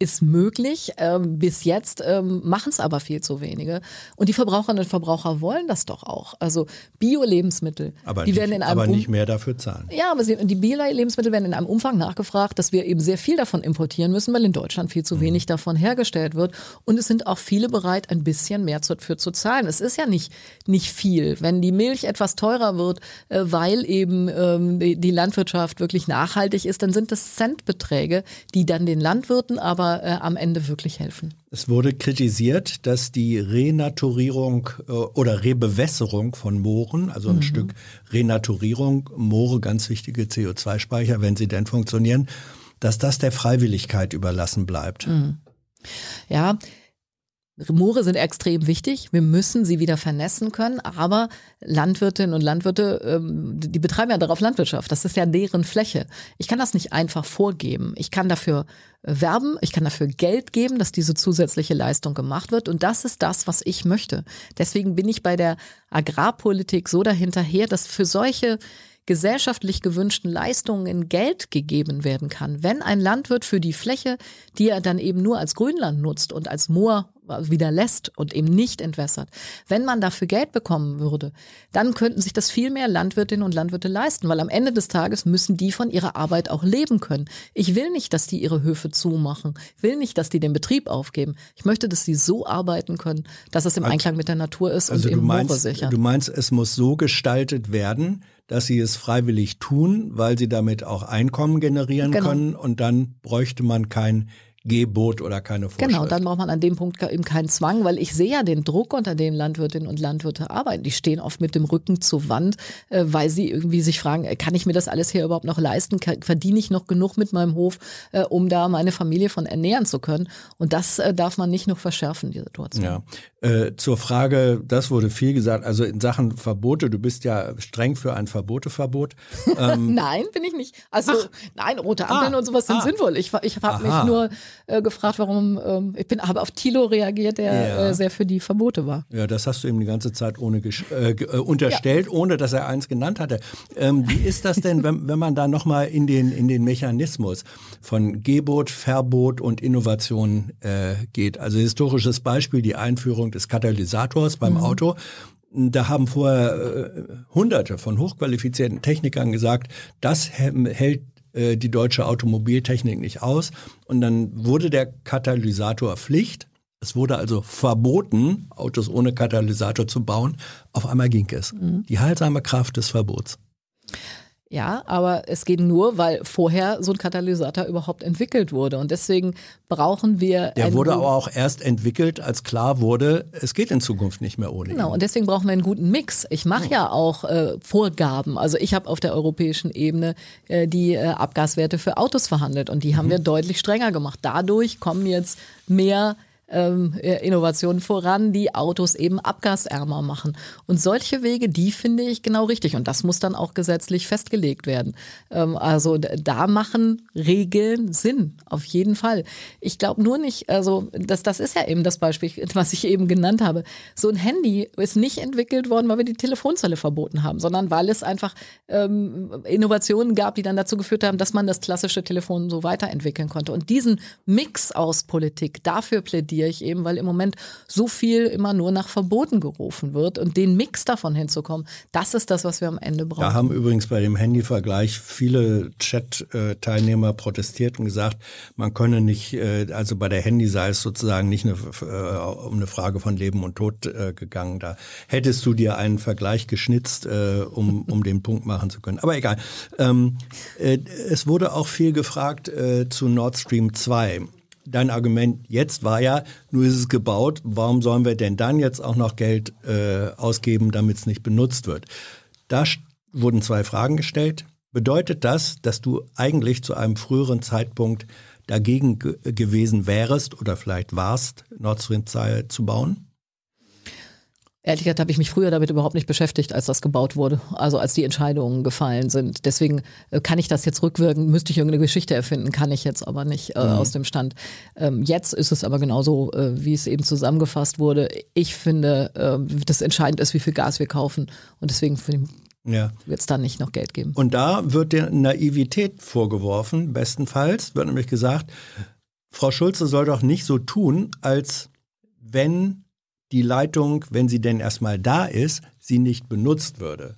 ist möglich. Ähm, bis jetzt ähm, machen es aber viel zu wenige. Und die Verbraucherinnen und Verbraucher wollen das doch auch. Also Bio-Lebensmittel, die nicht, werden in einem aber nicht mehr dafür zahlen. ja, aber sie, die Bio-Lebensmittel werden in einem Umfang nachgefragt, dass wir eben sehr viel davon importieren müssen, weil in Deutschland viel zu wenig davon hergestellt wird. Und es sind auch viele bereit, ein bisschen mehr dafür zu zahlen. Es ist ja nicht, nicht viel. Wenn die Milch etwas teurer wird, äh, weil eben ähm, die, die Landwirtschaft wirklich nachhaltig ist, dann sind das Centbeträge, die dann den Landwirten aber äh, am Ende wirklich helfen. Es wurde kritisiert, dass die Renaturierung äh, oder Rebewässerung von Mooren, also ein Stück Renaturierung, Moore ganz wichtige CO2-Speicher, wenn sie denn funktionieren, dass das der Freiwilligkeit überlassen bleibt. Ja, Moore sind extrem wichtig. Wir müssen sie wieder vernässen können. Aber Landwirtinnen und Landwirte, ähm, die betreiben ja darauf Landwirtschaft. Das ist ja deren Fläche. Ich kann das nicht einfach vorgeben. Ich kann dafür äh, werben. Ich kann dafür Geld geben, dass diese zusätzliche Leistung gemacht wird. Und das ist das, was ich möchte. Deswegen bin ich bei der Agrarpolitik so dahinterher, dass für solche gesellschaftlich gewünschten Leistungen Geld gegeben werden kann. Wenn ein Landwirt für die Fläche, die er dann eben nur als Grünland nutzt und als Moor wieder lässt und eben nicht entwässert, wenn man dafür Geld bekommen würde, dann könnten sich das viel mehr Landwirtinnen und Landwirte leisten, weil am Ende des Tages müssen die von ihrer Arbeit auch leben können. Ich will nicht, dass die ihre Höfe zumachen, ich will nicht, dass die den Betrieb aufgeben. Ich möchte, dass sie so arbeiten können, dass es im Einklang mit der Natur ist Also und eben Moore meinst, du meinst, es muss so gestaltet werden, dass sie es freiwillig tun, weil sie damit auch Einkommen generieren Genau. können und dann bräuchte man kein Gebot oder keine Vorschrift. Genau, dann braucht man an dem Punkt eben keinen Zwang, weil ich sehe ja den Druck, unter dem Landwirtinnen und Landwirte arbeiten. Die stehen oft mit dem Rücken zur Wand, äh, weil sie irgendwie sich fragen, äh, kann ich mir das alles hier überhaupt noch leisten? Kann- Verdiene ich noch genug mit meinem Hof, äh, um da meine Familie von ernähren zu können? Und das äh, darf man nicht noch verschärfen, die Situation. Ja. Zur Frage, das wurde viel gesagt, also in Sachen Verbote, du bist ja streng für ein Verboteverbot. Ähm, Nein, bin ich nicht. Also nein, rote Ampeln Ah, und sowas sind ah. sinnvoll. Ich, ich habe mich nur äh, gefragt, warum ähm, ich bin, habe auf Thilo reagiert, der Ja. äh, sehr für die Verbote war. Ja, das hast du ihm die ganze Zeit ohne äh, äh, unterstellt, ohne dass er eins genannt hatte. Ähm, wie ist das denn, wenn, wenn man da nochmal in den, in den Mechanismus von Gebot, Verbot und Innovation äh, geht? Also historisches Beispiel, die Einführung des Katalysators beim Auto. Da haben vorher äh, Hunderte von hochqualifizierten Technikern gesagt, das hä- hält äh, die deutsche Automobiltechnik nicht aus. Und dann wurde der Katalysator Pflicht. Es wurde also verboten, Autos ohne Katalysator zu bauen. Auf einmal ging es. Die heilsame Kraft des Verbots. Ja, aber es geht nur, weil vorher so ein Katalysator überhaupt entwickelt wurde. Und deswegen brauchen wir. Der wurde aber auch erst entwickelt, als klar wurde, es geht in Zukunft nicht mehr ohne Genau, ihn. und deswegen brauchen wir einen guten Mix. Ich mache ja auch äh, Vorgaben. Also ich habe auf der europäischen Ebene äh, die äh, Abgaswerte für Autos verhandelt und die haben wir deutlich strenger gemacht. Dadurch kommen jetzt mehr ähm, äh, Innovationen voran, die Autos eben abgasärmer machen. Und solche Wege, die finde ich genau richtig. Und das muss dann auch gesetzlich festgelegt werden. Ähm, also da machen Regeln Sinn, auf jeden Fall. Ich glaube nur nicht, also das, das ist ja eben das Beispiel, was ich eben genannt habe. So ein Handy ist nicht entwickelt worden, weil wir die Telefonzelle verboten haben, sondern weil es einfach ähm, Innovationen gab, die dann dazu geführt haben, dass man das klassische Telefon so weiterentwickeln konnte. Und diesen Mix aus Politik, dafür plädiere ich eben, weil im Moment so viel immer nur nach Verboten gerufen wird und den Mix davon hinzukommen, das ist das, was wir am Ende brauchen. Da haben übrigens bei dem Handyvergleich viele Chat-Teilnehmer protestiert und gesagt, man könne nicht, äh, also bei der Handy sei es sozusagen nicht eine, äh, um eine Frage von Leben und Tod äh, gegangen. Da hättest du dir einen Vergleich geschnitzt, um, um den Punkt machen zu können. Aber egal. Ähm, äh, es wurde auch viel gefragt zu Nord Stream 2. Dein Argument jetzt war ja, nur ist es gebaut, warum sollen wir denn dann jetzt auch noch Geld äh, ausgeben, damit es nicht benutzt wird? Da wurden zwei Fragen gestellt. Bedeutet das, dass du eigentlich zu einem früheren Zeitpunkt dagegen ge gewesen wärst oder vielleicht warst, Nord Stream 2 zu bauen? Ehrlich gesagt habe ich mich früher damit überhaupt nicht beschäftigt, als das gebaut wurde, also als die Entscheidungen gefallen sind. Deswegen äh, kann ich das jetzt rückwirken, müsste ich irgendeine Geschichte erfinden, kann ich jetzt aber nicht äh, mhm. aus dem Stand. Ähm, jetzt ist es aber genauso, äh, wie es eben zusammengefasst wurde. Ich finde, äh, das entscheidend ist, wie viel Gas wir kaufen und deswegen ja. wird es dann nicht noch Geld geben. Und da wird der Naivität vorgeworfen, bestenfalls, wird nämlich gesagt, Frau Schulze soll doch nicht so tun, als wenn die Leitung, wenn sie denn erstmal da ist, sie nicht benutzt würde.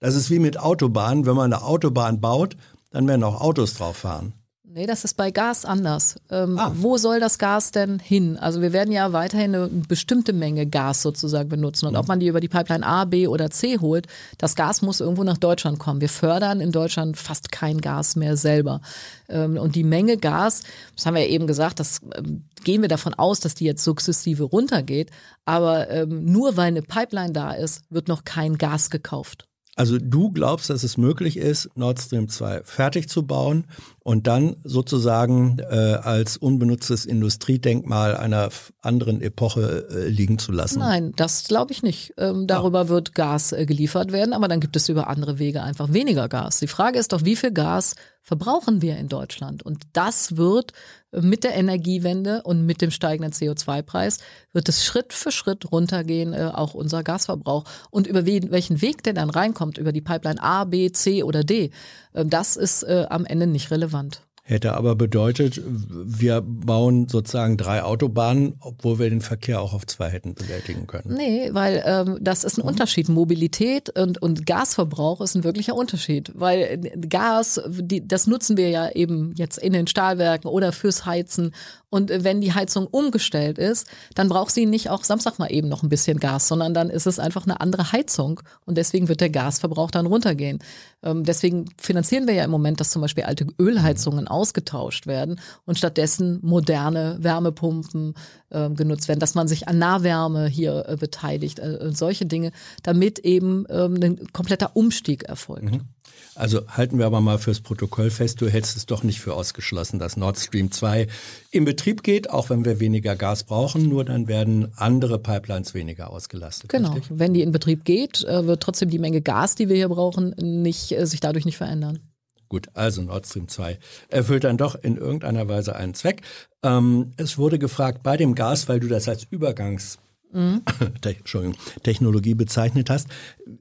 Das ist wie mit Autobahnen. Wenn man eine Autobahn baut, dann werden auch Autos drauf fahren. Nee, das ist bei Gas anders. Ähm, ah. Wo soll das Gas denn hin? Also wir werden ja weiterhin eine bestimmte Menge Gas sozusagen benutzen. Und mhm. ob man die über die Pipeline A, B oder C holt, das Gas muss irgendwo nach Deutschland kommen. Wir fördern in Deutschland fast kein Gas mehr selber. Ähm, und die Menge Gas, das haben wir ja eben gesagt, das ähm, gehen wir davon aus, dass die jetzt sukzessive runtergeht. Aber ähm, nur weil eine Pipeline da ist, wird noch kein Gas gekauft. Also du glaubst, dass es möglich ist, Nord Stream 2 fertig zu bauen und dann sozusagen äh, als unbenutztes Industriedenkmal einer anderen Epoche äh, liegen zu lassen? Nein, das glaube ich nicht. Ähm, darüber ja. wird Gas äh, geliefert werden, aber dann gibt es über andere Wege einfach weniger Gas. Die Frage ist doch, wie viel Gas verbrauchen wir in Deutschland? Und das wird mit der Energiewende und mit dem steigenden CO2-Preis wird es Schritt für Schritt runtergehen, äh, auch unser Gasverbrauch. Und über wen, welchen Weg der dann reinkommt, über die Pipeline A, B, C oder D, äh, das ist äh, am Ende nicht relevant. Hätte aber bedeutet, wir bauen sozusagen drei Autobahnen, obwohl wir den Verkehr auch auf zwei hätten bewältigen können. Nee, weil ähm, das ist ein mhm. Unterschied. Mobilität und, und Gasverbrauch ist ein wirklicher Unterschied. Weil Gas, die, das nutzen wir ja eben jetzt in den Stahlwerken oder fürs Heizen und wenn die Heizung umgestellt ist, dann braucht sie nicht auch Samstag mal eben noch ein bisschen Gas, sondern dann ist es einfach eine andere Heizung. Und deswegen wird der Gasverbrauch dann runtergehen. Ähm, deswegen finanzieren wir ja im Moment, dass zum Beispiel alte Ölheizungen ausgetauscht werden und stattdessen moderne Wärmepumpen äh, genutzt werden, dass man sich an Nahwärme hier äh, beteiligt, äh, solche Dinge, damit eben ähm, ein kompletter Umstieg erfolgt. Mhm. Also halten wir aber mal fürs Protokoll fest, du hältst es doch nicht für ausgeschlossen, dass Nord Stream 2 in Betrieb geht, auch wenn wir weniger Gas brauchen, nur dann werden andere Pipelines weniger ausgelastet. Genau, richtig? wenn die in Betrieb geht, äh, wird trotzdem die Menge Gas, die wir hier brauchen, nicht, äh, sich dadurch nicht verändern. Gut, also Nord Stream 2 erfüllt dann doch in irgendeiner Weise einen Zweck. Ähm, es wurde gefragt bei dem Gas, weil du das als Übergangs mhm. Technologie bezeichnet hast.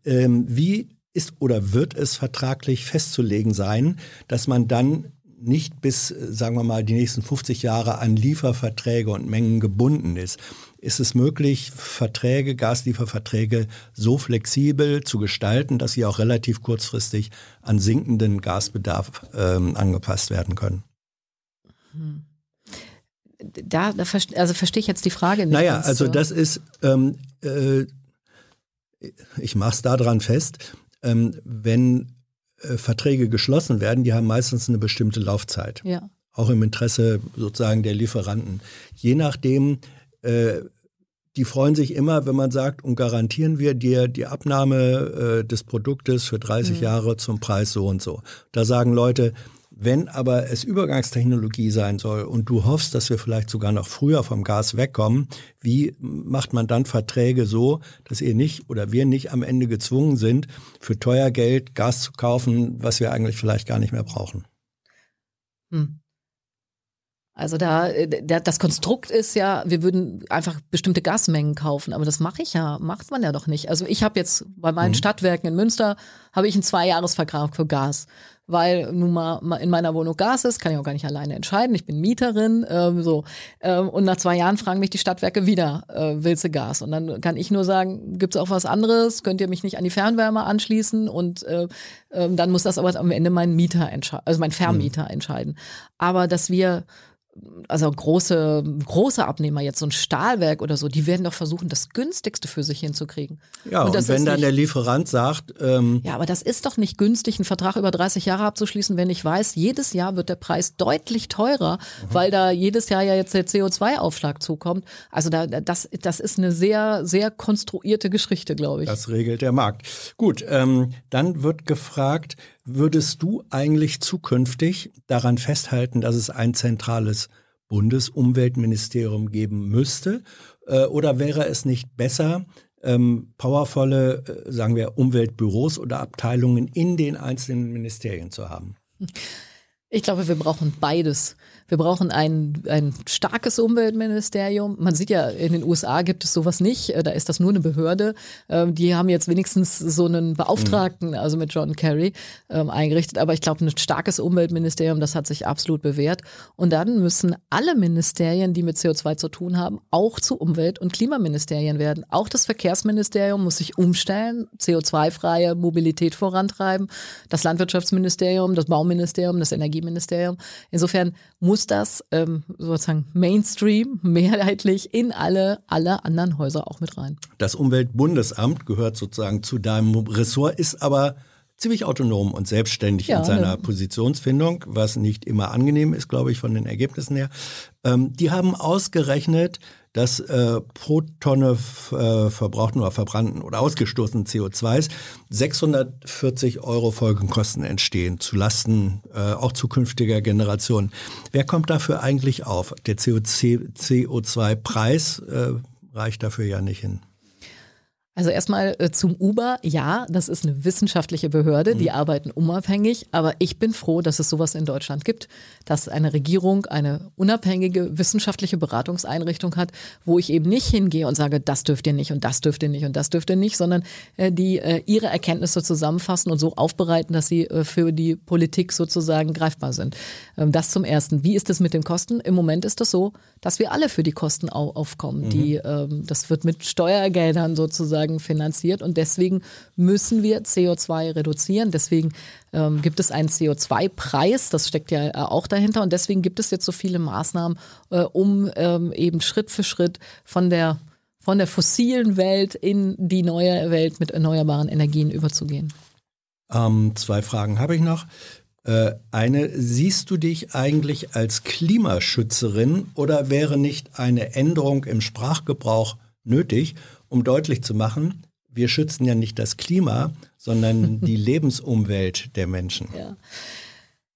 Ähm, wie ist oder wird es vertraglich festzulegen sein, dass man dann nicht bis, sagen wir mal, die nächsten 50 Jahre an Lieferverträge und Mengen gebunden ist. Ist es möglich, Verträge, Gaslieferverträge so flexibel zu gestalten, dass sie auch relativ kurzfristig an sinkenden Gasbedarf ähm, angepasst werden können? Hm. Da, da also verstehe ich jetzt die Frage nicht. Naja, also das ist, ähm, äh, ich mache es daran fest, ähm, wenn äh, Verträge geschlossen werden, die haben meistens eine bestimmte Laufzeit. Ja. Auch im Interesse sozusagen der Lieferanten. Je nachdem, äh, die freuen sich immer, wenn man sagt, und garantieren wir dir die Abnahme äh, des Produktes für 30 mhm. Jahre zum Preis so und so. Da sagen Leute, wenn aber es Übergangstechnologie sein soll und du hoffst, dass wir vielleicht sogar noch früher vom Gas wegkommen, wie macht man dann Verträge so, dass ihr nicht oder wir nicht am Ende gezwungen sind, für teuer Geld Gas zu kaufen, was wir eigentlich vielleicht gar nicht mehr brauchen? Hm. Also da, da, das Konstrukt ist ja, wir würden einfach bestimmte Gasmengen kaufen, aber das mache ich ja, macht man ja doch nicht. Also ich habe jetzt bei meinen mhm. Stadtwerken in Münster habe ich einen Zweijahresvertrag für Gas weil nun mal in meiner Wohnung Gas ist, kann ich auch gar nicht alleine entscheiden. Ich bin Mieterin, ähm, so. Ähm, und nach zwei Jahren fragen mich die Stadtwerke wieder, äh, willst du Gas? Und dann kann ich nur sagen, gibt's auch was anderes? Könnt ihr mich nicht an die Fernwärme anschließen? Und äh, äh, dann muss das aber am Ende mein Mieter entscheiden, also mein Vermieter mhm. entscheiden. Aber dass wir also große, große Abnehmer, jetzt so ein Stahlwerk oder so, die werden doch versuchen, das günstigste für sich hinzukriegen. Ja, und, und wenn dann nicht, der Lieferant sagt. Ähm ja, aber das ist doch nicht günstig, einen Vertrag über 30 Jahre abzuschließen, wenn ich weiß, jedes Jahr wird der Preis deutlich teurer, mhm. weil da jedes Jahr ja jetzt der CO2-Aufschlag zukommt. Also da, das, das ist eine sehr, sehr konstruierte Geschichte, glaube ich. Das regelt der Markt. Gut, ähm, dann wird gefragt, Würdest du eigentlich zukünftig daran festhalten, dass es ein zentrales Bundesumweltministerium geben müsste? Äh, oder wäre es nicht besser, ähm, powervolle, äh, sagen wir, Umweltbüros oder Abteilungen in den einzelnen Ministerien zu haben? Ich glaube, wir brauchen beides. Wir brauchen ein, ein starkes Umweltministerium. Man sieht ja, in den USA gibt es sowas nicht. Äh, da ist das nur eine Behörde. Ähm, die haben jetzt wenigstens so einen Beauftragten, mhm. also mit John Kerry, ähm, eingerichtet. Aber ich glaube, ein starkes Umweltministerium, das hat sich absolut bewährt. Und dann müssen alle Ministerien, die mit CO2 zu tun haben, auch zu Umwelt- und Klimaministerien werden. Auch das Verkehrsministerium muss sich umstellen, CO2-freie Mobilität vorantreiben. Das Landwirtschaftsministerium, das Bauministerium, das Energieministerium. Insofern muss muss das ähm, sozusagen Mainstream mehrheitlich in alle, alle anderen Häuser auch mit rein. Das Umweltbundesamt gehört sozusagen zu deinem Ressort, ist aber ziemlich autonom und selbstständig ja, in seiner ja. Positionsfindung, was nicht immer angenehm ist, glaube ich, von den Ergebnissen her. Ähm, die haben ausgerechnet, dass äh, pro Tonne äh, verbrauchten oder verbrannten oder ausgestoßenen CO2s 640 Euro Folgenkosten entstehen, zulasten äh, auch zukünftiger Generationen. Wer kommt dafür eigentlich auf? Der CO2-Preis äh, reicht dafür ja nicht hin. Also erstmal äh, zum Uber. Ja, das ist eine wissenschaftliche Behörde, die mhm. arbeiten unabhängig. Aber ich bin froh, dass es sowas in Deutschland gibt, dass eine Regierung eine unabhängige wissenschaftliche Beratungseinrichtung hat, wo ich eben nicht hingehe und sage, das dürft ihr nicht und das dürft ihr nicht und das dürft ihr nicht, sondern äh, die äh, ihre Erkenntnisse zusammenfassen und so aufbereiten, dass sie äh, für die Politik sozusagen greifbar sind. Ähm, das zum Ersten. Wie ist es mit den Kosten? Im Moment ist es das so, dass wir alle für die Kosten au aufkommen. Mhm. Die, ähm, das wird mit Steuergeldern sozusagen finanziert und deswegen müssen wir CO2 reduzieren. Deswegen ähm, gibt es einen CO2-Preis, das steckt ja äh, auch dahinter und deswegen gibt es jetzt so viele Maßnahmen, äh, um ähm, eben Schritt für Schritt von der von der fossilen Welt in die neue Welt mit erneuerbaren Energien überzugehen. Ähm, zwei Fragen habe ich noch. Äh, eine, siehst du dich eigentlich als Klimaschützerin oder wäre nicht eine Änderung im Sprachgebrauch nötig, um deutlich zu machen, wir schützen ja nicht das Klima, sondern die Lebensumwelt der Menschen? Ja.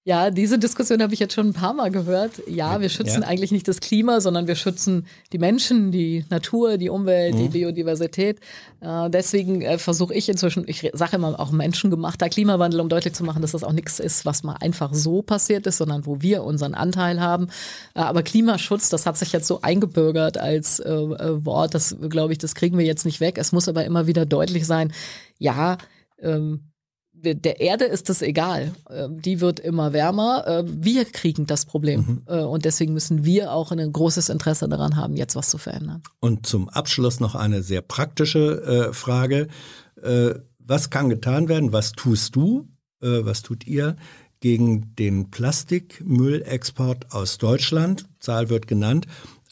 Ja, diese Diskussion habe ich jetzt schon ein paar Mal gehört. Ja, wir schützen ja. eigentlich nicht das Klima, sondern wir schützen die Menschen, die Natur, die Umwelt, mhm. die Biodiversität. Äh, deswegen äh, versuche ich inzwischen, ich sage immer auch menschengemachter Klimawandel, um deutlich zu machen, dass das auch nichts ist, was mal einfach so passiert ist, sondern wo wir unseren Anteil haben. Äh, aber Klimaschutz, das hat sich jetzt so eingebürgert als äh, äh, Wort, das glaube ich, das kriegen wir jetzt nicht weg. Es muss aber immer wieder deutlich sein, ja, ähm, der Erde ist es egal. Ähm, die wird immer wärmer. Ähm, wir kriegen das Problem. Mhm. Äh, und deswegen müssen wir auch ein großes Interesse daran haben, jetzt was zu verändern. Und zum Abschluss noch eine sehr praktische äh, Frage. Äh, was kann getan werden? Was tust du? Was tut ihr gegen den Plastikmüllexport aus Deutschland? Zahl wird genannt.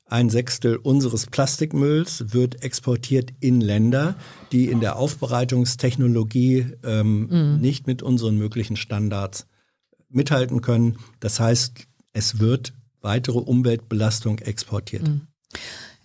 Ein Sechstel unseres Plastikmülls wird exportiert in Länder, die in der Aufbereitungstechnologie ähm, mhm. nicht mit unseren möglichen Standards mithalten können. Das heißt, es wird weitere Umweltbelastung exportiert. Mhm.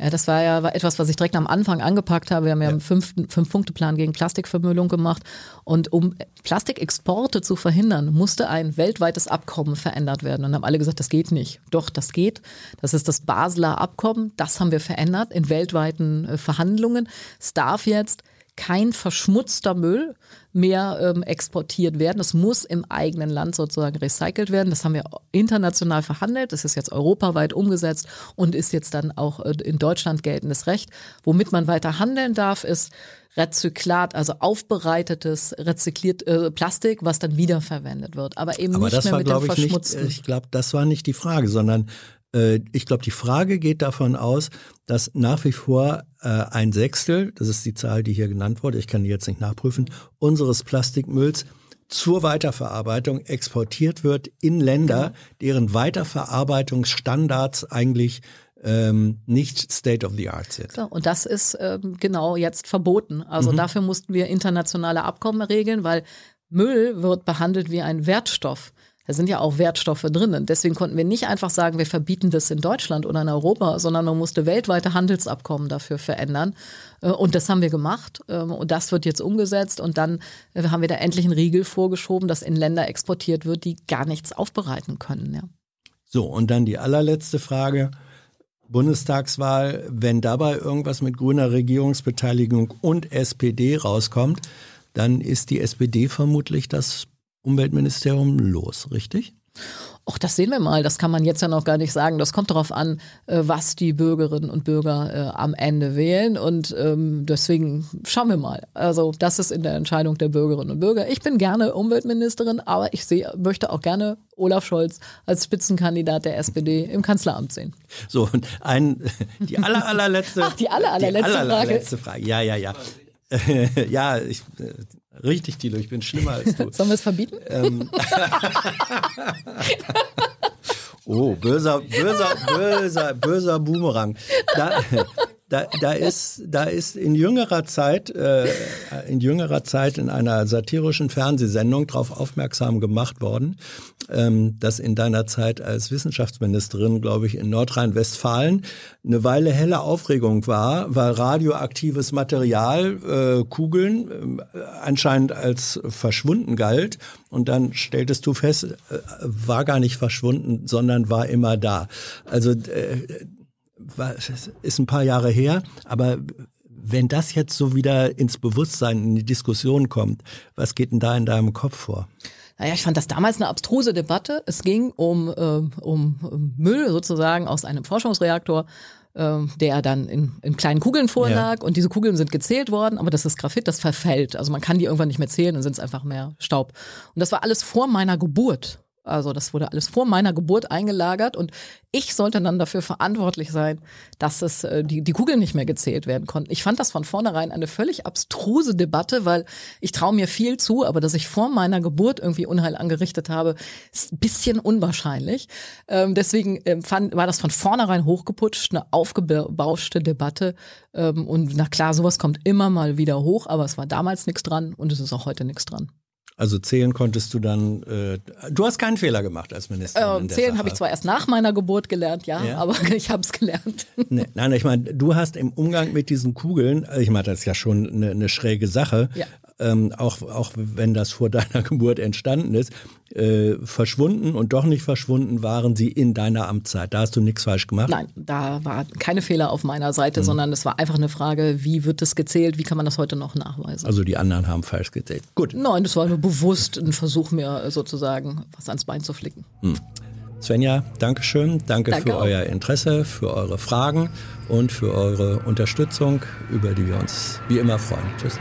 Ja, das war ja etwas, was ich direkt am Anfang angepackt habe. Wir haben ja, ja. einen Fünf-Punkte-Plan gegen Plastikvermüllung gemacht. Und um Plastikexporte zu verhindern, musste ein weltweites Abkommen verändert werden. Und haben alle gesagt, das geht nicht. Doch, das geht. Das ist das Basler Abkommen. Das haben wir verändert in weltweiten äh, Verhandlungen. Es darf jetzt kein verschmutzter Müll mehr ähm, exportiert werden. Es muss im eigenen Land sozusagen recycelt werden. Das haben wir international verhandelt. Das ist jetzt europaweit umgesetzt und ist jetzt dann auch äh, in Deutschland geltendes Recht. Womit man weiter handeln darf, ist Rezyklat, also aufbereitetes rezykliert äh, Plastik, was dann wiederverwendet wird, aber eben aber nicht mehr mit dem verschmutzten. Nicht, ich glaube, das war nicht die Frage, sondern äh, ich glaube, die Frage geht davon aus, dass nach wie vor äh, ein Sechstel, das ist die Zahl, die hier genannt wurde, ich kann die jetzt nicht nachprüfen, unseres Plastikmülls zur Weiterverarbeitung exportiert wird in Länder, deren Weiterverarbeitungsstandards eigentlich ähm, nicht State of the Art sind. So, und das ist ähm, genau jetzt verboten. Also mhm. dafür mussten wir internationale Abkommen regeln, weil Müll wird behandelt wie ein Wertstoff. Da sind ja auch Wertstoffe drinnen. Deswegen konnten wir nicht einfach sagen, wir verbieten das in Deutschland oder in Europa, sondern man musste weltweite Handelsabkommen dafür verändern. Äh, und das haben wir gemacht. Ähm, und das wird jetzt umgesetzt. Und dann äh, haben wir da endlich einen Riegel vorgeschoben, dass in Länder exportiert wird, die gar nichts aufbereiten können. Ja. So, und dann die allerletzte Frage. Bundestagswahl, wenn dabei irgendwas mit grüner Regierungsbeteiligung und SPD rauskommt, dann ist die SPD vermutlich das Umweltministerium los, richtig? Ach, das sehen wir mal. Das kann man jetzt ja noch gar nicht sagen. Das kommt darauf an, äh, was die Bürgerinnen und Bürger äh, am Ende wählen. Und ähm, deswegen schauen wir mal. Also das ist in der Entscheidung der Bürgerinnen und Bürger. Ich bin gerne Umweltministerin, aber ich sehe, möchte auch gerne Olaf Scholz als Spitzenkandidat der SPD im Kanzleramt sehen. So, und ein, die aller, allerletzte, Ach, die aller, allerletzte die aller, Frage. allerletzte Frage. Ja, ja, ja. ja, ich, äh, richtig, Tilo, ich bin schlimmer als du. Sollen wir es verbieten? Ähm, oh, böser, böser, böser, böser Boomerang. Da, da, da ist, da ist in jüngerer Zeit, äh, in jüngerer Zeit in einer satirischen Fernsehsendung darauf aufmerksam gemacht worden, ähm, dass in deiner Zeit als Wissenschaftsministerin, glaube ich, in Nordrhein-Westfalen eine Weile helle Aufregung war, weil radioaktives Material, äh, Kugeln, äh, anscheinend als verschwunden galt. Und dann stelltest du fest, äh, war gar nicht verschwunden, sondern war immer da. Also äh, ist ein paar Jahre her, aber wenn das jetzt so wieder ins Bewusstsein, in die Diskussion kommt, was geht denn da in deinem Kopf vor? Naja, ich fand das damals eine abstruse Debatte. Es ging um, äh, um Müll sozusagen aus einem Forschungsreaktor, äh, der dann in, in kleinen Kugeln vorlag. Ja. Und diese Kugeln sind gezählt worden, aber das ist Graphit, das verfällt. Also man kann die irgendwann nicht mehr zählen, dann sind es einfach mehr Staub. Und das war alles vor meiner Geburt. Also das wurde alles vor meiner Geburt eingelagert und ich sollte dann dafür verantwortlich sein, dass es äh, die, die Kugeln nicht mehr gezählt werden konnten. Ich fand das von vornherein eine völlig abstruse Debatte, weil ich traue mir viel zu, aber dass ich vor meiner Geburt irgendwie Unheil angerichtet habe, ist ein bisschen unwahrscheinlich. Ähm, deswegen ähm, fand, war das von vornherein hochgeputscht, eine aufgebauschte Debatte. Ähm, und na klar, sowas kommt immer mal wieder hoch, aber es war damals nichts dran und es ist auch heute nichts dran. Also zählen konntest du dann, äh, du hast keinen Fehler gemacht als Ministerin. Äh, zählen habe ich zwar erst nach meiner Geburt gelernt, ja, ja. aber ich habe es gelernt. Nee, nein, ich meine, du hast im Umgang mit diesen Kugeln, also ich meine, das ist ja schon eine, eine schräge Sache, ja ähm, auch, auch wenn das vor deiner Geburt entstanden ist, äh, verschwunden und doch nicht verschwunden waren sie in deiner Amtszeit. Da hast du nichts falsch gemacht? Nein, da war keine Fehler auf meiner Seite, mhm. sondern es war einfach eine Frage, wie wird das gezählt, wie kann man das heute noch nachweisen? Also die anderen haben falsch gezählt. Gut. Nein, das war nur bewusst ein Versuch, mir sozusagen was ans Bein zu flicken. Mhm. Svenja, Dankeschön. Danke, Danke für auch. euer Interesse, für eure Fragen und für eure Unterstützung, über die wir uns wie immer freuen. Tschüss.